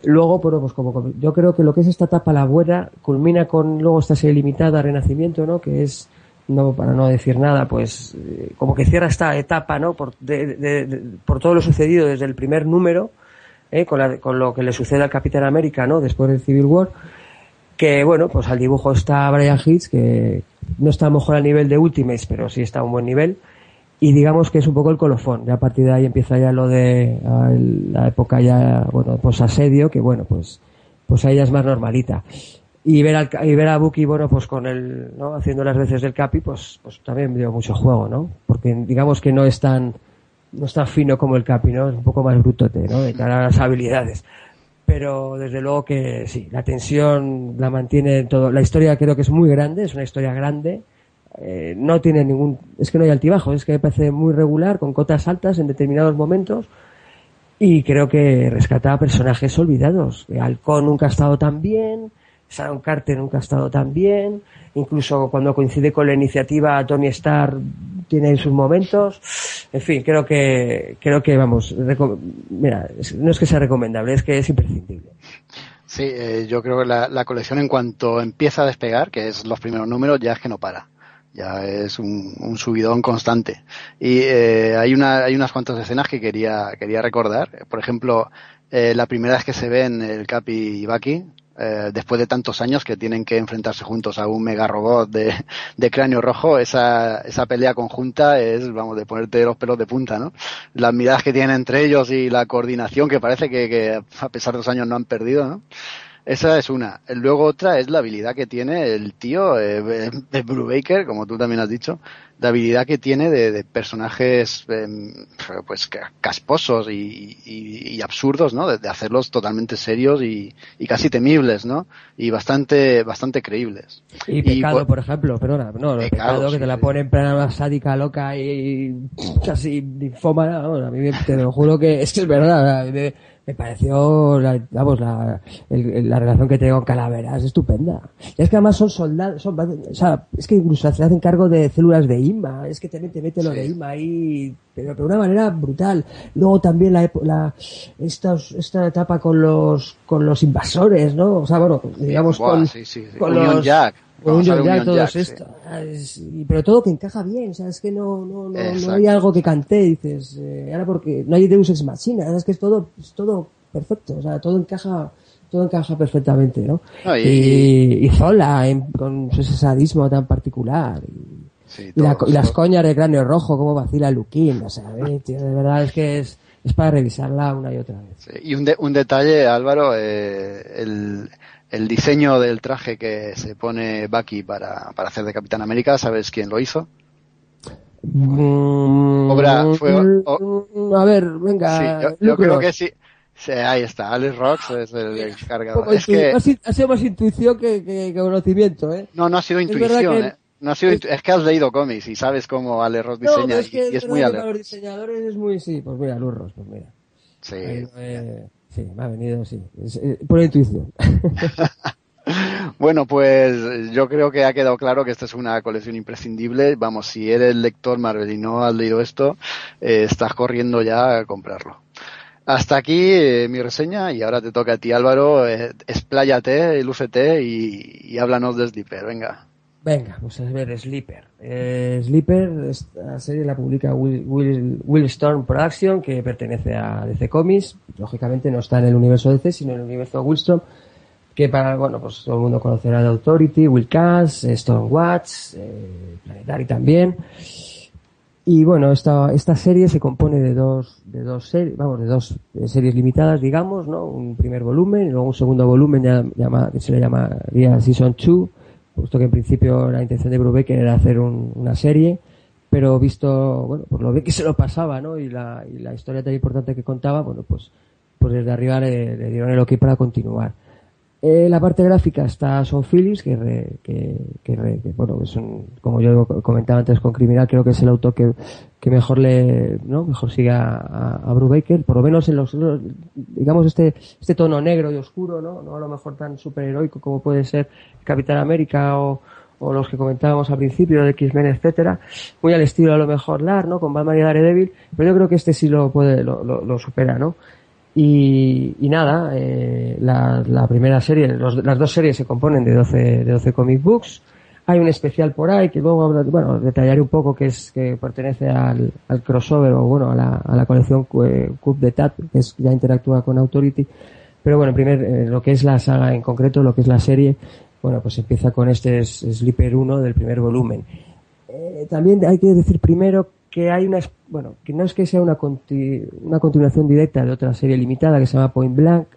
luego, bueno, pues como, yo creo que lo que es esta etapa la buena culmina con luego esta serie limitada Renacimiento, ¿no? Que es, no para no decir nada, pues eh, como que cierra esta etapa, ¿no? Por, de, por todo lo sucedido desde el primer número, ¿eh? con, la, lo que le sucede al Capitán América, ¿no? Después del Civil War, que bueno, pues al dibujo está Brian Hitch, que no está a lo mejor a nivel de Ultimates, pero sí está a un buen nivel y digamos que es un poco el colofón. Ya a partir de ahí empieza ya lo de la época ya, bueno, pues asedio, que bueno, pues, pues ahí ya es más normalita. Y ver, al, y ver a Buki, bueno, pues con el, ¿no? Haciendo las veces del Capi, pues, pues también dio mucho juego, ¿no? Porque digamos que no es tan, no es tan fino como el Capi, ¿no? Es un poco más brutote, ¿no? De cara a las habilidades. Pero desde luego que sí, la tensión la mantiene todo. La historia creo que es muy grande, es una historia grande eh, no tiene ningún, es que no hay altibajo, es que me parece muy regular, con cotas altas en determinados momentos, y creo que rescata a personajes olvidados. Halcón nunca ha estado tan bien, Sharon Carter nunca ha estado tan bien, incluso cuando coincide con la iniciativa Tony Starr tiene sus momentos. En fin, creo que, creo que vamos, mira, no es que sea recomendable, es que es imprescindible. Sí, eh, yo creo que la, la, colección en cuanto empieza a despegar, que es los primeros números, ya es que no para ya es un, un subidón constante. Y eh, hay, una, hay unas cuantas escenas que quería, quería recordar. Por ejemplo, eh, la primera vez que se ven el Capi y Bucky, eh, después de tantos años que tienen que enfrentarse juntos a un mega robot de, de cráneo rojo, esa, esa pelea conjunta es, vamos, de ponerte los pelos de punta, ¿no? Las miradas que tienen entre ellos y la coordinación que parece que, que a pesar de los años no han perdido, ¿no? Esa es una. Luego otra es la habilidad que tiene el tío eh, <laughs> de Brubaker, como tú también has dicho, la habilidad que tiene de, de personajes eh, pues casposos y, y, y absurdos, ¿no? De, de, hacerlos totalmente serios y, y, casi temibles, ¿no? Y bastante bastante creíbles. Y pecado, por, por, ejemplo, perdona, no, pecado, pecado que sí, te la pone en plena sádica loca y casi linfómana, a mí te lo juro que <laughs> es que es verdad, me, me pareció, la, vamos, la, el, la relación que tengo con Calaveras es estupenda. Y es que además son soldados, son, o sea, es que incluso se hacen cargo de células de IMA, es que te mete, mete lo sí. de IMA ahí, pero, pero de una manera brutal. Luego también la, la esta, esta etapa con los, con los invasores, ¿no? O sea, bueno, digamos Buah, con, sí, sí, con Union los, Jack. Un Jack, todo Jack, esto. Sí. Pero todo que encaja bien, o sea, es que no, no, no, no hay algo que cante, dices, eh, ahora porque no hay Deus Ex Machina, es que es todo, es todo perfecto, o sea, todo encaja, todo encaja perfectamente, ¿no? no y, y, y, Zola en, con ese sadismo tan particular. Y, sí, la, y, las coñas de cráneo rojo, cómo vacila Luquín, o sea, eh, tío, de verdad es que es, es para revisarla una y otra vez. Sí, y un, de, un detalle, Álvaro, eh, el, el diseño del traje que se pone Bucky para, para hacer de Capitán América, ¿sabes quién lo hizo? Mm, Obra, fue, o, a ver, venga. Sí, yo, yo creo que sí. Sí, ahí está. Alex Rox es el encargado. Es que... Ha sido más intuición que, que, que, conocimiento, ¿eh? No, no ha sido intuición, que... ¿eh? No ha sido es... es... que has leído cómics y sabes cómo Alex Ross diseña no, es y, y es muy Alex. los diseñadores es muy, sí, pues mira, Alex Ross, pues mira. Sí. Ahí, eh, sí, me ha venido, sí. Eh, por intuición. <laughs> Bueno, pues yo creo que ha quedado claro que esta es una colección imprescindible. Vamos, si eres lector Marvel y no has leído esto, eh, estás corriendo ya a comprarlo. Hasta aquí eh, mi reseña y ahora te toca a ti Álvaro, eh, expláyate, lúcete y, y háblanos de Sleeper, venga. Venga, pues a ver, Sleeper. Eh, Sleeper, esta serie la publica Will, Will, Storm Production, que pertenece a DC Comics. Lógicamente no está en el universo DC, sino en el universo Willstrom, que para, bueno, pues todo el mundo conocerá de Authority, Will Cass, Stone Watch, eh, Planetary también. Y bueno, esta, esta serie se compone de dos, de dos series, vamos, de dos series limitadas, digamos, ¿no? Un primer volumen y luego un segundo volumen ya, que se le llamaría Season 2 puesto que en principio la intención de Brubaker era hacer una serie, pero visto, bueno, por lo bien que se lo pasaba, ¿no? Y la, y la historia tan importante que contaba, bueno, pues, pues desde arriba le, le dieron el ok para continuar. Eh, la parte gráfica está Son Phillips, que, que, que, bueno, es un, como yo comentaba antes con Criminal, creo que es el autor que, que mejor le, ¿no? Mejor sigue a, a, Brubaker, por lo menos en los, digamos, este, este tono negro y oscuro, ¿no? No a lo mejor tan superheroico como puede ser Capitán América o, o los que comentábamos al principio de X-Men, etcétera, muy al estilo a lo mejor Lar, ¿no? Con Batman y Daredevil, pero yo creo que este sí lo puede, lo, lo, lo supera, ¿no? Y, nada, eh, la, primera serie, los, las dos series se componen de 12, de 12 comic books. Hay un especial por ahí que luego, bueno, detallaré un poco que es que pertenece al, al crossover o bueno, a la, a la colección Cube de Tat, que es, ya interactúa con Authority. Pero bueno, primer, eh, lo que es la saga en concreto, lo que es la serie, bueno, pues empieza con este Sleeper 1 del primer volumen. Eh, también hay que decir primero que hay una, bueno, que no es que sea una, una continuación directa de otra serie limitada que se llama Point Blank,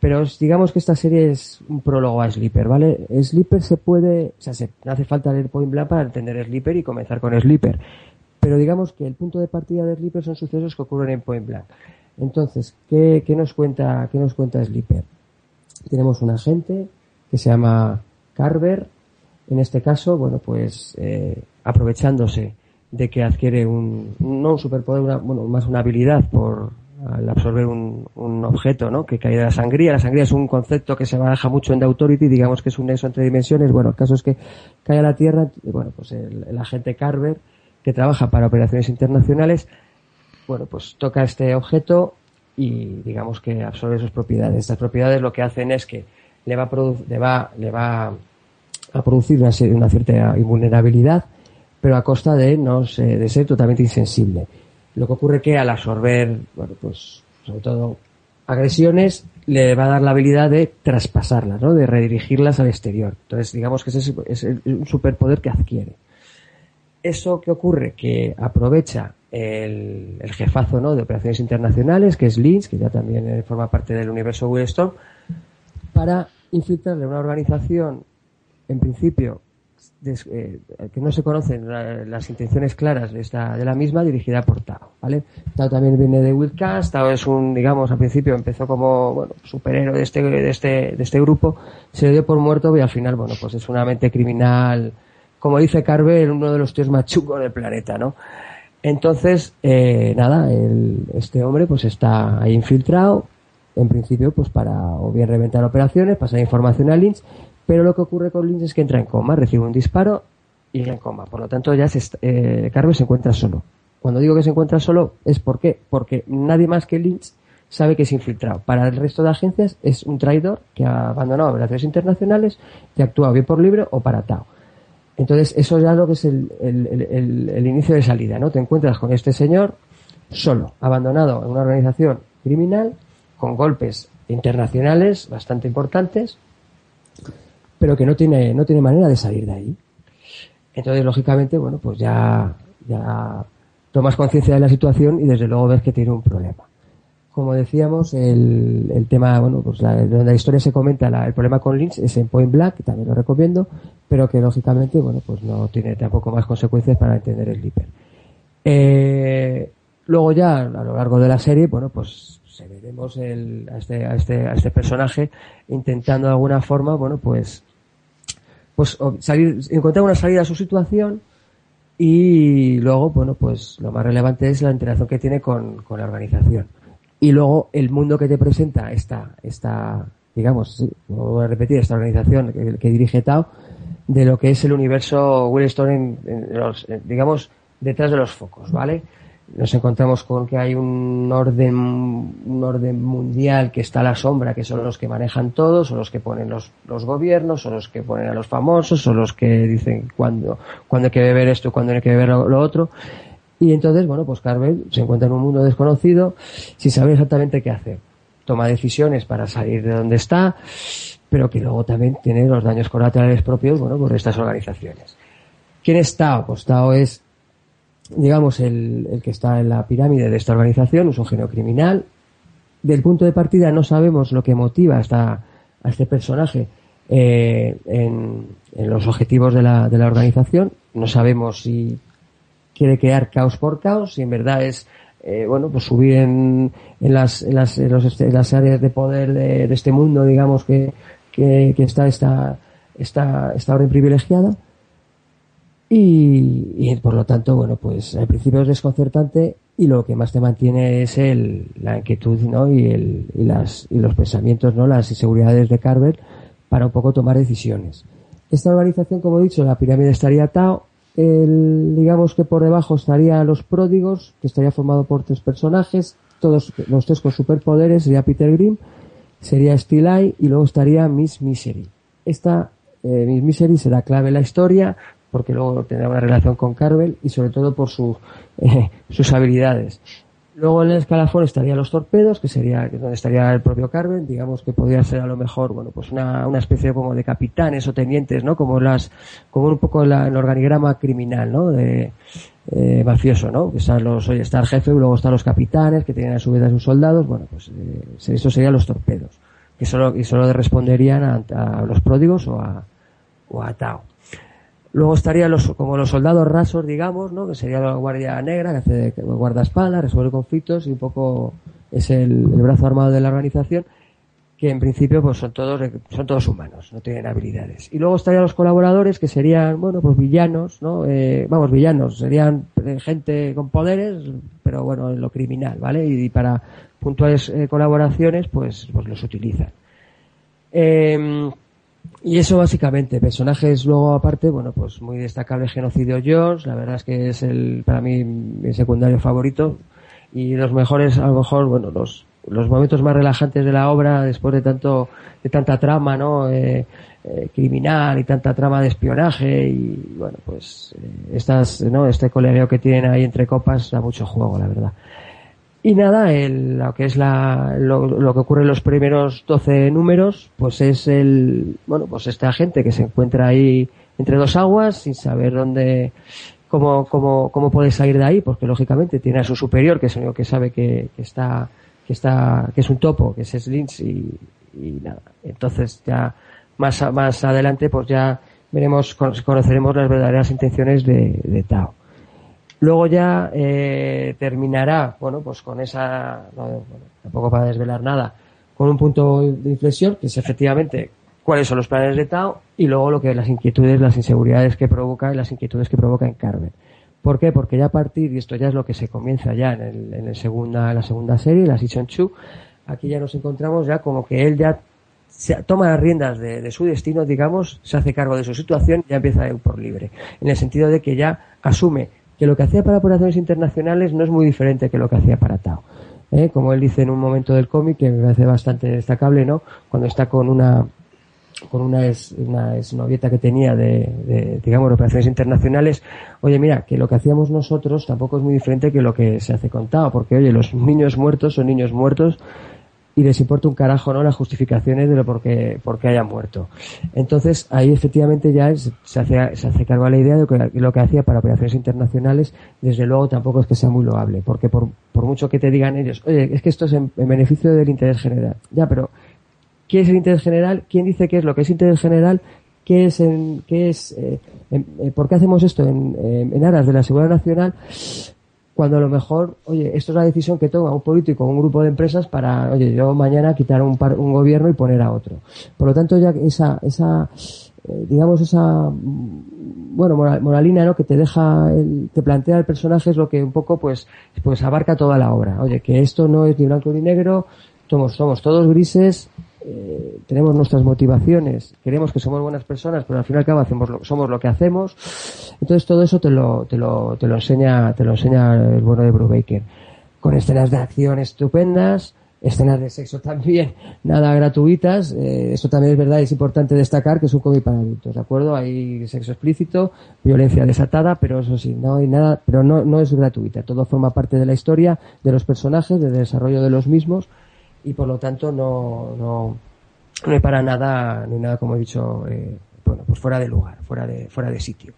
pero digamos que esta serie es un prólogo a Sleeper, ¿vale? Sleeper se puede, o sea, se, no hace falta leer Point Blank para entender Sleeper y comenzar con Sleeper, pero digamos que el punto de partida de Sleeper son sucesos que ocurren en Point Blank. Entonces, ¿qué, qué nos cuenta, qué nos cuenta Sleeper? Tenemos un agente que se llama Carver, en este caso, bueno, pues eh, aprovechándose de que adquiere un, no un superpoder, una, bueno, más una habilidad por al absorber un, un objeto, ¿no? Que cae de la sangría. La sangría es un concepto que se baraja mucho en The Authority, digamos que es un nexo entre dimensiones. Bueno, el caso es que cae a la Tierra, bueno, pues el, el agente Carver, que trabaja para operaciones internacionales, bueno, pues toca este objeto y digamos que absorbe sus propiedades. Estas propiedades lo que hacen es que le va a, le va, le va a producir una, una cierta invulnerabilidad pero a costa de no de ser totalmente insensible. Lo que ocurre que al absorber, bueno, pues sobre todo agresiones, le va a dar la habilidad de traspasarlas, ¿no? De redirigirlas al exterior. Entonces, digamos que ese es un superpoder que adquiere. Eso que ocurre, que aprovecha el, jefazo ¿no? de operaciones internacionales, que es Lynch, que ya también forma parte del universo Willstone, para infiltrarle una organización, en principio, eh, que no se conocen las intenciones claras de, esta, de la misma dirigida por Tao, ¿vale? Tao también viene de Wildcast, Tao es un, digamos, al principio empezó como, bueno, superhéroe de este, de este, de este grupo, se dio por muerto y al final, bueno, pues es una mente criminal, como dice Carver, uno de los tíos más del planeta, ¿no? Entonces, eh, nada, el, este hombre pues está ahí infiltrado, en principio pues para o bien reventar operaciones, pasar información a Lynch, pero lo que ocurre con Lynch es que entra en coma, recibe un disparo y en coma. Por lo tanto, ya se, eh, Carver se encuentra solo. Cuando digo que se encuentra solo, es? Porque nadie más que Lynch sabe que es infiltrado. Para el resto de agencias es un traidor que ha abandonado operaciones internacionales y actúa bien por libre o para Tao. Entonces, eso ya lo que es el, el, inicio de salida, ¿no? Te encuentras con este señor solo, abandonado en una organización criminal, con golpes internacionales bastante importantes, pero que no tiene, no tiene manera de salir de ahí. Entonces, lógicamente, bueno, pues ya, ya tomas conciencia de la situación y desde luego ves que tiene un problema. Como decíamos, el, el tema, bueno, pues la, donde la historia se comenta, la, el problema con Lynch es en Point Black, que también lo recomiendo, pero que lógicamente, bueno, pues no tiene tampoco más consecuencias para entender el Lipper. Eh, luego ya, a lo largo de la serie, bueno, pues se veremos el, a, este, a, este, a este personaje intentando de alguna forma, bueno, pues pues salir, encontrar una salida a su situación y luego, bueno, pues lo más relevante es la interacción que tiene con, con la organización. y luego el mundo que te presenta esta, esta digamos, voy a repetir, esta organización que, dirige Tao, de lo que es el universo Willstone, en, los, digamos, detrás de los focos, ¿vale? Nos encontramos con que hay un orden, un orden mundial que está a la sombra, que son los que manejan todo, son los que ponen los, los gobiernos, son los que ponen a los famosos, son los que dicen cuándo, cuándo hay que beber esto, cuándo hay que beber lo, otro. Y entonces, bueno, pues Carvel se encuentra en un mundo desconocido sin saber exactamente qué hacer toma decisiones para salir de donde está, pero que luego también tiene los daños colaterales propios, bueno, por estas organizaciones. ¿Quién es Tao? Pues Tao es, digamos, el, que está en la pirámide de esta organización, es un genio criminal. Del punto de partida no sabemos lo que motiva a este personaje eh, en, los objetivos de la, de la organización. No sabemos si quiere crear caos por caos, si en verdad es eh, bueno, pues subir en, en, las, en, las, en, los, las áreas de poder de, de este mundo, digamos, que, que, que, está esta, esta, esta orden privilegiada. Y, y, por lo tanto, bueno, pues al principio es desconcertante y lo que más te mantiene es el, la inquietud, ¿no? Y, el, y, las, y los pensamientos, ¿no? Las inseguridades de Carver para un poco tomar decisiones. Esta organización, como he dicho, la pirámide estaría atado el, digamos que por debajo estaría Los Pródigos, que estaría formado por tres personajes, todos los tres con superpoderes, sería Peter Grimm, sería Steel y luego estaría Miss Misery. Esta eh, Miss Misery será clave en la historia porque luego tendrá una relación con Carvel y sobre todo por su, <laughs> eh, sus habilidades. Luego en el escalafón estarían los torpedos, que sería donde estaría el propio Carmen, digamos que podría ser a lo mejor, bueno, pues una, una especie como de capitanes o tenientes, ¿no? Como las, como un poco el organigrama criminal, ¿no? De, eh, mafioso, ¿no? Que están los, oye, está el jefe luego están los capitanes que tienen a su vez a sus soldados, bueno, pues eh, eso serían los torpedos, que solo, y solo responderían a, a los pródigos o a, o a Tao. Luego estarían los, como los soldados rasos, digamos, ¿no? Que sería la Guardia Negra, que hace de resuelve conflictos y un poco es el, brazo armado de la organización, que en principio pues son todos, son todos humanos, no tienen habilidades. Y luego estarían los colaboradores, que serían, bueno, pues villanos, ¿no? Eh, vamos, villanos, serían eh, gente con poderes, pero bueno, en lo criminal, ¿vale? Y, para puntuales eh, colaboraciones, pues, pues los utilizan. Eh, y eso básicamente, personajes luego aparte, bueno, pues muy destacable Genocidio Jones, la verdad es que es el, para mí, mi secundario favorito. Y los mejores, a lo mejor, bueno, los, los momentos más relajantes de la obra, después de tanto, de tanta trama, ¿no? Eh, eh, criminal y tanta trama de espionaje y, bueno, pues, eh, estas, ¿no? Este colegio que tienen ahí entre copas da mucho juego, la verdad. Y nada, el, lo que es la, lo, que ocurre en los primeros 12 números, pues es el, bueno, pues esta gente que se encuentra ahí entre dos aguas sin saber dónde, cómo, cómo, cómo puede salir de ahí, porque lógicamente tiene a su superior, que es el único que sabe que, que está, que está, que es un topo, que es Slins y, y nada. Entonces ya más, más adelante pues ya veremos, conoceremos las verdaderas intenciones de, de Tao. Luego ya eh, terminará, bueno, pues con esa, no, tampoco para desvelar nada, con un punto de inflexión, que es efectivamente cuáles son los planes de Tao y luego lo que las inquietudes, las inseguridades que provoca y las inquietudes que provoca en Carmen. ¿Por qué? Porque ya a partir, y esto ya es lo que se comienza ya en, el, en, el segunda, en la segunda serie, la Season 2, aquí ya nos encontramos ya como que él ya se toma las riendas de, de, su destino, digamos, se hace cargo de su situación y ya empieza a ir por libre. En el sentido de que ya asume que lo que hacía para operaciones internacionales no es muy diferente que lo que hacía para Tao. ¿eh? Como él dice en un momento del cómic, que me parece bastante destacable, ¿no? Cuando está con una con una es una novieta que tenía de, de, digamos operaciones internacionales oye mira que lo que hacíamos nosotros tampoco es muy diferente que lo que se hace con Tao porque oye los niños muertos son niños muertos y les importa un carajo no las justificaciones de lo por qué, por qué hayan muerto. Entonces ahí efectivamente ya se hace, se hace cargo a la idea de que lo que hacía para operaciones internacionales, desde luego tampoco es que sea muy loable, porque por, por mucho que te digan ellos, oye, es que esto es en, beneficio del interés general. Ya, pero ¿qué es el interés general? ¿Quién dice qué es lo que es interés general? ¿Qué es, en, qué es, eh, eh, por qué hacemos esto en, en aras de la seguridad nacional? Cuando a lo mejor, oye, esto es la decisión que toma un político o un grupo de empresas para, oye, yo mañana quitar un, un gobierno y poner a otro. Por lo tanto, ya esa, esa, eh, digamos, esa, bueno, moralina, ¿no? Que te deja, el, te plantea el personaje es lo que un poco, pues, pues abarca toda la obra. Oye, que esto no es ni blanco ni negro, somos, somos todos grises, eh, tenemos nuestras motivaciones, queremos que somos buenas personas, pero al final y hacemos lo, somos lo que hacemos. Entonces todo eso te lo, te lo, te lo enseña, te lo enseña el bueno de Brubaker. Con escenas de acción estupendas, escenas de sexo <laughs> también, nada gratuitas. Eh, esto también es verdad, es importante destacar que es un cómic para adultos, ¿de acuerdo? Hay sexo explícito, violencia desatada, pero eso sí, no hay nada, pero no, no es gratuita. Todo forma parte de la historia, de los personajes, del desarrollo de los mismos y por lo tanto no, no, no hay para nada, ni nada como he dicho, eh, bueno, pues fuera de lugar, fuera de, fuera de sitio.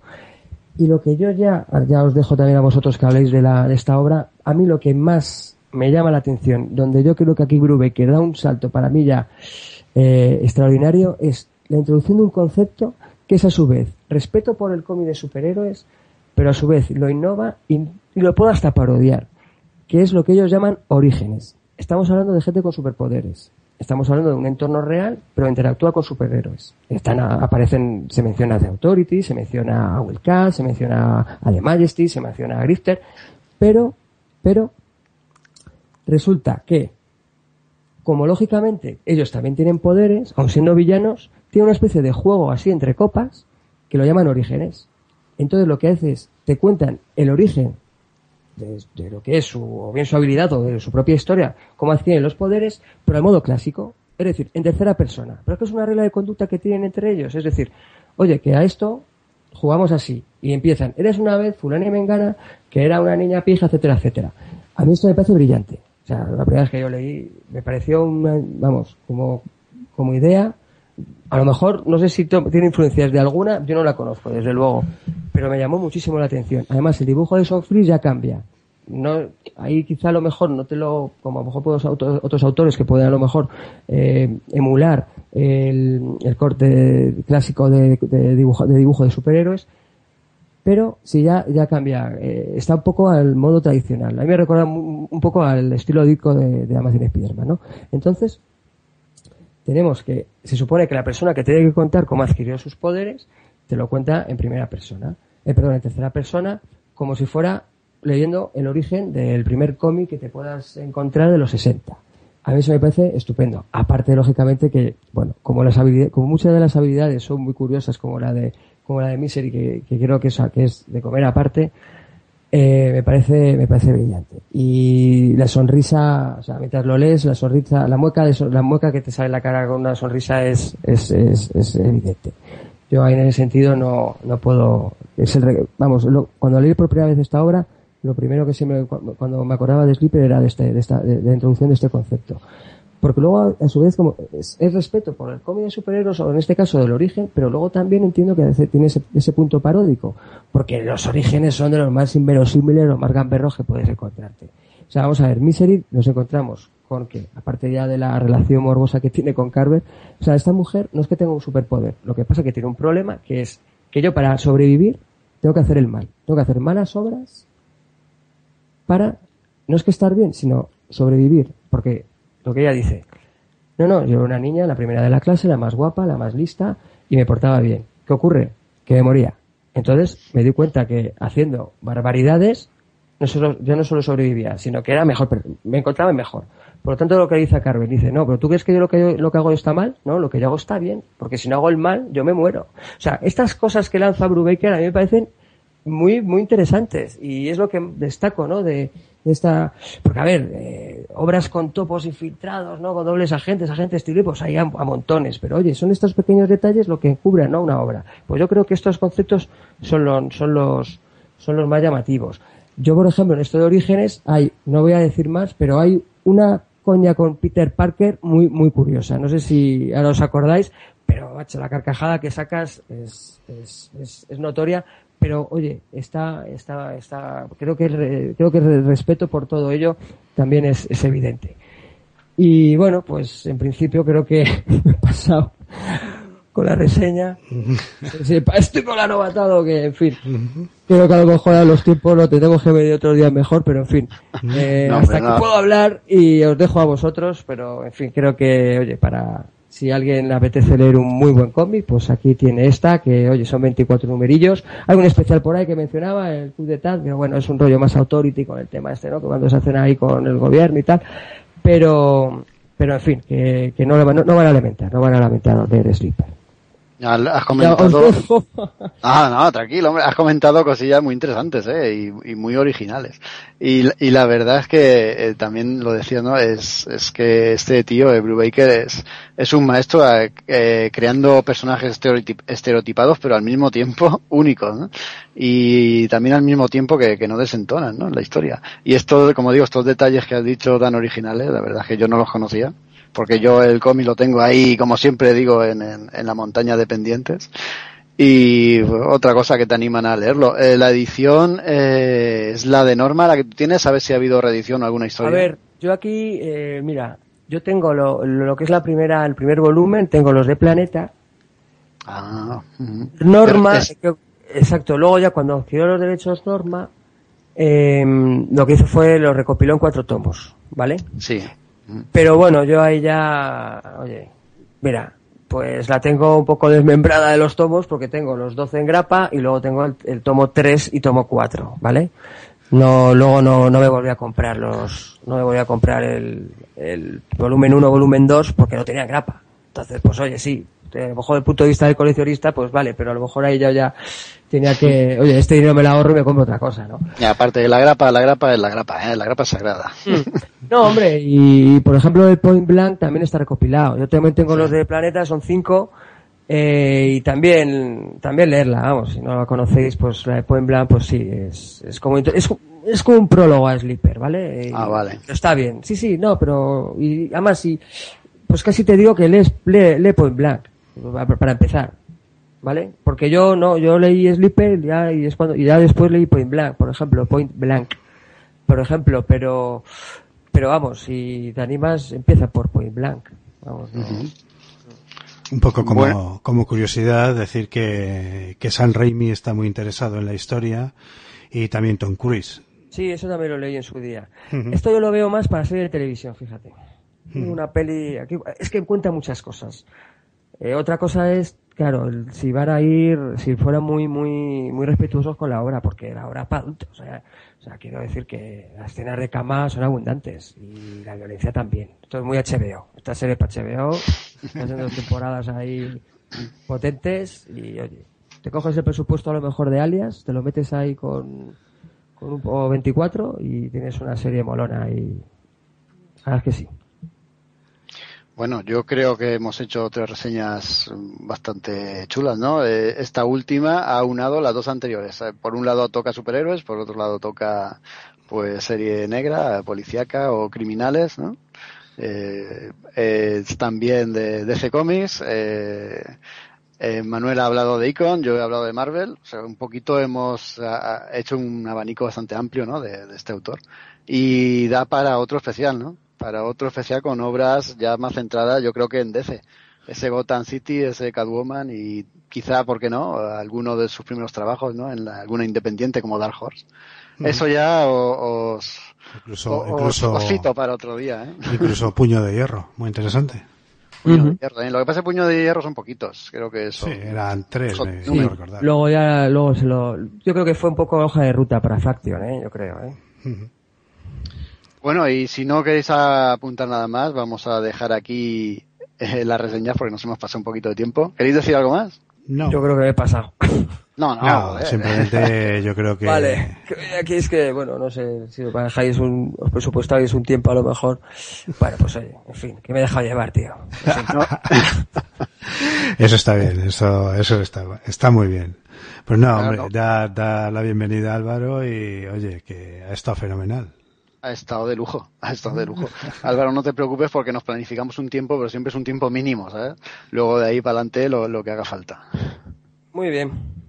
Y lo que yo ya, ya os dejo también a vosotros que habléis de, la, de esta obra, a mí lo que más me llama la atención, donde yo creo que aquí que da un salto para mí ya eh, extraordinario, es la introducción de un concepto que es a su vez respeto por el cómic de superhéroes, pero a su vez lo innova y, y lo puedo hasta parodiar, que es lo que ellos llaman orígenes. Estamos hablando de gente con superpoderes. Estamos hablando de un entorno real, pero interactúa con superhéroes. Están aparecen, se menciona a The Authority, se menciona a Will Cass, se menciona a The Majesty, se menciona a Grifter, pero, pero, resulta que, como lógicamente ellos también tienen poderes, aun siendo villanos, tiene una especie de juego así entre copas que lo llaman orígenes. Entonces lo que hace es, te cuentan el origen de, lo que es su, o bien su habilidad o de su propia historia, cómo adquieren los poderes, pero de modo clásico, es decir, en tercera persona. Pero es que es una regla de conducta que tienen entre ellos, es decir, oye, que a esto jugamos así, y empiezan, eres una vez fulana y mengana, que era una niña pija, etcétera, etcétera. A mí esto me parece brillante. O sea, la primera vez que yo leí, me pareció una, vamos, como, como idea, a lo mejor, no sé si tiene influencias de alguna, yo no la conozco, desde luego, pero me llamó muchísimo la atención. Además, el dibujo de Softfree ya cambia. No, ahí quizá a lo mejor no te lo, como a lo mejor otros, autores que pueden a lo mejor eh, emular el, corte clásico de, dibujo, de dibujo de superhéroes, pero sí ya, ya cambia, eh, está un poco al modo tradicional. A me recuerda un, poco al estilo disco de, de Amazon Spiderman, ¿no? Entonces, tenemos que, se supone que la persona que tiene que contar cómo adquirió sus poderes, te lo cuenta en primera persona, eh, perdón, en tercera persona, como si fuera leyendo el origen del primer cómic que te puedas encontrar de los 60. A mí eso me parece estupendo. Aparte, lógicamente, que, bueno, como las como muchas de las habilidades son muy curiosas, como la de, como la de Misery, que, que creo que es, que es de comer aparte, eh, me parece me parece brillante. Y la sonrisa o sea mientras lo lees la sonrisa la mueca de la mueca que te sale en la cara con una sonrisa es es, es, es evidente. Yo ahí en ese sentido no no puedo es el, vamos cuando leí por primera vez esta obra lo primero que se me cuando me acordaba de Slipper era de, este, de esta de la introducción de este concepto porque luego a su vez como es, respeto por el cómic de superhéroes o en este caso del origen pero luego también entiendo que tiene ese, punto paródico porque los orígenes son de los más inverosímiles los más gamberros que puedes encontrarte. O sea vamos a ver Misery nos encontramos con que aparte ya de la relación morbosa que tiene con Carver o sea esta mujer no es que tenga un superpoder lo que pasa es que tiene un problema que es que yo para sobrevivir tengo que hacer el mal. Tengo que hacer malas obras para no es que estar bien sino sobrevivir porque lo que ella dice. No, no, yo era una niña, la primera de la clase, la más guapa, la más lista, y me portaba bien. ¿Qué ocurre? Que me moría. Entonces me di cuenta que haciendo barbaridades, yo no solo sobrevivía, sino que era mejor, me encontraba mejor. Por lo tanto, lo que dice Carmen, dice, no, pero tú crees que yo lo que, lo que hago está mal, no, lo que yo hago está bien, porque si no hago el mal, yo me muero. O sea, estas cosas que lanza Brubaker a mí me parecen muy, muy interesantes, y es lo que destaco, ¿no? De, esta, porque a ver, eh, obras con topos infiltrados, ¿no? Con dobles agentes, agentes pues hay a, montones, pero oye, son estos pequeños detalles lo que encubren, ¿no? Una obra. Pues yo creo que estos conceptos son los, son los, son los más llamativos. Yo, por ejemplo, en esto de orígenes hay, no voy a decir más, pero hay una coña con Peter Parker muy, muy curiosa. No sé si ahora os acordáis, pero macho, la carcajada que sacas es, es, es notoria pero oye, está, está, está, creo que, creo que el respeto por todo ello también es, es evidente. Y bueno, pues en principio creo que <laughs> me he pasado con la reseña. Estoy con la novatado que, en fin, creo que a lo mejor a los tiempos lo tenemos que ver otro día mejor, pero en fin, eh, hasta aquí puedo hablar y os dejo a vosotros, pero en fin, creo que, oye, para, si alguien le apetece leer un muy buen cómic, pues aquí tiene esta, que oye, son 24 numerillos. Hay un especial por ahí que mencionaba, el Club de Tal, pero bueno, es un rollo más authority con el tema este, ¿no? Que cuando se hacen ahí con el gobierno y tal. Pero, pero en fin, que, no, no, van a lamentar, no van a lamentar leer Sleeper. Has comentado. <laughs> Ah, no, tranquilo, hombre. Has comentado cosillas muy interesantes, ¿eh? Y, muy originales. Y, y, la verdad es que eh, también lo decía, ¿no? Es, es que este tío, eh, Brubaker, es, es un maestro eh, creando personajes estereotipados, pero al mismo tiempo <laughs> únicos, ¿no? Y también al mismo tiempo que, que no desentonan, ¿no? En la historia. Y esto, como digo, estos detalles que has dicho tan originales, la verdad es que yo no los conocía porque yo el cómic lo tengo ahí, como siempre digo, en, en, la montaña de pendientes. Y otra cosa que te animan a leerlo. Eh, la edición eh, es la de Norma, la que tú tienes. ¿Sabes si ha habido reedición o alguna historia? A ver, yo aquí, eh, mira, yo tengo lo, lo, que es la primera, el primer volumen, tengo los de Planeta. Ah. Norma, exacto. Luego ya cuando adquirió los derechos Norma, lo que hizo fue lo recopiló en cuatro tomos, ¿vale? Sí. Pero bueno, yo ahí ya, oye, mira, pues la tengo un poco desmembrada de los tomos porque tengo los 12 en grapa y luego tengo el, tomo 3 y tomo 4, ¿vale? No, luego no, no me volví a comprar los, no me volví a comprar el, el volumen 1, volumen 2 porque no tenía grapa. Entonces, pues oye, sí, a lo mejor desde el punto de vista del coleccionista, pues vale, pero a lo mejor ahí yo ya tenía que, oye, este dinero me lo ahorro y me compro otra cosa, ¿no? Y aparte de la grapa, la grapa es la grapa, ¿eh? La grapa es sagrada. Mm. No, hombre, y por ejemplo el Point Blank también está recopilado. Yo también tengo los de Planeta, son cinco, eh, y también, también leerla, vamos, si no la conocéis, pues la de Point Blank, pues sí, es, es como, es, es como un prólogo a Sleeper, ¿vale? ah, vale. Está bien, sí, sí, no, pero, y además sí, pues casi te digo que lees, lee, lee Point Blank, para empezar. ¿Vale? Porque yo no, yo leí Sleeper ya y es cuando y ya después leí Point Blank, por ejemplo, Point Blank, por ejemplo, pero pero vamos, si te animas empieza por Point Blank, vamos. Un poco como, como curiosidad decir que, que San Raimi está muy interesado en la historia y también Tom Cruise. Sí, eso también lo leí en su día. Esto yo lo veo más para serie de televisión, fíjate. Una peli, aquí, es que cuenta muchas cosas. Eh, otra cosa es Claro, si van a ir, si fueran muy, muy, muy respetuosos con la obra, porque la obra o sea, o sea, quiero decir que las escenas de cama son abundantes y la violencia también. Esto es muy HBO. Esta serie para HBO, están dos temporadas ahí potentes y oye, te coges el presupuesto a lo mejor de Alias, te lo metes ahí con, con un 24 y tienes una serie molona y, sabes que sí. Bueno, yo creo que hemos hecho tres reseñas bastante chulas, ¿no? Eh, esta última ha unado las dos anteriores. Eh, por un lado toca superhéroes, por otro lado toca pues serie negra, policíaca o criminales, ¿no? Eh, también de DC Comics. Eh, Manuel ha hablado de Icon, yo he hablado de Marvel. O sea, un poquito hemos hecho un abanico bastante amplio, ¿no? De, de este autor. Y da para otro especial, ¿no? Para otro especial con obras ya más centradas, yo creo que en DC. Ese Gotham City, ese Catwoman y quizá, ¿por qué no?, alguno de sus primeros trabajos, ¿no?, en alguna independiente como Dark Horse. Eso ya os, incluso, incluso cito para otro día, ¿eh? Incluso Puño de Hierro, muy interesante. Puño de hierro, ¿eh? Lo que pasa es que Puño de Hierro son poquitos, creo que eso. Sí, eran tres, me, Luego ya, luego se lo, yo creo que fue un poco hoja de ruta para Faction, ¿eh? Yo creo, ¿eh? Bueno, y si no queréis apuntar nada más, vamos a dejar aquí eh, la reseña porque nos hemos pasado un poquito de tiempo. ¿Queréis decir algo más? No. Yo creo que he pasado. No, no. <laughs> simplemente <laughs> yo creo que... Vale, aquí es que, bueno, no sé, si os dejáis un, os presupuestáis un tiempo a lo mejor. Bueno, pues oye, en fin, que me he dejado llevar, tío. <laughs> eso está bien, eso, eso está, está muy bien. Pues no, hombre, Da, da la bienvenida a Álvaro y oye, que ha estado fenomenal. Ha estado de lujo, <laughs> ha estado de lujo. <laughs> Álvaro, no te preocupes porque nos planificamos un tiempo, pero siempre es un tiempo mínimo, ¿sabes? Luego de ahí para adelante lo, lo que haga falta. Muy bien.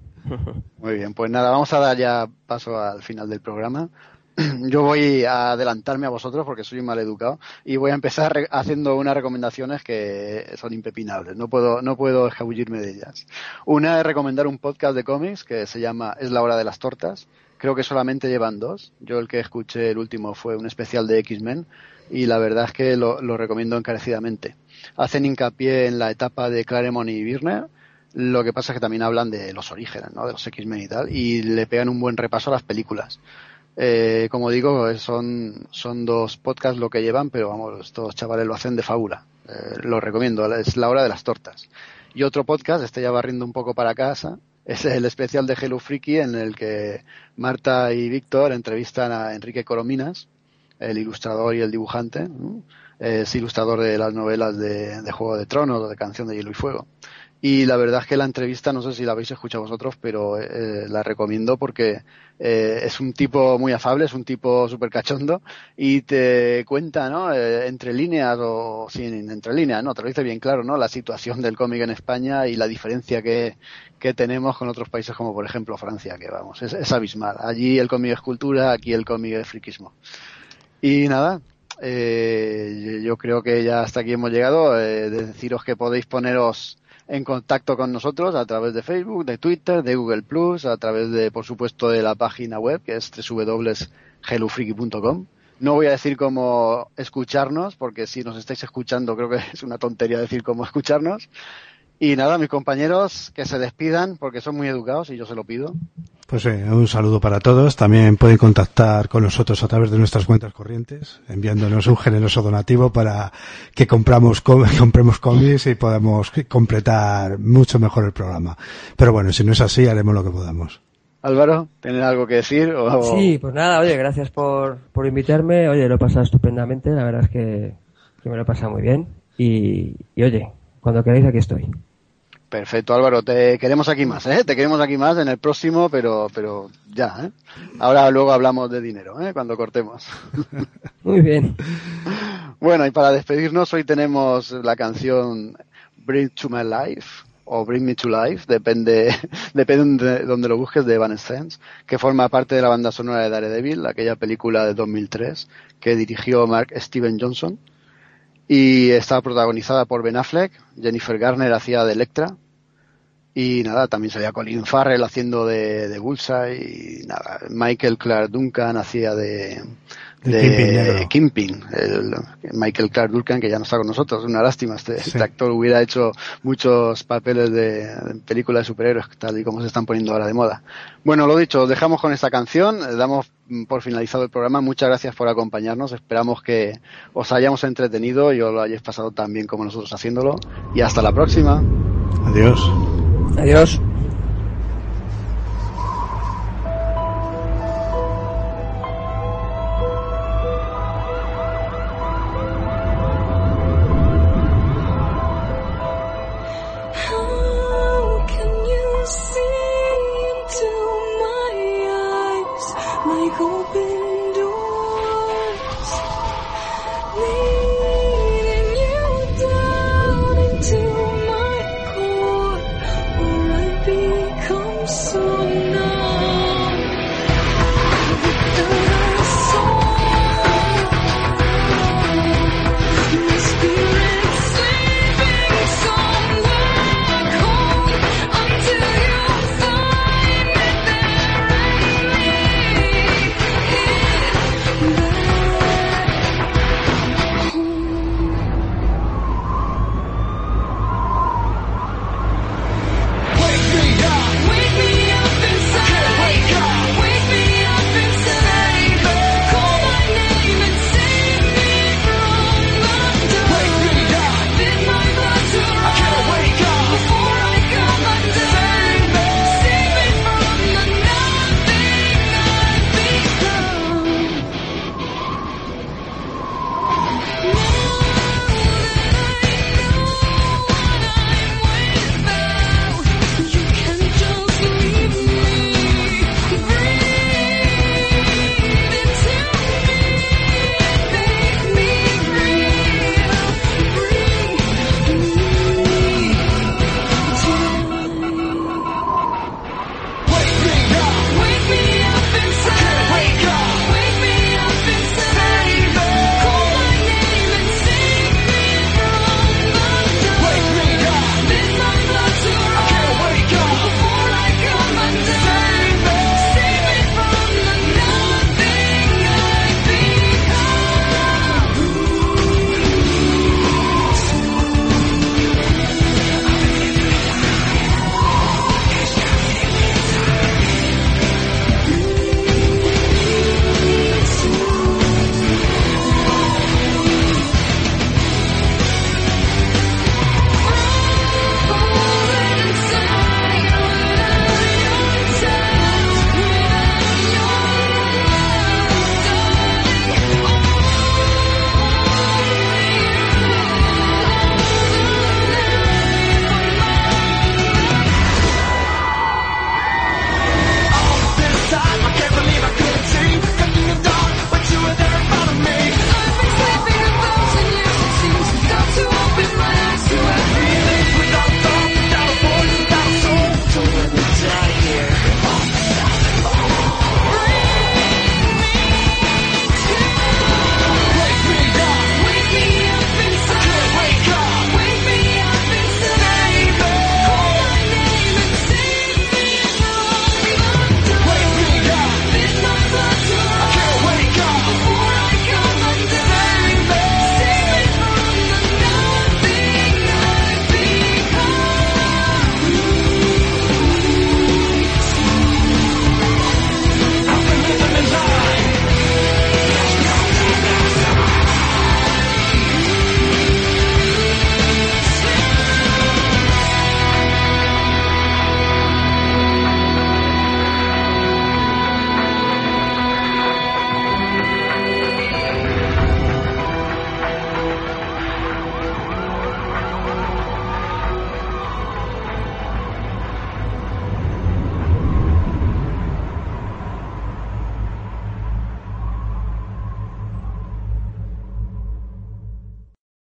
Muy bien, pues nada, vamos a dar ya paso al final del programa. <clears throat> yo voy a adelantarme a vosotros porque soy mal educado y voy a empezar haciendo unas recomendaciones que son impepinables. No puedo, no puedo escabullirme de ellas. Una es recomendar un podcast de cómics que se llama Es la hora de las tortas. Creo que solamente llevan dos. Yo el que escuché el último fue un especial de X-Men y la verdad es que lo, recomiendo encarecidamente. Hacen hincapié en la etapa de Claremont y Birner lo que pasa es que también hablan de los orígenes, ¿no? De los X-Men y tal, y le pegan un buen repaso a las películas. Eh, como digo, son, son dos podcasts lo que llevan, pero vamos, estos chavales lo hacen de fábula. Eh, lo recomiendo, es la hora de las tortas. Y otro podcast, este ya barriendo un poco para casa, es el especial de Hello Freaky en el que Marta y Víctor entrevistan a Enrique Corominas, el ilustrador y el dibujante. Es ilustrador de las novelas de, de Juego de Tronos o de Canción de Hielo y Fuego. Y la verdad es que la entrevista, no sé si la habéis escuchado vosotros, pero eh, la recomiendo porque eh, es un tipo muy afable, es un tipo súper cachondo y te cuenta, ¿no? Eh, entre líneas o sin entre líneas, ¿no? Te lo dice bien claro, ¿no? La situación del cómic en España y la diferencia que, que tenemos con otros países como por ejemplo Francia, que vamos, es, es abismal. Allí el cómic es cultura, aquí el cómic es friquismo. Y nada, eh, yo creo que ya hasta aquí hemos llegado. Eh, de deciros que podéis poneros en contacto con nosotros a través de Facebook, de Twitter, de Google Plus, a través de, por supuesto, de la página web que es www.hellofreaky.com. No voy a decir cómo escucharnos, porque si nos estáis escuchando creo que <laughs> es una tontería decir cómo escucharnos. Y nada, mis compañeros que se despidan porque son muy educados y yo se lo pido. Pues eh, un saludo para todos. También pueden contactar con nosotros a través de nuestras cuentas corrientes, enviándonos un generoso donativo para que compramos <laughs> compremos cómics y podamos completar mucho mejor el programa. Pero bueno, si no es así, haremos lo que podamos. Álvaro, ¿tienes algo que decir? O... Sí, pues nada, oye, gracias por, por invitarme. Oye, lo he pasado estupendamente. La verdad es que, que me lo he pasado muy bien. Y, y oye, cuando queráis aquí estoy. Perfecto, Álvaro. Te queremos aquí más, ¿eh? Te queremos aquí más en el próximo, pero, pero ya, ¿eh? Ahora luego hablamos de dinero, ¿eh? Cuando cortemos. <laughs> Muy bien. Bueno, y para despedirnos, hoy tenemos la canción Bring to My Life o Bring Me to Life, depende, <laughs> depende de donde lo busques, de Evanescence, que forma parte de la banda sonora de Daredevil, aquella película de 2003 que dirigió Mark Steven Johnson y está protagonizada por Ben Affleck, Jennifer Garner hacía de Electra. Y nada, también salía Colin Farrell haciendo de, de Bullseye. Y nada, Michael Clark Duncan hacía de, de Kimping, el, Michael Clark Duncan que ya no está con nosotros, una lástima, este, sí. este actor hubiera hecho muchos papeles de, de, películas de superhéroes tal y como se están poniendo ahora de moda. Bueno, lo dicho, dejamos con esta canción, damos por finalizado el programa, muchas gracias por acompañarnos, esperamos que os hayamos entretenido y os lo hayáis pasado tan bien como nosotros haciéndolo y hasta la próxima. Adiós. Adiós.